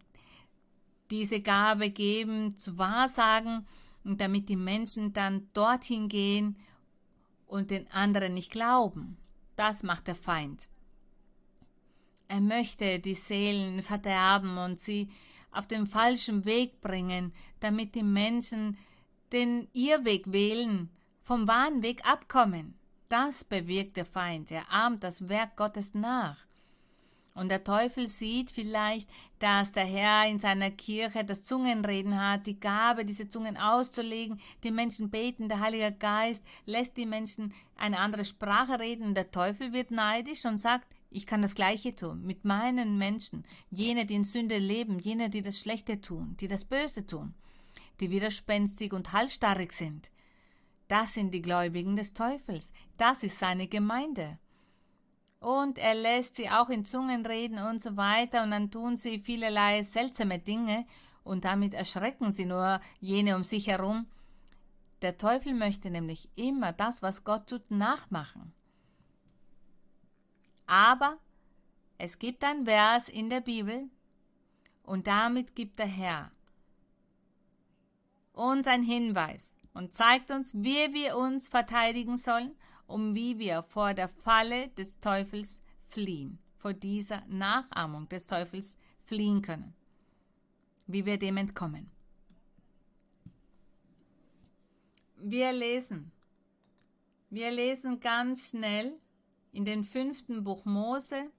diese Gabe geben, zu wahrsagen, und damit die Menschen dann dorthin gehen und den anderen nicht glauben. Das macht der Feind. Er möchte die Seelen verderben und sie auf den falschen Weg bringen, damit die Menschen den Irrweg wählen, vom wahren Weg abkommen. Das bewirkt der Feind. Er ahmt das Werk Gottes nach. Und der Teufel sieht vielleicht, dass der Herr in seiner Kirche das Zungenreden hat, die Gabe, diese Zungen auszulegen. Die Menschen beten, der Heilige Geist lässt die Menschen eine andere Sprache reden. Und der Teufel wird neidisch und sagt, ich kann das Gleiche tun mit meinen Menschen, jene, die in Sünde leben, jene, die das Schlechte tun, die das Böse tun, die widerspenstig und halsstarrig sind. Das sind die Gläubigen des Teufels, das ist seine Gemeinde und er lässt sie auch in Zungen reden und so weiter und dann tun sie vielerlei seltsame Dinge und damit erschrecken sie nur jene um sich herum. Der Teufel möchte nämlich immer das, was Gott tut, nachmachen. Aber es gibt ein Vers in der Bibel und damit gibt der Herr uns einen Hinweis und zeigt uns, wie wir uns verteidigen sollen um wie wir vor der Falle des Teufels fliehen, vor dieser Nachahmung des Teufels fliehen können, wie wir dem entkommen. Wir lesen, wir lesen ganz schnell in den fünften Buch Mose,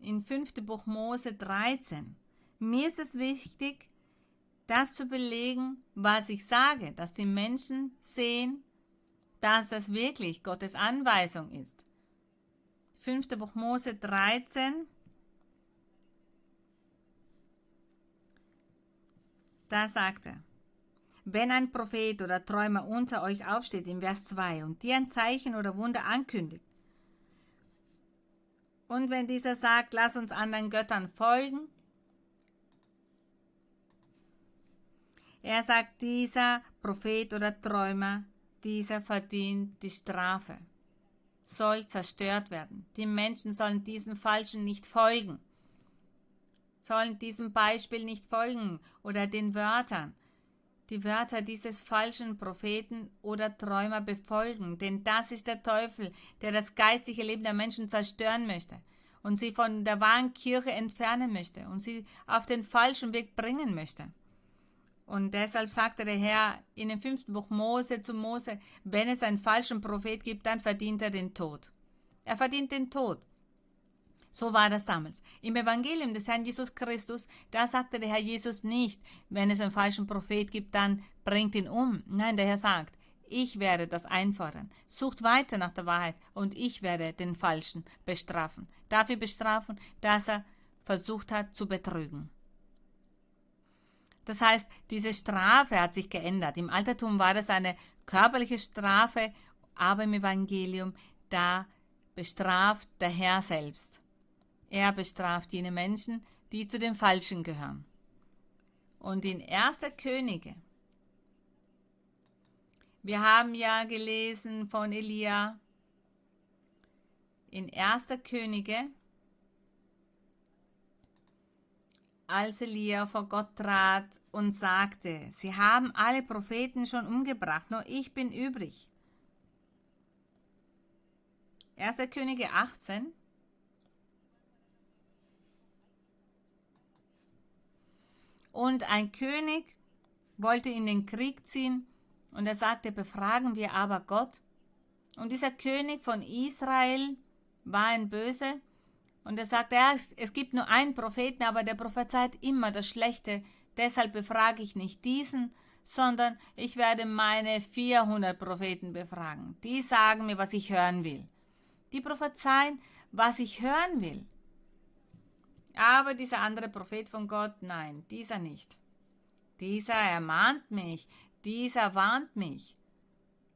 in fünfte Buch Mose 13. Mir ist es wichtig, das zu belegen, was ich sage, dass die Menschen sehen, dass das wirklich Gottes Anweisung ist. 5. Buch Mose 13. Da sagt er, wenn ein Prophet oder Träumer unter euch aufsteht im Vers 2 und dir ein Zeichen oder Wunder ankündigt, und wenn dieser sagt, lass uns anderen Göttern folgen, Er sagt, dieser Prophet oder Träumer, dieser verdient die Strafe, soll zerstört werden. Die Menschen sollen diesen Falschen nicht folgen, sollen diesem Beispiel nicht folgen oder den Wörtern, die Wörter dieses falschen Propheten oder Träumer befolgen, denn das ist der Teufel, der das geistige Leben der Menschen zerstören möchte und sie von der wahren Kirche entfernen möchte und sie auf den falschen Weg bringen möchte. Und deshalb sagte der Herr in dem fünften Buch Mose zu Mose, wenn es einen falschen Prophet gibt, dann verdient er den Tod. Er verdient den Tod. So war das damals. Im Evangelium des Herrn Jesus Christus, da sagte der Herr Jesus nicht, wenn es einen falschen Prophet gibt, dann bringt ihn um. Nein, der Herr sagt, ich werde das einfordern. Sucht weiter nach der Wahrheit und ich werde den Falschen bestrafen. Dafür bestrafen, dass er versucht hat zu betrügen. Das heißt, diese Strafe hat sich geändert. Im Altertum war das eine körperliche Strafe, aber im Evangelium, da bestraft der Herr selbst. Er bestraft jene Menschen, die zu den Falschen gehören. Und in 1. Könige, wir haben ja gelesen von Elia, in 1. Könige als Elia vor Gott trat und sagte, Sie haben alle Propheten schon umgebracht, nur ich bin übrig. 1. Könige 18. Und ein König wollte in den Krieg ziehen und er sagte, befragen wir aber Gott. Und dieser König von Israel war ein Böse und er sagt, ja, es, gibt nur einen Propheten, aber der prophezeit immer das Schlechte. Deshalb befrage ich nicht diesen, sondern ich werde meine 400 Propheten befragen. Die sagen mir, was ich hören will. Die prophezeien, was ich hören will. Aber dieser andere Prophet von Gott, nein, dieser nicht. Dieser ermahnt mich, dieser warnt mich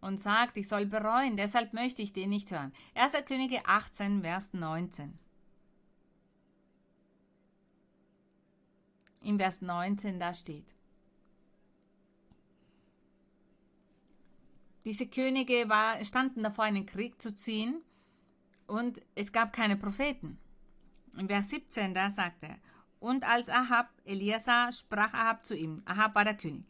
und sagt, ich soll bereuen, deshalb möchte ich den nicht hören. 1. Könige 18, Vers 19. im Vers 19 da steht. Diese Könige war, standen davor, einen Krieg zu ziehen und es gab keine Propheten. Im Vers 17, da sagt er, und als Ahab Elia sah, sprach Ahab zu ihm, Ahab war der König,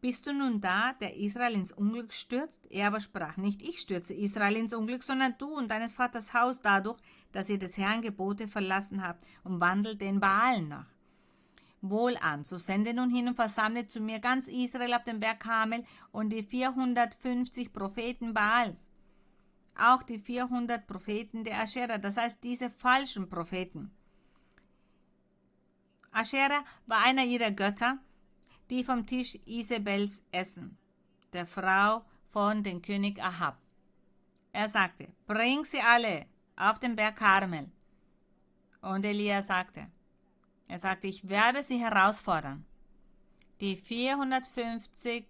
bist du nun da, der Israel ins Unglück stürzt? Er aber sprach, nicht ich stürze Israel ins Unglück, sondern du und deines Vaters Haus dadurch, dass ihr des Herrn Gebote verlassen habt und wandelt den Baalen nach. Wohl an. So sende nun hin und versammle zu mir ganz Israel auf dem Berg Kamel und die 450 Propheten Baals. Auch die 400 Propheten der Aschera, das heißt diese falschen Propheten. Aschera war einer ihrer Götter, die vom Tisch Isabels essen, der Frau von dem König Ahab. Er sagte, bring sie alle auf den Berg Karmel. Und Elia sagte, er sagte, ich werde sie herausfordern. Die 450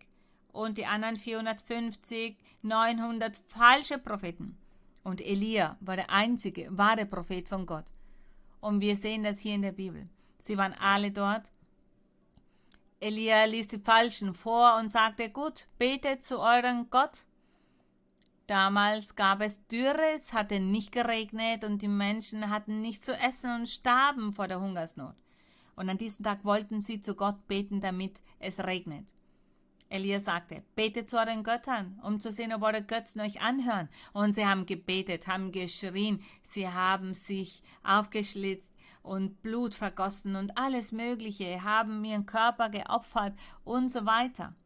und die anderen 450, 900 falsche Propheten. Und Elia war der einzige wahre Prophet von Gott. Und wir sehen das hier in der Bibel. Sie waren alle dort. Elia ließ die Falschen vor und sagte, gut, betet zu eurem Gott. Damals gab es Dürre, es hatte nicht geregnet und die Menschen hatten nichts zu essen und starben vor der Hungersnot. Und an diesem Tag wollten sie zu Gott beten, damit es regnet. Elia sagte, betet zu euren Göttern, um zu sehen, ob eure Götzen euch anhören. Und sie haben gebetet, haben geschrien, sie haben sich aufgeschlitzt und Blut vergossen und alles Mögliche, haben ihren Körper geopfert und so weiter.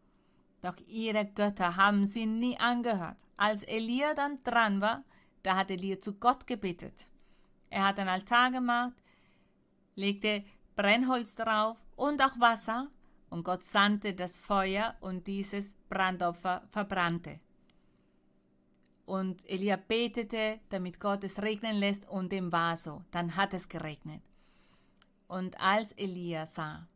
Doch ihre Götter haben sie nie angehört. Als Elia dann dran war, da hat Elia zu Gott gebetet. Er hat einen Altar gemacht, legte Brennholz drauf und auch Wasser und Gott sandte das Feuer und dieses Brandopfer verbrannte. Und Elia betete, damit Gott es regnen lässt, und dem war so. Dann hat es geregnet. Und als Elia sah,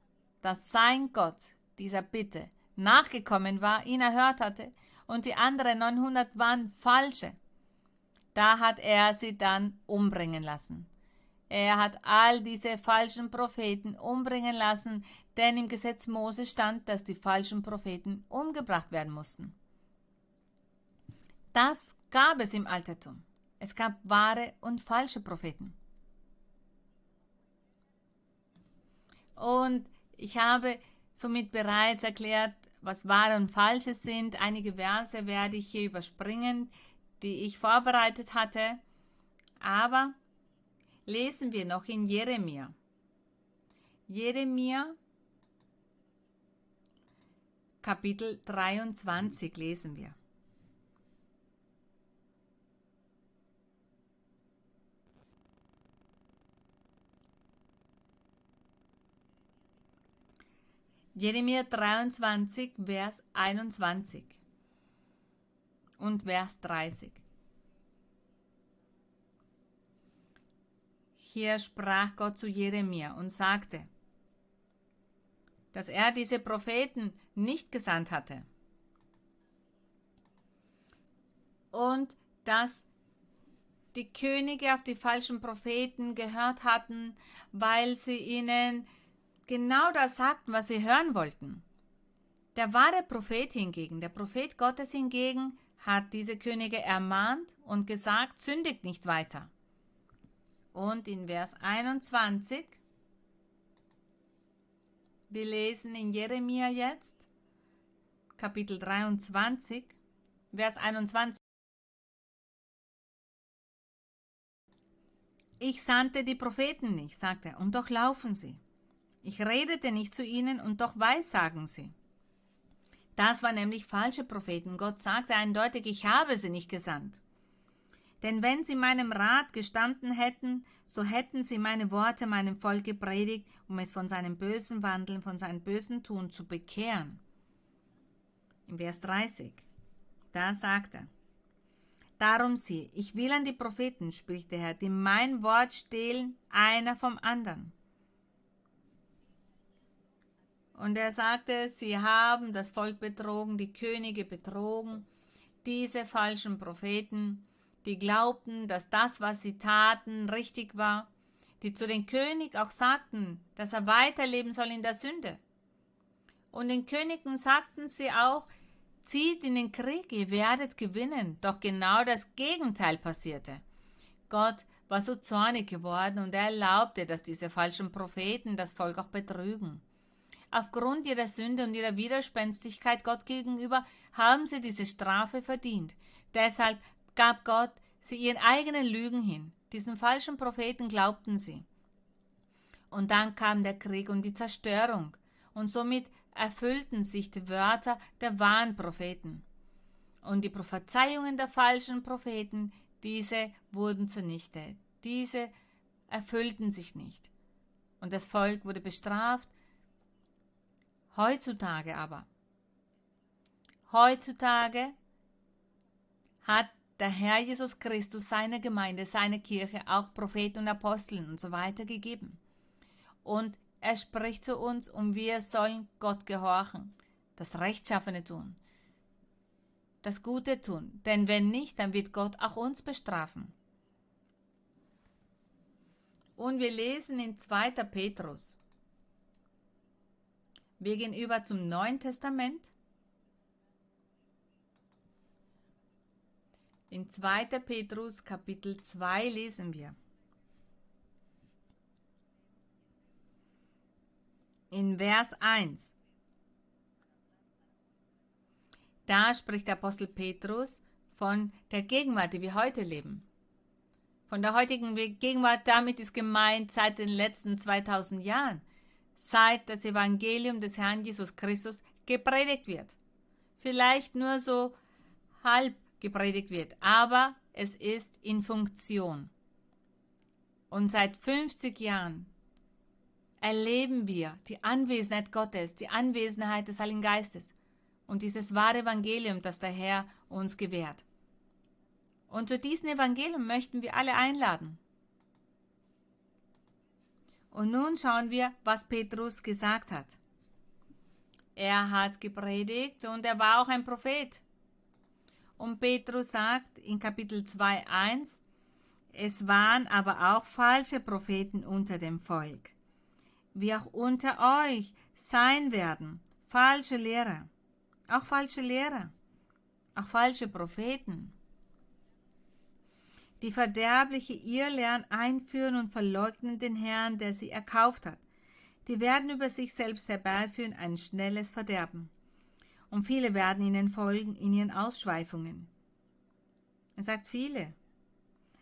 dass sein Gott dieser Bitte nachgekommen war, ihn erhört hatte, und die anderen 900 waren falsche, da hat er sie dann umbringen lassen. Er hat all diese falschen Propheten umbringen lassen, denn im Gesetz Mose stand, dass die falschen Propheten umgebracht werden mussten. Das gab es im Altertum. Es gab wahre und falsche Propheten. Und ich habe somit bereits erklärt, was wahre und falsche sind. Einige Verse werde ich hier überspringen, die ich vorbereitet hatte. Aber lesen wir noch in Jeremia. Jeremia Kapitel 23 lesen wir. Jeremia 23, Vers 21 und Vers 30. Hier sprach Gott zu Jeremia und sagte, dass er diese Propheten nicht gesandt hatte. Und dass die Könige auf die falschen Propheten gehört hatten, weil sie ihnen genau das sagten, was sie hören wollten. Der wahre Prophet hingegen, der Prophet Gottes hingegen, hat diese Könige ermahnt und gesagt, sündigt nicht weiter. Und in Vers 21, wir lesen in Jeremia jetzt, Kapitel 23, Vers 21. Ich sandte die Propheten nicht, sagt er, und doch laufen sie. Ich redete nicht zu ihnen und doch weissagen sie. Das war nämlich falsche Propheten. Gott sagte eindeutig, ich habe sie nicht gesandt. Denn wenn sie meinem Rat gestanden hätten, so hätten sie meine Worte meinem Volk gepredigt, um es von seinem bösen Wandeln, von seinem bösen Tun zu bekehren. Im Vers 30, da sagt er, Darum sieh, ich will an die Propheten, spricht der Herr, die mein Wort stehlen, einer vom anderen. Und er sagte, sie haben das Volk betrogen, die Könige betrogen, diese falschen Propheten, die glaubten, dass das, was sie taten, richtig war, die zu dem König auch sagten, dass er weiterleben soll in der Sünde. Und den Königen sagten sie auch, zieht in den Krieg, ihr werdet gewinnen. Doch genau das Gegenteil passierte. Gott war so zornig geworden und er erlaubte, dass diese falschen Propheten das Volk auch betrügen. Aufgrund ihrer Sünde und ihrer Widerspenstigkeit Gott gegenüber haben sie diese Strafe verdient. Deshalb gab Gott sie ihren eigenen Lügen hin. Diesen falschen Propheten glaubten sie. Und dann kam der Krieg und die Zerstörung. Und somit erfüllten sich die Wörter der wahren Propheten. Und die Prophezeiungen der falschen Propheten, diese wurden zunichte. Diese erfüllten sich nicht. Und das Volk wurde bestraft. Heutzutage aber, heutzutage hat der Herr Jesus Christus seine Gemeinde, seine Kirche, auch Propheten und Aposteln und so weiter gegeben. Und er spricht zu uns und wir sollen Gott gehorchen, das Rechtschaffene tun, das Gute tun. Denn wenn nicht, dann wird Gott auch uns bestrafen. Und wir lesen in 2. Petrus. Wir gehen über zum Neuen Testament. In 2. Petrus Kapitel 2 lesen wir. in Vers 1. Da spricht der Apostel Petrus von der Gegenwart, die wir heute leben. Von der heutigen Gegenwart, damit ist gemeint seit den letzten 2000 Jahren, seit das Evangelium des Herrn Jesus Christus gepredigt wird. Vielleicht nur so halb gepredigt wird, aber es ist in Funktion. Und seit 50 Jahren erleben wir die Anwesenheit Gottes, die Anwesenheit des Heiligen Geistes und dieses wahre Evangelium, das der Herr uns gewährt. Und zu diesem Evangelium möchten wir alle einladen. Und nun schauen wir, was Petrus gesagt hat. Er hat gepredigt und er war auch ein Prophet. Und Petrus sagt in Kapitel 2.1, es waren aber auch falsche Propheten unter dem Volk wie auch unter euch sein werden falsche Lehrer, auch falsche Lehrer, auch falsche Propheten, die verderbliche Irrlehren einführen und verleugnen den Herrn, der sie erkauft hat. Die werden über sich selbst herbeiführen ein schnelles Verderben. Und viele werden ihnen folgen in ihren Ausschweifungen. Er sagt viele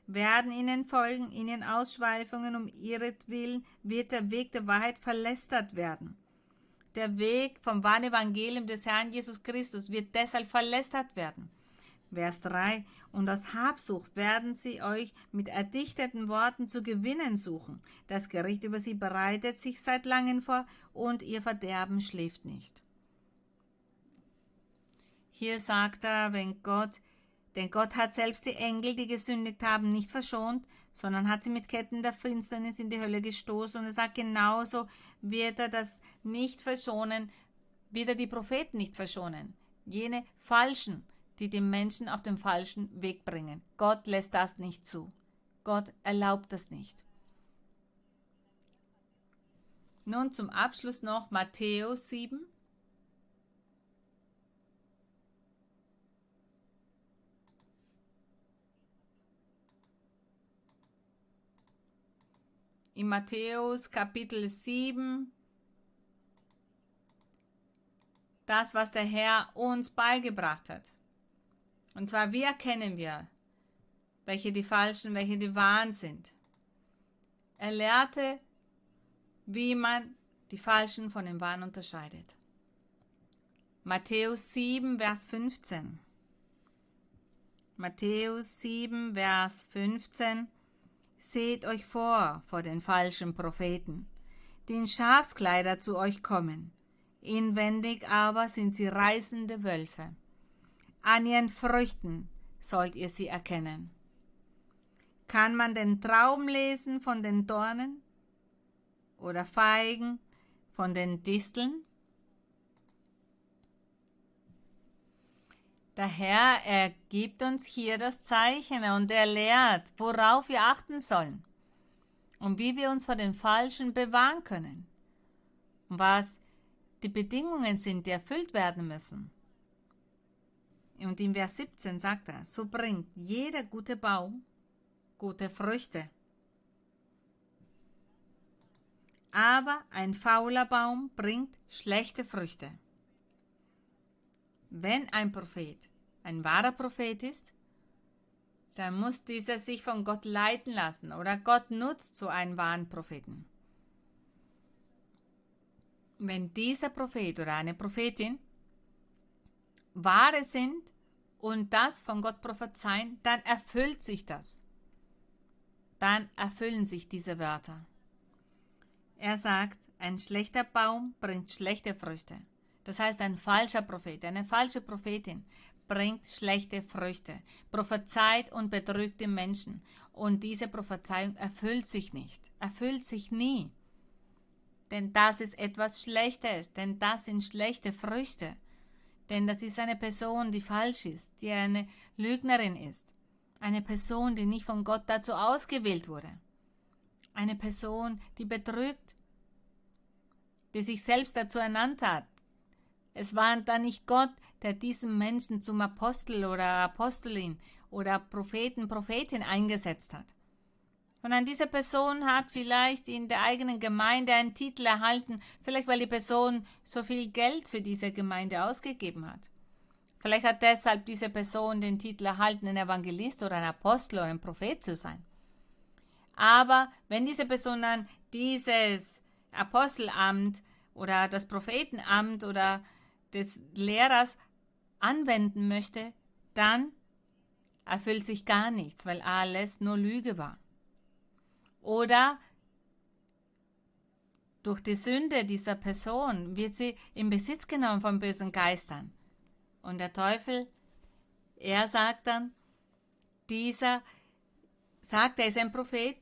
werden ihnen folgen, in ihren Ausschweifungen um ihretwillen wird der Weg der Wahrheit verlästert werden. Der Weg vom wahren Evangelium des Herrn Jesus Christus wird deshalb verlästert werden. Vers 3. Und aus Habsucht werden sie euch mit erdichteten Worten zu gewinnen suchen. Das Gericht über sie bereitet sich seit langem vor und ihr Verderben schläft nicht. Hier sagt er, wenn Gott denn Gott hat selbst die Engel, die gesündigt haben, nicht verschont, sondern hat sie mit Ketten der Finsternis in die Hölle gestoßen. Und er sagt, genauso wird er das nicht verschonen, wird er die Propheten nicht verschonen. Jene Falschen, die den Menschen auf den falschen Weg bringen. Gott lässt das nicht zu. Gott erlaubt das nicht. Nun zum Abschluss noch Matthäus 7, in Matthäus Kapitel 7 das, was der Herr uns beigebracht hat. Und zwar, wie erkennen wir, welche die falschen, welche die wahren sind. Er lehrte, wie man die falschen von den wahren unterscheidet. Matthäus 7, Vers 15. Matthäus 7, Vers 15. Seht euch vor vor den falschen Propheten, die in Schafskleider zu euch kommen. Inwendig aber sind sie reißende Wölfe. An ihren Früchten sollt ihr sie erkennen. Kann man den Traum lesen von den Dornen oder Feigen von den Disteln? Der Herr, er gibt uns hier das Zeichen und er lehrt, worauf wir achten sollen und wie wir uns vor den Falschen bewahren können und was die Bedingungen sind, die erfüllt werden müssen. Und in Vers 17 sagt er, so bringt jeder gute Baum gute Früchte. Aber ein fauler Baum bringt schlechte Früchte. Wenn ein Prophet ein wahrer Prophet ist, dann muss dieser sich von Gott leiten lassen oder Gott nutzt so einen wahren Propheten. wenn dieser Prophet oder eine Prophetin wahre sind und das von Gott prophezeien, dann erfüllt sich das. Dann erfüllen sich diese Wörter. Er sagt, ein schlechter Baum bringt schlechte Früchte. Das heißt, ein falscher Prophet, eine falsche Prophetin bringt schlechte Früchte, prophezeit und betrügt den Menschen. Und diese Prophezeiung erfüllt sich nicht, erfüllt sich nie. Denn das ist etwas Schlechtes, denn das sind schlechte Früchte. Denn das ist eine Person, die falsch ist, die eine Lügnerin ist. Eine Person, die nicht von Gott dazu ausgewählt wurde. Eine Person, die betrügt, die sich selbst dazu ernannt hat. Es war dann nicht Gott, der diesen Menschen zum Apostel oder Apostelin oder Propheten, Prophetin eingesetzt hat. Und diese Person hat vielleicht in der eigenen Gemeinde einen Titel erhalten, vielleicht weil die Person so viel Geld für diese Gemeinde ausgegeben hat. Vielleicht hat deshalb diese Person den Titel erhalten, ein Evangelist oder ein Apostel oder ein Prophet zu sein. Aber wenn diese Person dann dieses Apostelamt oder das Prophetenamt oder des Lehrers anwenden möchte, dann erfüllt sich gar nichts, weil alles nur Lüge war. Oder durch die Sünde dieser Person wird sie in Besitz genommen von bösen Geistern. Und der Teufel, er sagt dann, dieser sagt, er ist ein Prophet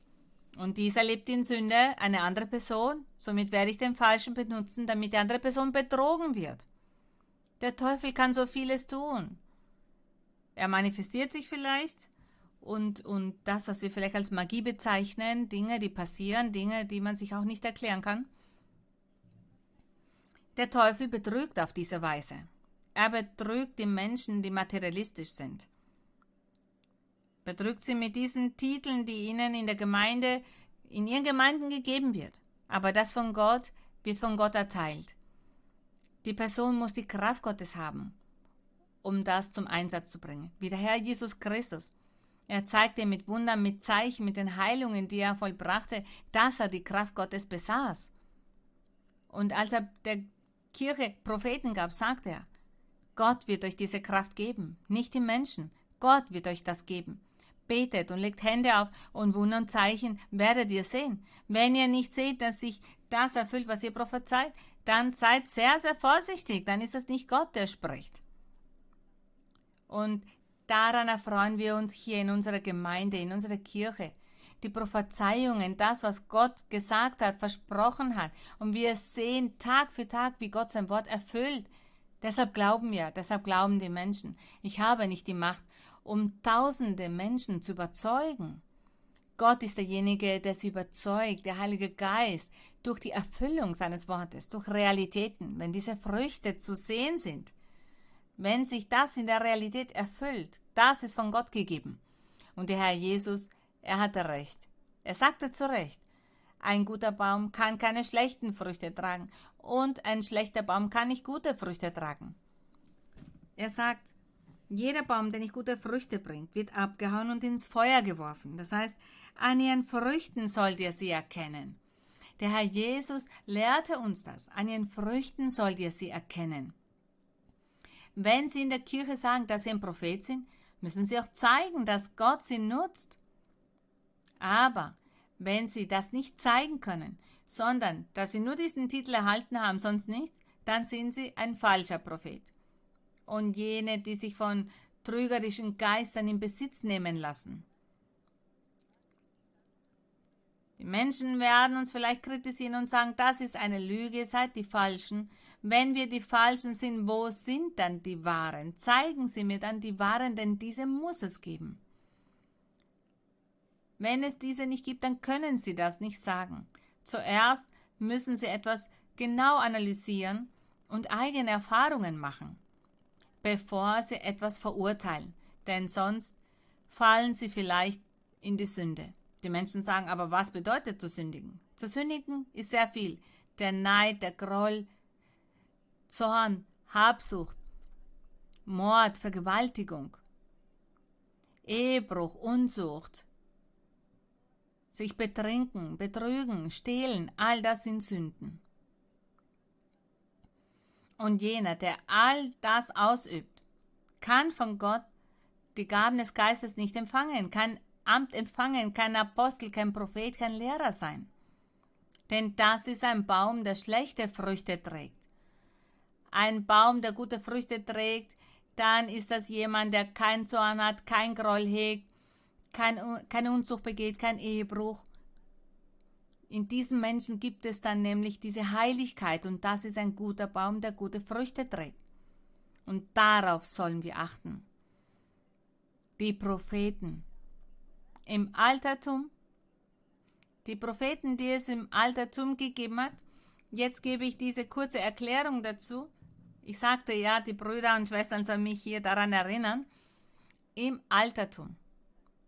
und dieser lebt in Sünde, eine andere Person, somit werde ich den Falschen benutzen, damit die andere Person betrogen wird. Der Teufel kann so vieles tun. Er manifestiert sich vielleicht und, und das, was wir vielleicht als Magie bezeichnen, Dinge, die passieren, Dinge, die man sich auch nicht erklären kann. Der Teufel betrügt auf diese Weise. Er betrügt die Menschen, die materialistisch sind. Betrügt sie mit diesen Titeln, die ihnen in der Gemeinde, in ihren Gemeinden gegeben wird. Aber das von Gott wird von Gott erteilt. Die Person muss die Kraft Gottes haben, um das zum Einsatz zu bringen. Wie der Herr Jesus Christus. Er zeigte mit Wundern, mit Zeichen, mit den Heilungen, die er vollbrachte, dass er die Kraft Gottes besaß. Und als er der Kirche Propheten gab, sagte er, Gott wird euch diese Kraft geben, nicht die Menschen. Gott wird euch das geben. Betet und legt Hände auf und Wunder und Zeichen werdet ihr sehen. Wenn ihr nicht seht, dass sich das erfüllt, was ihr prophezeit, dann seid sehr, sehr vorsichtig, dann ist es nicht Gott, der spricht. Und daran erfreuen wir uns hier in unserer Gemeinde, in unserer Kirche. Die Prophezeiungen, das, was Gott gesagt hat, versprochen hat. Und wir sehen Tag für Tag, wie Gott sein Wort erfüllt. Deshalb glauben wir, deshalb glauben die Menschen. Ich habe nicht die Macht, um tausende Menschen zu überzeugen. Gott ist derjenige, der sie überzeugt, der Heilige Geist, durch die Erfüllung seines Wortes, durch Realitäten, wenn diese Früchte zu sehen sind, wenn sich das in der Realität erfüllt, das ist von Gott gegeben. Und der Herr Jesus, er hatte recht. Er sagte zu Recht, ein guter Baum kann keine schlechten Früchte tragen und ein schlechter Baum kann nicht gute Früchte tragen. Er sagt, jeder Baum, der nicht gute Früchte bringt, wird abgehauen und ins Feuer geworfen. Das heißt, an ihren Früchten sollt ihr sie erkennen. Der Herr Jesus lehrte uns das. An ihren Früchten sollt ihr sie erkennen. Wenn sie in der Kirche sagen, dass sie ein Prophet sind, müssen sie auch zeigen, dass Gott sie nutzt. Aber wenn sie das nicht zeigen können, sondern dass sie nur diesen Titel erhalten haben, sonst nichts, dann sind sie ein falscher Prophet. Und jene, die sich von trügerischen Geistern in Besitz nehmen lassen, Die Menschen werden uns vielleicht kritisieren und sagen, das ist eine Lüge, seid die Falschen. Wenn wir die Falschen sind, wo sind dann die Wahren? Zeigen Sie mir dann die Wahren, denn diese muss es geben. Wenn es diese nicht gibt, dann können Sie das nicht sagen. Zuerst müssen Sie etwas genau analysieren und eigene Erfahrungen machen, bevor Sie etwas verurteilen, denn sonst fallen Sie vielleicht in die Sünde. Die Menschen sagen aber, was bedeutet zu sündigen? Zu sündigen ist sehr viel. Der Neid, der Groll, Zorn, Habsucht, Mord, Vergewaltigung, Ehebruch, Unzucht, sich betrinken, betrügen, stehlen, all das sind Sünden. Und jener, der all das ausübt, kann von Gott die Gaben des Geistes nicht empfangen, kein Amt empfangen, kein Apostel, kein Prophet, kein Lehrer sein. Denn das ist ein Baum, der schlechte Früchte trägt. Ein Baum, der gute Früchte trägt, dann ist das jemand, der kein Zorn hat, kein Groll hegt, kein, keine Unzucht begeht, kein Ehebruch. In diesem Menschen gibt es dann nämlich diese Heiligkeit und das ist ein guter Baum, der gute Früchte trägt. Und darauf sollen wir achten. Die Propheten im Altertum, die Propheten, die es im Altertum gegeben hat, jetzt gebe ich diese kurze Erklärung dazu. Ich sagte ja, die Brüder und Schwestern sollen mich hier daran erinnern. Im Altertum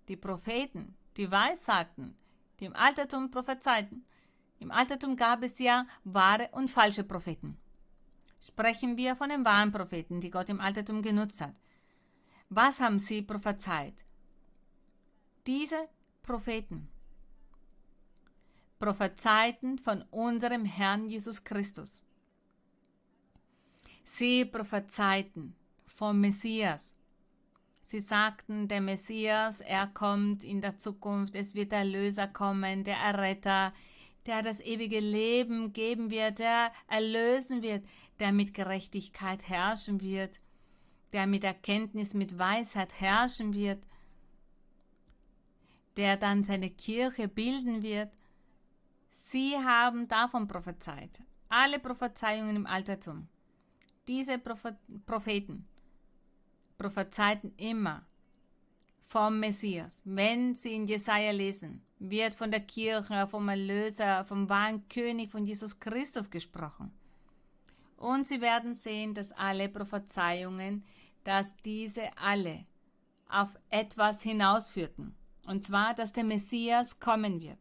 die Propheten, die Weissagten, die im Altertum prophezeiten. Im Altertum gab es ja wahre und falsche Propheten. Sprechen wir von den wahren Propheten, die Gott im Altertum genutzt hat. Was haben sie prophezeit? Diese Propheten prophezeiten von unserem Herrn Jesus Christus. Sie prophezeiten vom Messias, Sie sagten, der Messias, er kommt in der Zukunft, es wird der Erlöser kommen, der Erretter, der das ewige Leben geben wird, der erlösen wird, der mit Gerechtigkeit herrschen wird, der mit Erkenntnis, mit Weisheit herrschen wird, der dann seine Kirche bilden wird. Sie haben davon prophezeit. Alle Prophezeiungen im Altertum. Diese Propheten prophezeiten immer vom Messias. Wenn sie in Jesaja lesen, wird von der Kirche, vom Erlöser, vom wahren König, von Jesus Christus gesprochen. Und sie werden sehen, dass alle Prophezeiungen, dass diese alle auf etwas hinausführten. Und zwar, dass der Messias kommen wird.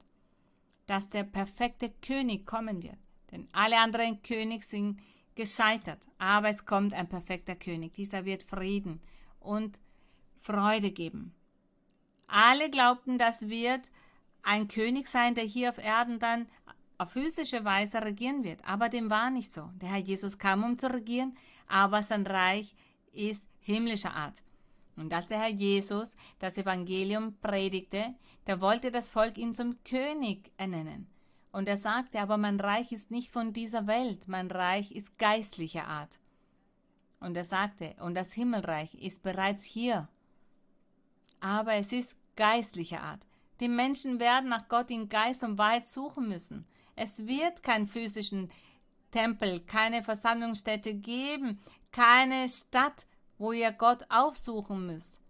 Dass der perfekte König kommen wird. Denn alle anderen Könige sind gescheitert. Aber es kommt ein perfekter König. Dieser wird Frieden und Freude geben. Alle glaubten, das wird ein König sein, der hier auf Erden dann auf physische Weise regieren wird. Aber dem war nicht so. Der Herr Jesus kam, um zu regieren, aber sein Reich ist himmlischer Art. Und als der Herr Jesus das Evangelium predigte, da wollte das Volk ihn zum König ernennen. Und er sagte, aber mein Reich ist nicht von dieser Welt, mein Reich ist geistlicher Art. Und er sagte, und das Himmelreich ist bereits hier. Aber es ist geistlicher Art. Die Menschen werden nach Gott in Geist und Wahrheit suchen müssen. Es wird keinen physischen Tempel, keine Versammlungsstätte geben, keine Stadt, wo ihr Gott aufsuchen müsst.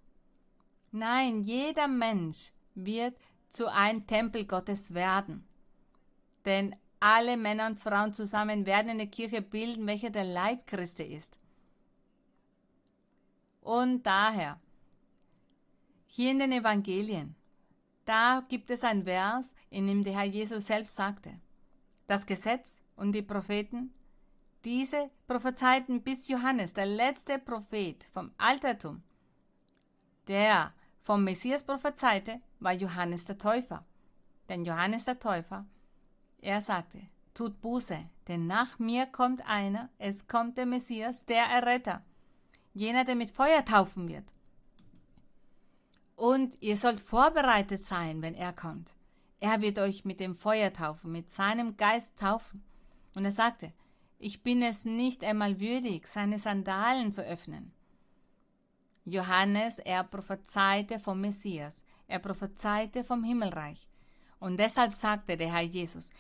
Nein, jeder Mensch wird zu einem Tempel Gottes werden. Denn alle Männer und Frauen zusammen werden eine Kirche bilden, welcher der Leib Christi ist. Und daher, hier in den Evangelien, da gibt es ein Vers, in dem der Herr Jesus selbst sagte, das Gesetz und die Propheten, diese prophezeiten bis Johannes, der letzte Prophet vom Altertum, der vom Messias prophezeite, war Johannes der Täufer. Denn Johannes der Täufer er sagte, tut Buße, denn nach mir kommt einer, es kommt der Messias, der Erretter, jener, der mit Feuer taufen wird. Und ihr sollt vorbereitet sein, wenn er kommt. Er wird euch mit dem Feuer taufen, mit seinem Geist taufen. Und er sagte, ich bin es nicht einmal würdig, seine Sandalen zu öffnen. Johannes, er prophezeite vom Messias, er prophezeite vom Himmelreich. Und deshalb sagte der Herr Jesus,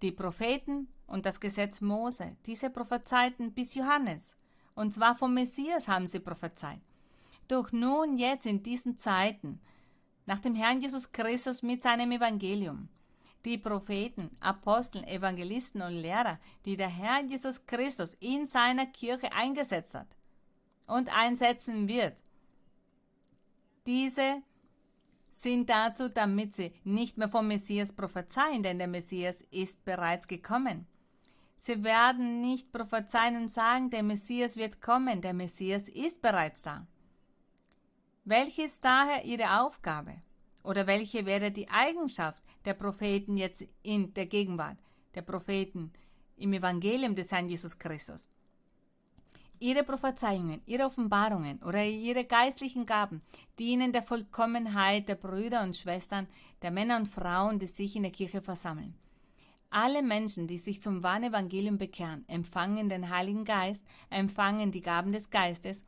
die Propheten und das Gesetz Mose, diese prophezeiten bis Johannes. Und zwar vom Messias haben sie prophezeit. Doch nun jetzt in diesen Zeiten, nach dem Herrn Jesus Christus mit seinem Evangelium, die Propheten, Apostel, Evangelisten und Lehrer, die der Herr Jesus Christus in seiner Kirche eingesetzt hat und einsetzen wird, diese sind dazu, damit sie nicht mehr vom Messias prophezeien, denn der Messias ist bereits gekommen. Sie werden nicht prophezeien und sagen, der Messias wird kommen, der Messias ist bereits da. Welche ist daher ihre Aufgabe? Oder welche wäre die Eigenschaft der Propheten jetzt in der Gegenwart, der Propheten im Evangelium des Herrn Jesus Christus? ihre Prophezeiungen, ihre Offenbarungen oder ihre geistlichen Gaben dienen der Vollkommenheit der Brüder und Schwestern, der Männer und Frauen, die sich in der Kirche versammeln. Alle Menschen, die sich zum wahren Evangelium bekehren, empfangen den Heiligen Geist, empfangen die Gaben des Geistes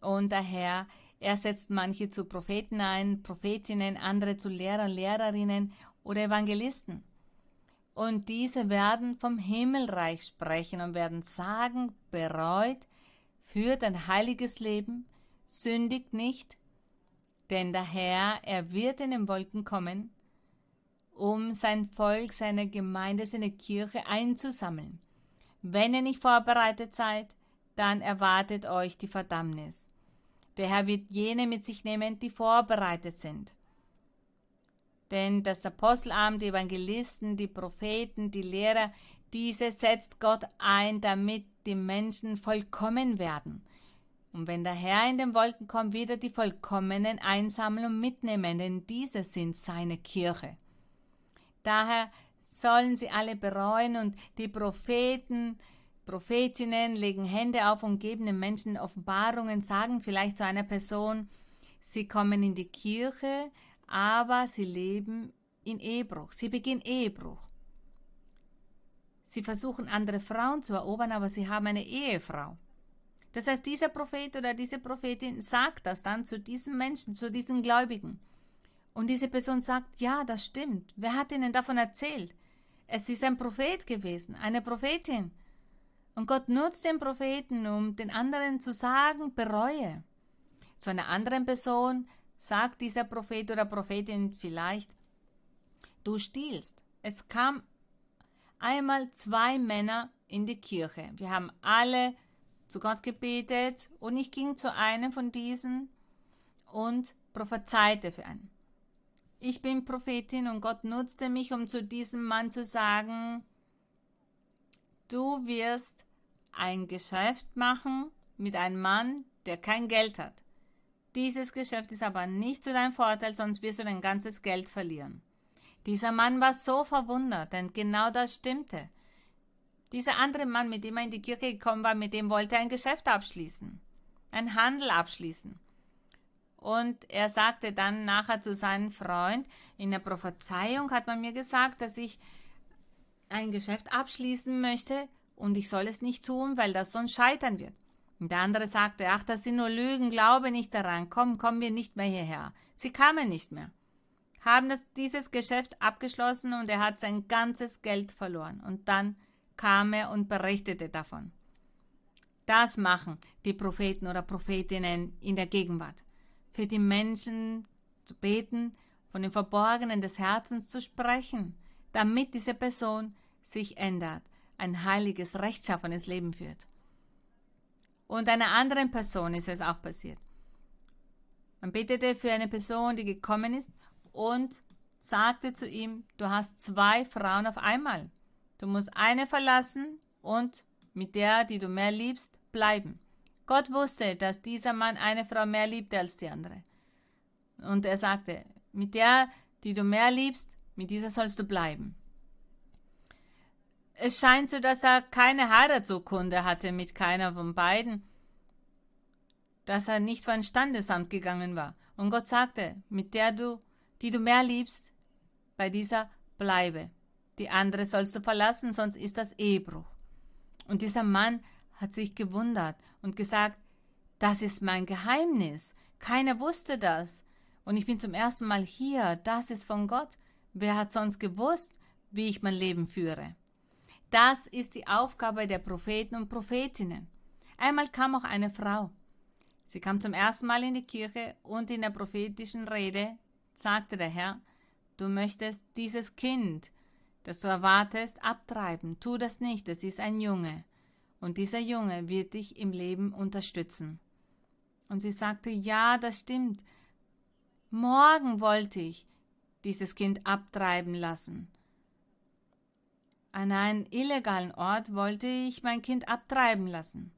und der Herr, er setzt manche zu Propheten ein, Prophetinnen, andere zu Lehrer, Lehrerinnen oder Evangelisten. Und diese werden vom Himmelreich sprechen und werden sagen, bereut, führt ein heiliges Leben, sündigt nicht, denn der Herr, er wird in den Wolken kommen, um sein Volk, seine Gemeinde, seine Kirche einzusammeln. Wenn ihr nicht vorbereitet seid, dann erwartet euch die Verdammnis. Der Herr wird jene mit sich nehmen, die vorbereitet sind. Denn das Apostelamt, die Evangelisten, die Propheten, die Lehrer, diese setzt Gott ein, damit die Menschen vollkommen werden. Und wenn der Herr in den Wolken kommt, wird er die Vollkommenen einsammeln und mitnehmen, denn diese sind seine Kirche. Daher sollen sie alle bereuen und die Propheten, Prophetinnen legen Hände auf und geben den Menschen Offenbarungen, sagen vielleicht zu einer Person, sie kommen in die Kirche, aber sie leben in Ehebruch. Sie beginnen Ehebruch. Sie versuchen andere Frauen zu erobern, aber sie haben eine Ehefrau. Das heißt, dieser Prophet oder diese Prophetin sagt das dann zu diesem Menschen, zu diesen Gläubigen. Und diese Person sagt, ja, das stimmt. Wer hat ihnen davon erzählt? Es ist ein Prophet gewesen, eine Prophetin. Und Gott nutzt den Propheten, um den anderen zu sagen, bereue. Zu einer anderen Person sagt dieser Prophet oder Prophetin vielleicht, du stiehlst. Es kam einmal zwei Männer in die Kirche. Wir haben alle zu Gott gebetet und ich ging zu einem von diesen und prophezeite für einen. Ich bin Prophetin und Gott nutzte mich, um zu diesem Mann zu sagen, du wirst ein Geschäft machen mit einem Mann, der kein Geld hat. Dieses Geschäft ist aber nicht zu deinem Vorteil, sonst wirst du dein ganzes Geld verlieren. Dieser Mann war so verwundert, denn genau das stimmte. Dieser andere Mann, mit dem er in die Kirche gekommen war, mit dem wollte er ein Geschäft abschließen, ein Handel abschließen. Und er sagte dann nachher zu seinem Freund, in der Prophezeiung hat man mir gesagt, dass ich ein Geschäft abschließen möchte und ich soll es nicht tun, weil das sonst scheitern wird. Und der andere sagte, ach, das sind nur Lügen, glaube nicht daran, komm, kommen wir nicht mehr hierher. Sie kamen nicht mehr, haben das, dieses Geschäft abgeschlossen und er hat sein ganzes Geld verloren. Und dann kam er und berichtete davon. Das machen die Propheten oder Prophetinnen in der Gegenwart. Für die Menschen zu beten, von den Verborgenen des Herzens zu sprechen, damit diese Person sich ändert, ein heiliges, rechtschaffenes Leben führt. Und einer anderen Person ist es auch passiert. Man betete für eine Person, die gekommen ist und sagte zu ihm, du hast zwei Frauen auf einmal. Du musst eine verlassen und mit der, die du mehr liebst, bleiben. Gott wusste, dass dieser Mann eine Frau mehr liebte als die andere. Und er sagte, mit der, die du mehr liebst, mit dieser sollst du bleiben. Es scheint so, dass er keine Heiratsurkunde hatte mit keiner von beiden, dass er nicht vor ein Standesamt gegangen war. Und Gott sagte, mit der du, die du mehr liebst, bei dieser bleibe. Die andere sollst du verlassen, sonst ist das Ehebruch. Und dieser Mann hat sich gewundert und gesagt, das ist mein Geheimnis. Keiner wusste das. Und ich bin zum ersten Mal hier. Das ist von Gott. Wer hat sonst gewusst, wie ich mein Leben führe? Das ist die Aufgabe der Propheten und Prophetinnen. Einmal kam auch eine Frau. Sie kam zum ersten Mal in die Kirche und in der prophetischen Rede sagte der Herr, du möchtest dieses Kind, das du erwartest, abtreiben. Tu das nicht, es ist ein Junge. Und dieser Junge wird dich im Leben unterstützen. Und sie sagte, ja, das stimmt. Morgen wollte ich dieses Kind abtreiben lassen. An einen illegalen Ort wollte ich mein Kind abtreiben lassen,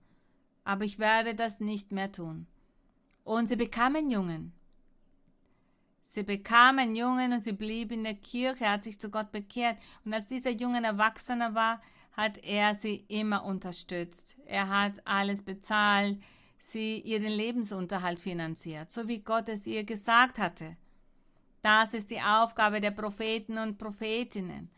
aber ich werde das nicht mehr tun. Und sie bekam einen Jungen. Sie bekam einen Jungen und sie blieb in der Kirche, hat sich zu Gott bekehrt. Und als dieser Junge erwachsener war, hat er sie immer unterstützt. Er hat alles bezahlt, sie ihr den Lebensunterhalt finanziert, so wie Gott es ihr gesagt hatte. Das ist die Aufgabe der Propheten und Prophetinnen.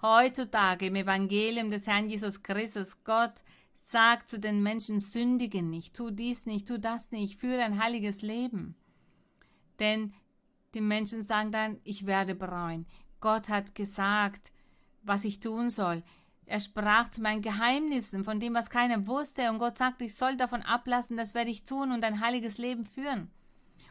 Heutzutage im Evangelium des Herrn Jesus Christus, Gott sagt zu den Menschen, sündige nicht, tu dies nicht, tu das nicht, führe ein heiliges Leben. Denn die Menschen sagen dann, ich werde bereuen. Gott hat gesagt, was ich tun soll. Er sprach zu meinen Geheimnissen, von dem, was keiner wusste, und Gott sagte, ich soll davon ablassen, das werde ich tun und ein heiliges Leben führen.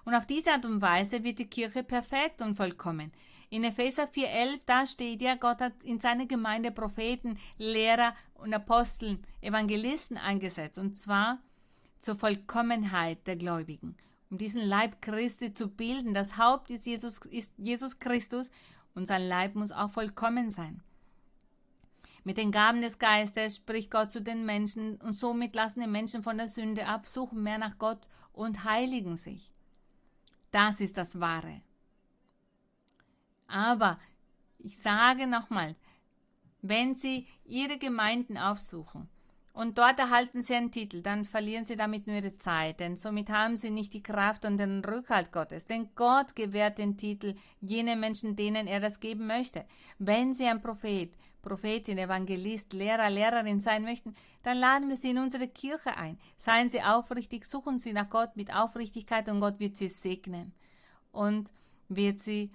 Und auf diese Art und Weise wird die Kirche perfekt und vollkommen. In Epheser 4,11, da steht ja, Gott hat in seine Gemeinde Propheten, Lehrer und Aposteln, Evangelisten eingesetzt, und zwar zur Vollkommenheit der Gläubigen, um diesen Leib Christi zu bilden. Das Haupt ist Jesus, ist Jesus Christus und sein Leib muss auch vollkommen sein. Mit den Gaben des Geistes spricht Gott zu den Menschen und somit lassen die Menschen von der Sünde ab, suchen mehr nach Gott und heiligen sich. Das ist das Wahre. Aber ich sage nochmal, wenn Sie Ihre Gemeinden aufsuchen und dort erhalten Sie einen Titel, dann verlieren Sie damit nur Ihre Zeit, denn somit haben Sie nicht die Kraft und den Rückhalt Gottes. Denn Gott gewährt den Titel jenen Menschen, denen er das geben möchte. Wenn Sie ein Prophet, Prophetin, Evangelist, Lehrer, Lehrerin sein möchten, dann laden wir Sie in unsere Kirche ein. Seien Sie aufrichtig, suchen Sie nach Gott mit Aufrichtigkeit und Gott wird Sie segnen und wird Sie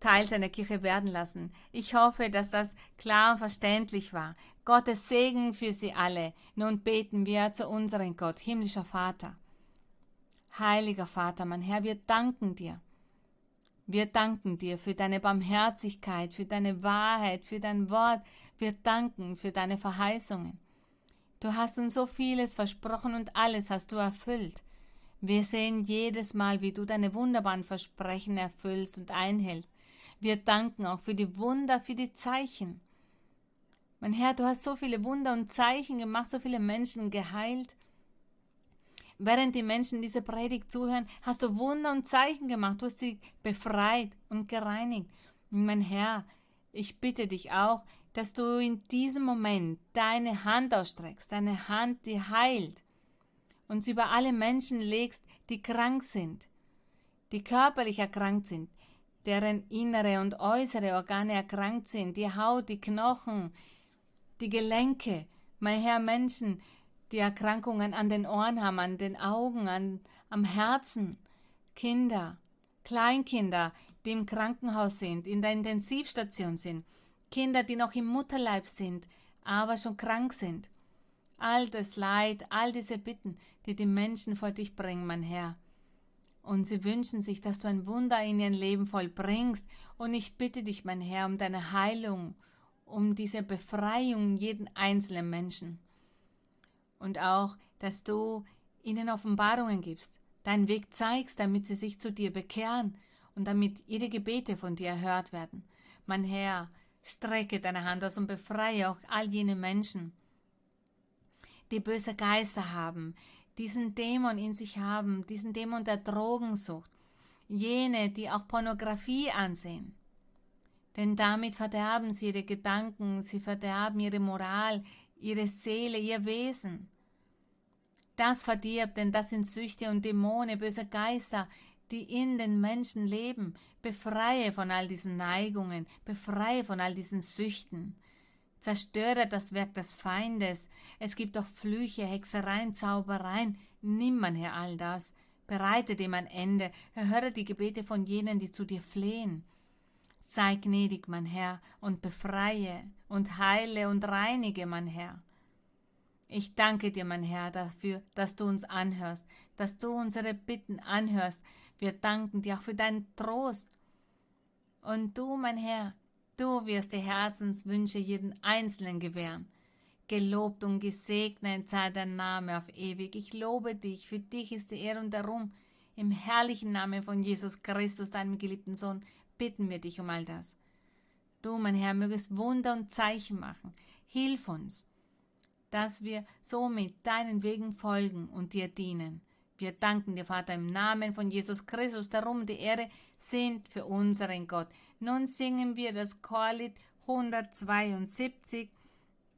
Teil seiner Kirche werden lassen. Ich hoffe, dass das klar und verständlich war. Gottes Segen für Sie alle. Nun beten wir zu unserem Gott, himmlischer Vater. Heiliger Vater, mein Herr, wir danken dir. Wir danken dir für deine Barmherzigkeit, für deine Wahrheit, für dein Wort. Wir danken für deine Verheißungen. Du hast uns so vieles versprochen und alles hast du erfüllt. Wir sehen jedes Mal, wie du deine wunderbaren Versprechen erfüllst und einhältst. Wir danken auch für die Wunder, für die Zeichen. Mein Herr, du hast so viele Wunder und Zeichen gemacht, so viele Menschen geheilt. Während die Menschen diese Predigt zuhören, hast du Wunder und Zeichen gemacht, du hast sie befreit und gereinigt. Und mein Herr, ich bitte dich auch, dass du in diesem Moment deine Hand ausstreckst, deine Hand, die heilt, und sie über alle Menschen legst, die krank sind, die körperlich erkrankt sind, deren innere und äußere Organe erkrankt sind, die Haut, die Knochen, die Gelenke, mein Herr, Menschen, die Erkrankungen an den Ohren haben, an den Augen, an, am Herzen, Kinder, Kleinkinder, die im Krankenhaus sind, in der Intensivstation sind, Kinder, die noch im Mutterleib sind, aber schon krank sind. All das Leid, all diese Bitten, die die Menschen vor dich bringen, mein Herr. Und sie wünschen sich, dass du ein Wunder in ihr Leben vollbringst. Und ich bitte dich, mein Herr, um deine Heilung, um diese Befreiung jeden einzelnen Menschen. Und auch, dass du ihnen Offenbarungen gibst, deinen Weg zeigst, damit sie sich zu dir bekehren und damit ihre Gebete von dir erhört werden. Mein Herr, strecke deine Hand aus und befreie auch all jene Menschen, die böse Geister haben, diesen Dämon in sich haben, diesen Dämon der Drogensucht, jene, die auch Pornografie ansehen. Denn damit verderben sie ihre Gedanken, sie verderben ihre Moral, ihre Seele, ihr Wesen. Das verdirbt, denn das sind Süchte und Dämonen, böse Geister, die in den Menschen leben. Befreie von all diesen Neigungen, befreie von all diesen Süchten. Zerstöre das Werk des Feindes. Es gibt auch Flüche, Hexereien, Zaubereien. Nimm, mein Herr, all das. Bereite dem ein Ende. Erhöre die Gebete von jenen, die zu dir flehen. Sei gnädig, mein Herr, und befreie und heile und reinige, mein Herr. Ich danke dir, mein Herr, dafür, dass du uns anhörst, dass du unsere Bitten anhörst. Wir danken dir auch für deinen Trost. Und du, mein Herr, Du wirst die Herzenswünsche jeden Einzelnen gewähren. Gelobt und gesegnet sei dein Name auf ewig. Ich lobe dich, für dich ist die Ehre und darum, im herrlichen Namen von Jesus Christus, deinem geliebten Sohn, bitten wir dich um all das. Du, mein Herr, mögest Wunder und Zeichen machen. Hilf uns, dass wir somit deinen Wegen folgen und dir dienen. Wir danken dir, Vater, im Namen von Jesus Christus, darum die Ehre sind für unseren Gott. Nun singen wir das Chorlied 172.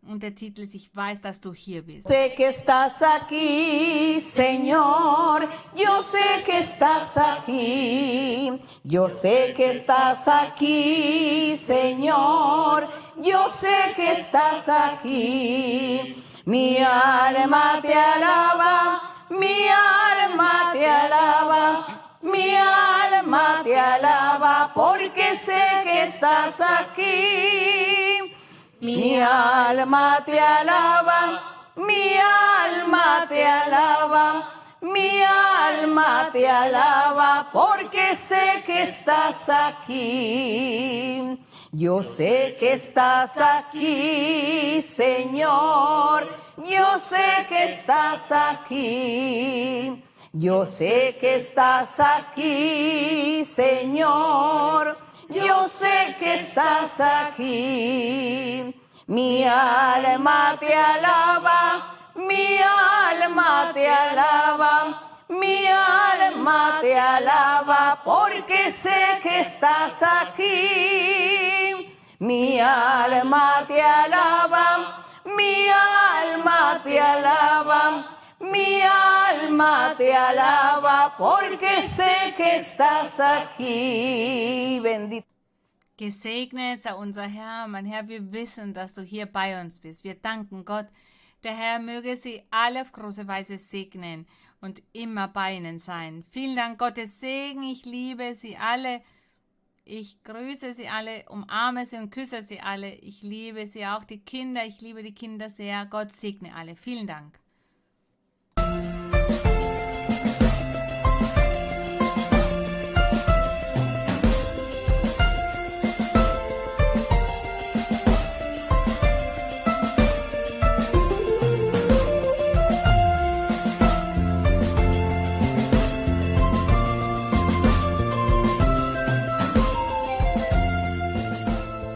Und der Titel ist Ich weiß, dass du hier bist. Sé que estás aquí, Señor. Yo sé que estás aquí. Yo sé que estás aquí, Señor. Yo sé que estás aquí. Mi alma te alaba. Mi alma te alaba. Mi alma te alaba porque sé que estás aquí. Mi alma te alaba, mi alma te alaba, mi alma te alaba, porque sé que estás aquí. Yo sé que estás aquí, Señor. Yo sé que estás aquí. Yo sé que estás aquí, Señor. Yo sé que estás aquí. Mi alma te alaba, mi alma te alaba. Mi alma te alaba porque sé que estás aquí. Mi alma te alaba, mi alma te alaba. Mi alma te alaba porque sé que estás aquí. Bendito. Gesegnet sei unser Herr, mein Herr, wir wissen, dass du hier bei uns bist. Wir danken Gott. Der Herr möge sie alle auf große Weise segnen und immer bei ihnen sein. Vielen Dank, Gottes Segen. Ich liebe sie alle. Ich grüße sie alle, umarme sie und küsse sie alle. Ich liebe sie auch, die Kinder. Ich liebe die Kinder sehr. Gott segne alle. Vielen Dank.